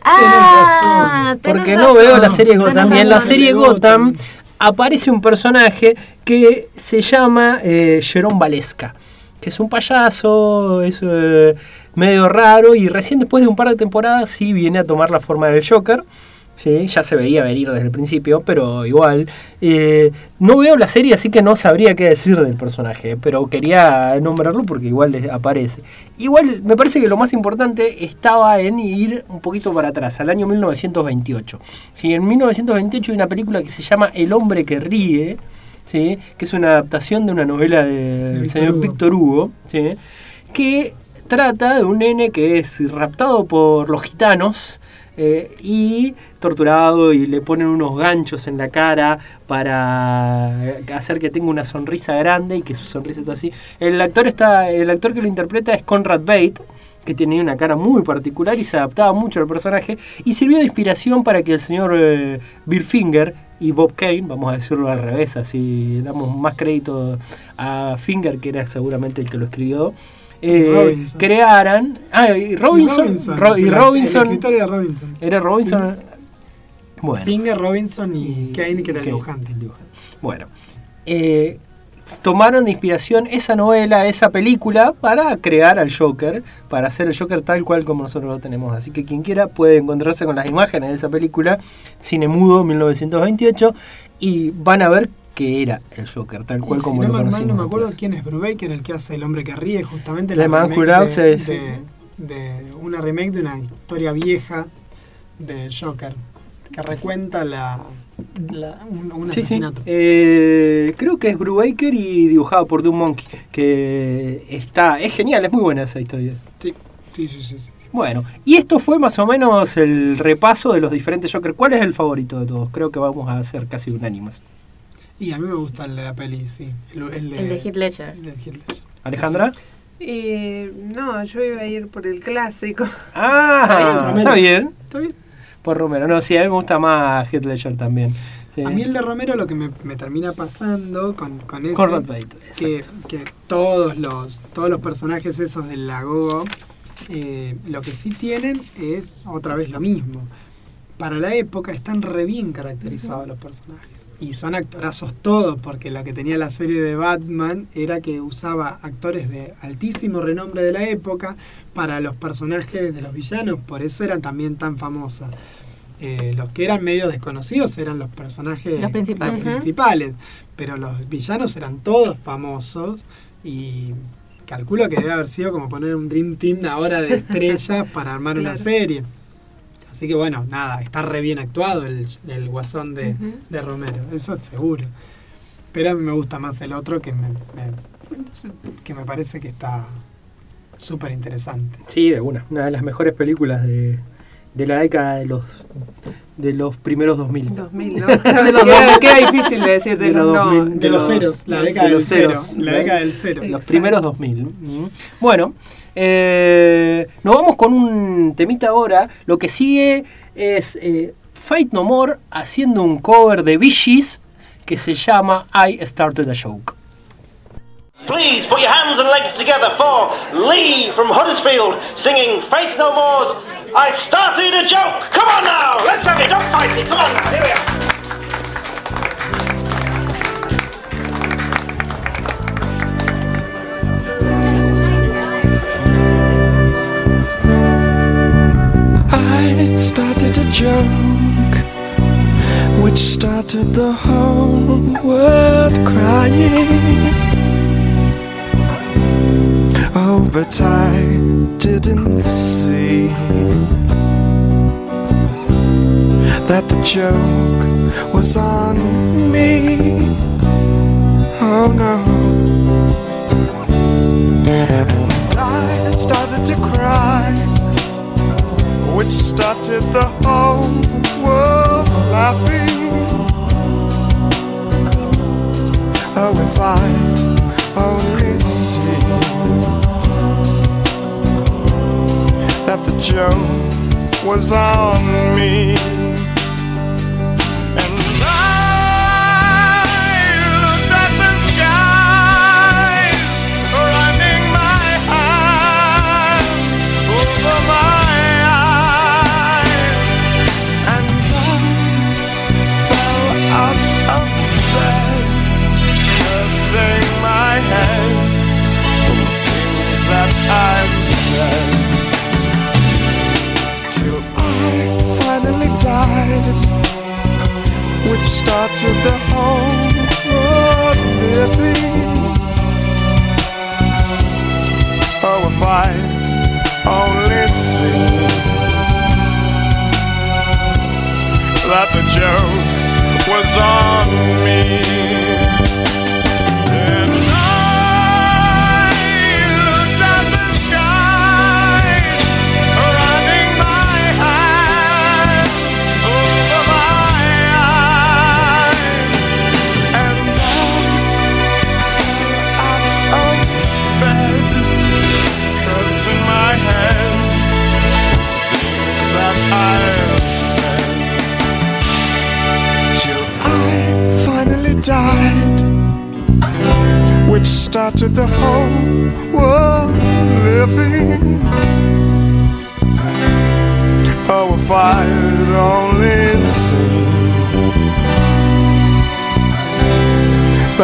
Ah, tenés Porque razón, no veo la serie tenés Gotham. Y en la serie Gotham aparece un personaje que se llama eh, Jerome Valesca, que es un payaso, es eh, medio raro y recién después de un par de temporadas sí viene a tomar la forma del Joker. Sí, ya se veía venir desde el principio, pero igual. eh, no veo la serie, así que no sabría qué decir del personaje, pero quería nombrarlo porque igual les aparece. Igual me parece que lo más importante estaba en ir un poquito para atrás, al año 1928. Sí, en 1928 hay una película que se llama El hombre que ríe, ¿sí? que es una adaptación de una novela de- del señor Hugo. Víctor Hugo, ¿sí? que trata de un nene que es raptado por los gitanos eh, y torturado y le ponen unos ganchos en la cara para hacer que tenga una sonrisa grande y que su sonrisa está así. El actor está, el actor que lo interpreta es Conrad Bate, que tenía una cara muy particular y se adaptaba mucho al personaje y sirvió de inspiración para que el señor eh, Bill Finger y Bob Kane, vamos a decirlo al revés, así damos más crédito a Finger, que era seguramente el que lo escribió, eh, Robinson. crearan... Ah, y Robinson, Ro- y Robinson El escritor era Robinson. era Robinson. Bueno. Robinson y, Y Kane, que era dibujante. el dibujante. Bueno, eh, tomaron de inspiración esa novela, esa película, para crear al Joker, para hacer el Joker tal cual como nosotros lo tenemos. Así que quien quiera puede encontrarse con las imágenes de esa película, Cine Mudo 1928, y van a ver que era el Joker tal cual Y como si lo no me, mal conocimos. no me acuerdo quién es Brubaker, el que hace El hombre que ríe, justamente la Man remake de, de- una remake de una historia vieja de Joker, que recuenta la, la- un, un Sí, sí. asesinato. Eh, creo que es Brubaker y dibujado por Doom Monkey, que está, es genial, es muy buena esa historia. Sí, sí, sí, sí. Bueno, y esto fue más o menos el repaso de los diferentes Joker. ¿Cuál es el favorito de todos? Creo que vamos a hacer casi unánimes. Y a mí me gusta el de la peli, sí. El, el de, El de Heath Ledger. el de Heath Ledger. ¿Alejandra? Y no, yo iba a ir por el clásico. Ah, está bien. ¿Está bien? Por Romero. No, sí, a mí me gusta más Heath Ledger también. Sí. A mí el de Romero lo que me, me termina pasando con, con ese... Con que, que todos los todos los personajes esos del Lago eh, lo que sí tienen es otra vez lo mismo. Para la época están re bien caracterizados los personajes. Y son actorazos todos, porque lo que tenía la serie de Batman era que usaba actores de altísimo renombre de la época para los personajes de los villanos, por eso eran también tan famosas. Eh, los que eran medio desconocidos eran los personajes Los principales. los principales, pero los villanos eran todos famosos y calculo que debe haber sido como poner un Dream Team ahora de estrellas para armar una serie. Así que bueno, nada, está re bien actuado el, el guasón de, Ujú. de Romero, eso es seguro. Pero a mí me gusta más el otro que me, me- que me parece que está súper interesante. Sí, de una. Una de las mejores películas de, de la década de los de los primeros 2000. 2000, ¿no? De los queda, 2000. queda difícil de decir de, De los no. 2000, De los ceros, la década de del los cero, ceros. la década del cero. Los Exacto. primeros 2000. Mm. Bueno, eh, nos vamos con un temita ahora. Lo que sigue es eh, Fight No More haciendo un cover de Gees que se llama I Started a Joke. Please put your hands and legs together for Lee from Huddersfield singing Faith No More's I Started a Joke. Come on now, let's have it. Don't fight it. Come on here we are. I started a joke which started the whole world crying. Oh, but I didn't see that the joke was on me. Oh no. And I started to cry which started the whole world laughing. Oh, if I'd only see that the joke was on me. Which started the whole world living. Oh, if I'd only seen that the joke was on me.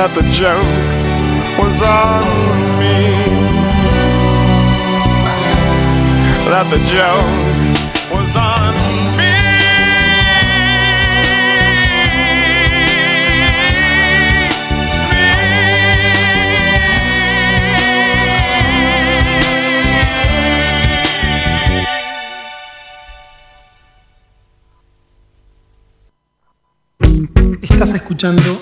The joke was on me, the joke was on me. Estás escuchando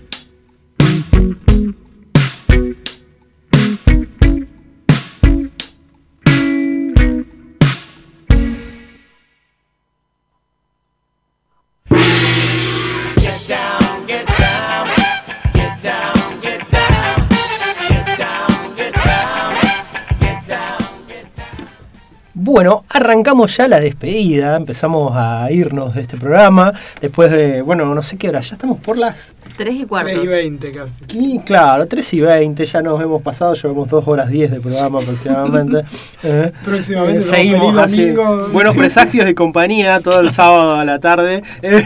Arrancamos ya la despedida, empezamos a irnos de este programa, después de, bueno, no sé qué hora, ya estamos por las... 3 y cuarto. 3 y 20 casi. Y claro, 3 y 20, ya nos hemos pasado, llevamos 2 horas 10 de programa aproximadamente. Eh, Próximamente eh, seguimos así, buenos presagios de compañía todo el sábado a la tarde.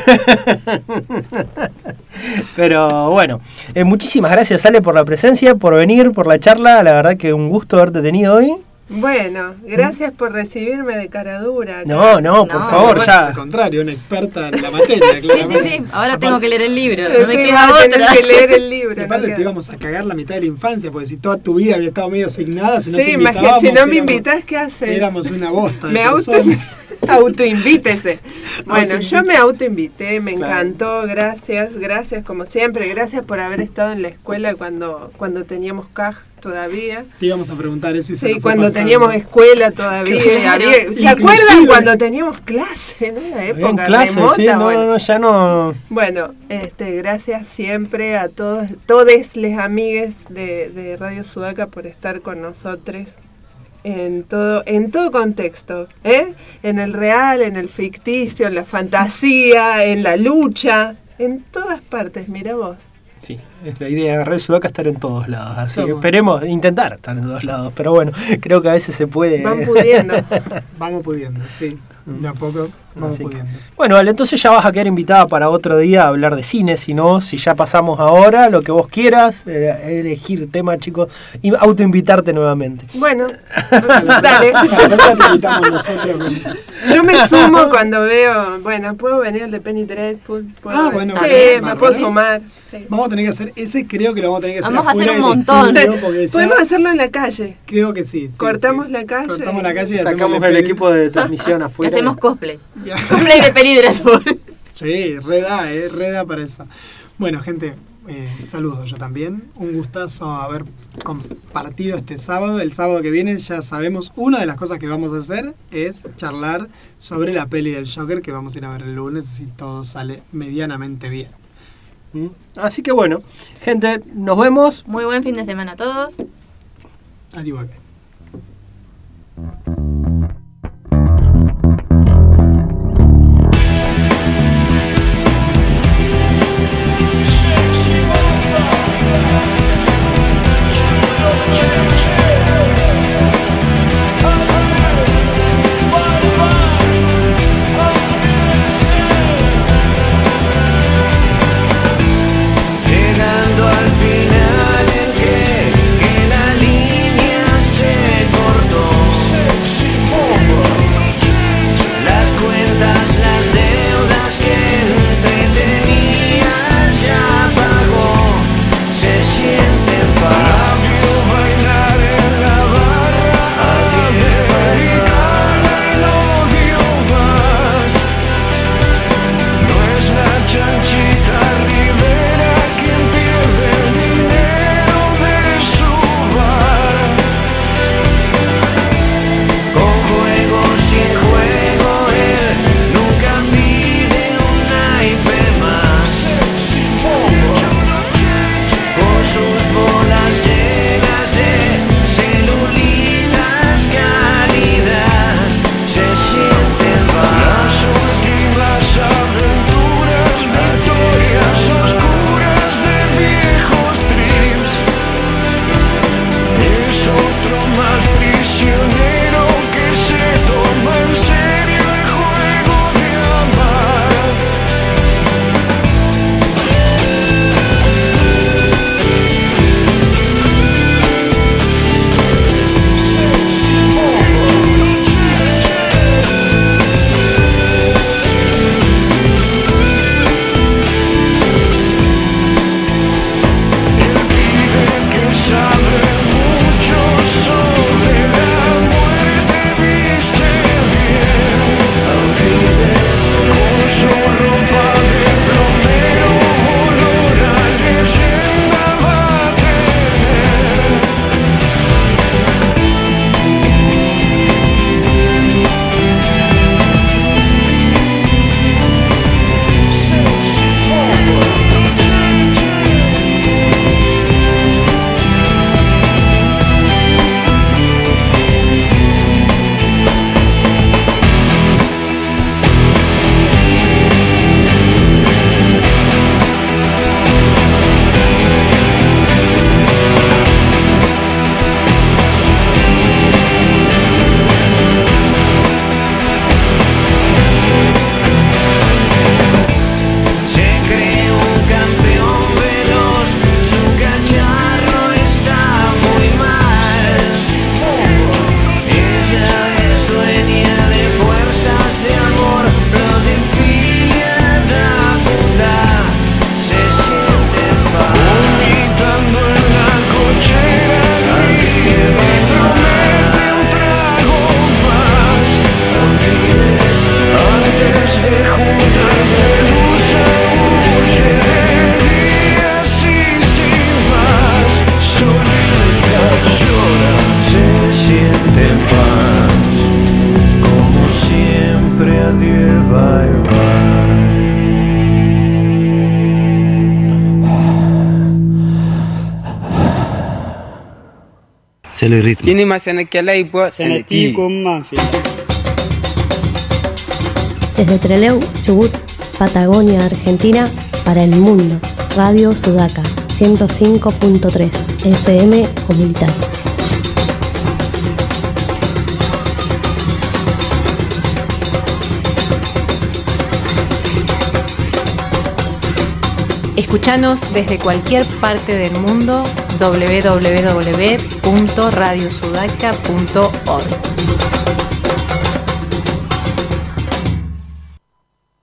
Pero bueno, eh, muchísimas gracias Ale por la presencia, por venir, por la charla, la verdad que un gusto haberte tenido hoy. Bueno, gracias por recibirme de cara dura. No, no, por No, favor, Al ya. contrario, una experta en la materia, Sí, sí, claramente. sí. Ahora tengo que leer el libro. Sí, No me queda vas a tener otra. que leer el Y libro. no aparte queda. te íbamos a cagar la mitad de la infancia, porque si toda tu vida había estado medio asignada, si no Sí, te imagínate, invitábamos, si no me éramos- invitas, ¿qué haces? Éramos una bosta. de Me auto. autoinvítese. Bueno, yo me autoinvité, me Claro. encantó, gracias, gracias como siempre, gracias por haber estado en la escuela cuando, cuando teníamos CAJ todavía. Te íbamos a preguntar eso Sí, cuando teníamos escuela todavía. Claro. había- ¿Se acuerdan cuando teníamos clase en una época clase, remota? sí, no, Bueno. no, no, ya no. Bueno, este, gracias siempre a todos, todos les amigues de, de Radio Sudaca por estar con nosotros en todo, en todo contexto, ¿eh? En el real, en el ficticio, en la fantasía, en la lucha, en todas partes, mira vos. Sí, es la idea de Radio Sudaca estar en todos lados. Así que esperemos intentar estar en todos lados. Pero bueno, creo que a veces se puede. Van pudiendo. Vamos pudiendo, sí. De a poco Así que-. Bueno, vale, entonces ya vas a quedar invitada para otro día a hablar de cine. Si no, si ya pasamos ahora, lo que vos quieras, eh, elegir tema, chicos, y autoinvitarte nuevamente. Bueno, dale. Nosotros. Yo me sumo cuando veo, bueno, puedo venir el de Penny Dreadful. Puedo Ah, bueno, sí, bueno, me puedo sí. sumar. sí. Vamos a tener que hacer, ese creo que lo vamos a tener que hacer Vamos a hacer un montón. estudio, porque ya- Podemos hacerlo en la calle. creo que sí. sí, Cortamos sí. la calle. Cortamos la calle y Sacamos el peli- equipo de transmisión Y afuera. hacemos cosplay. Ya. Cosplay de Dreadful. Sí, reda, eh, reda para eso. Bueno, gente, eh, saludos yo también. Un gustazo haber compartido este sábado. El sábado que viene ya sabemos, una de las cosas que vamos a hacer es charlar sobre la peli del Joker que vamos a ir a ver el lunes si todo sale medianamente bien. Mm. Así que bueno, gente, nos vemos. Muy buen fin de semana a todos. Adiós. Le rythme. Kini masana kela ipo sanati. Desde Trelew, Chubut, Patagonia, Argentina, para el mundo. Radio Sudaca, 105.3 FM Comunitario. Escuchanos desde cualquier parte del mundo www.radiosudaca.org.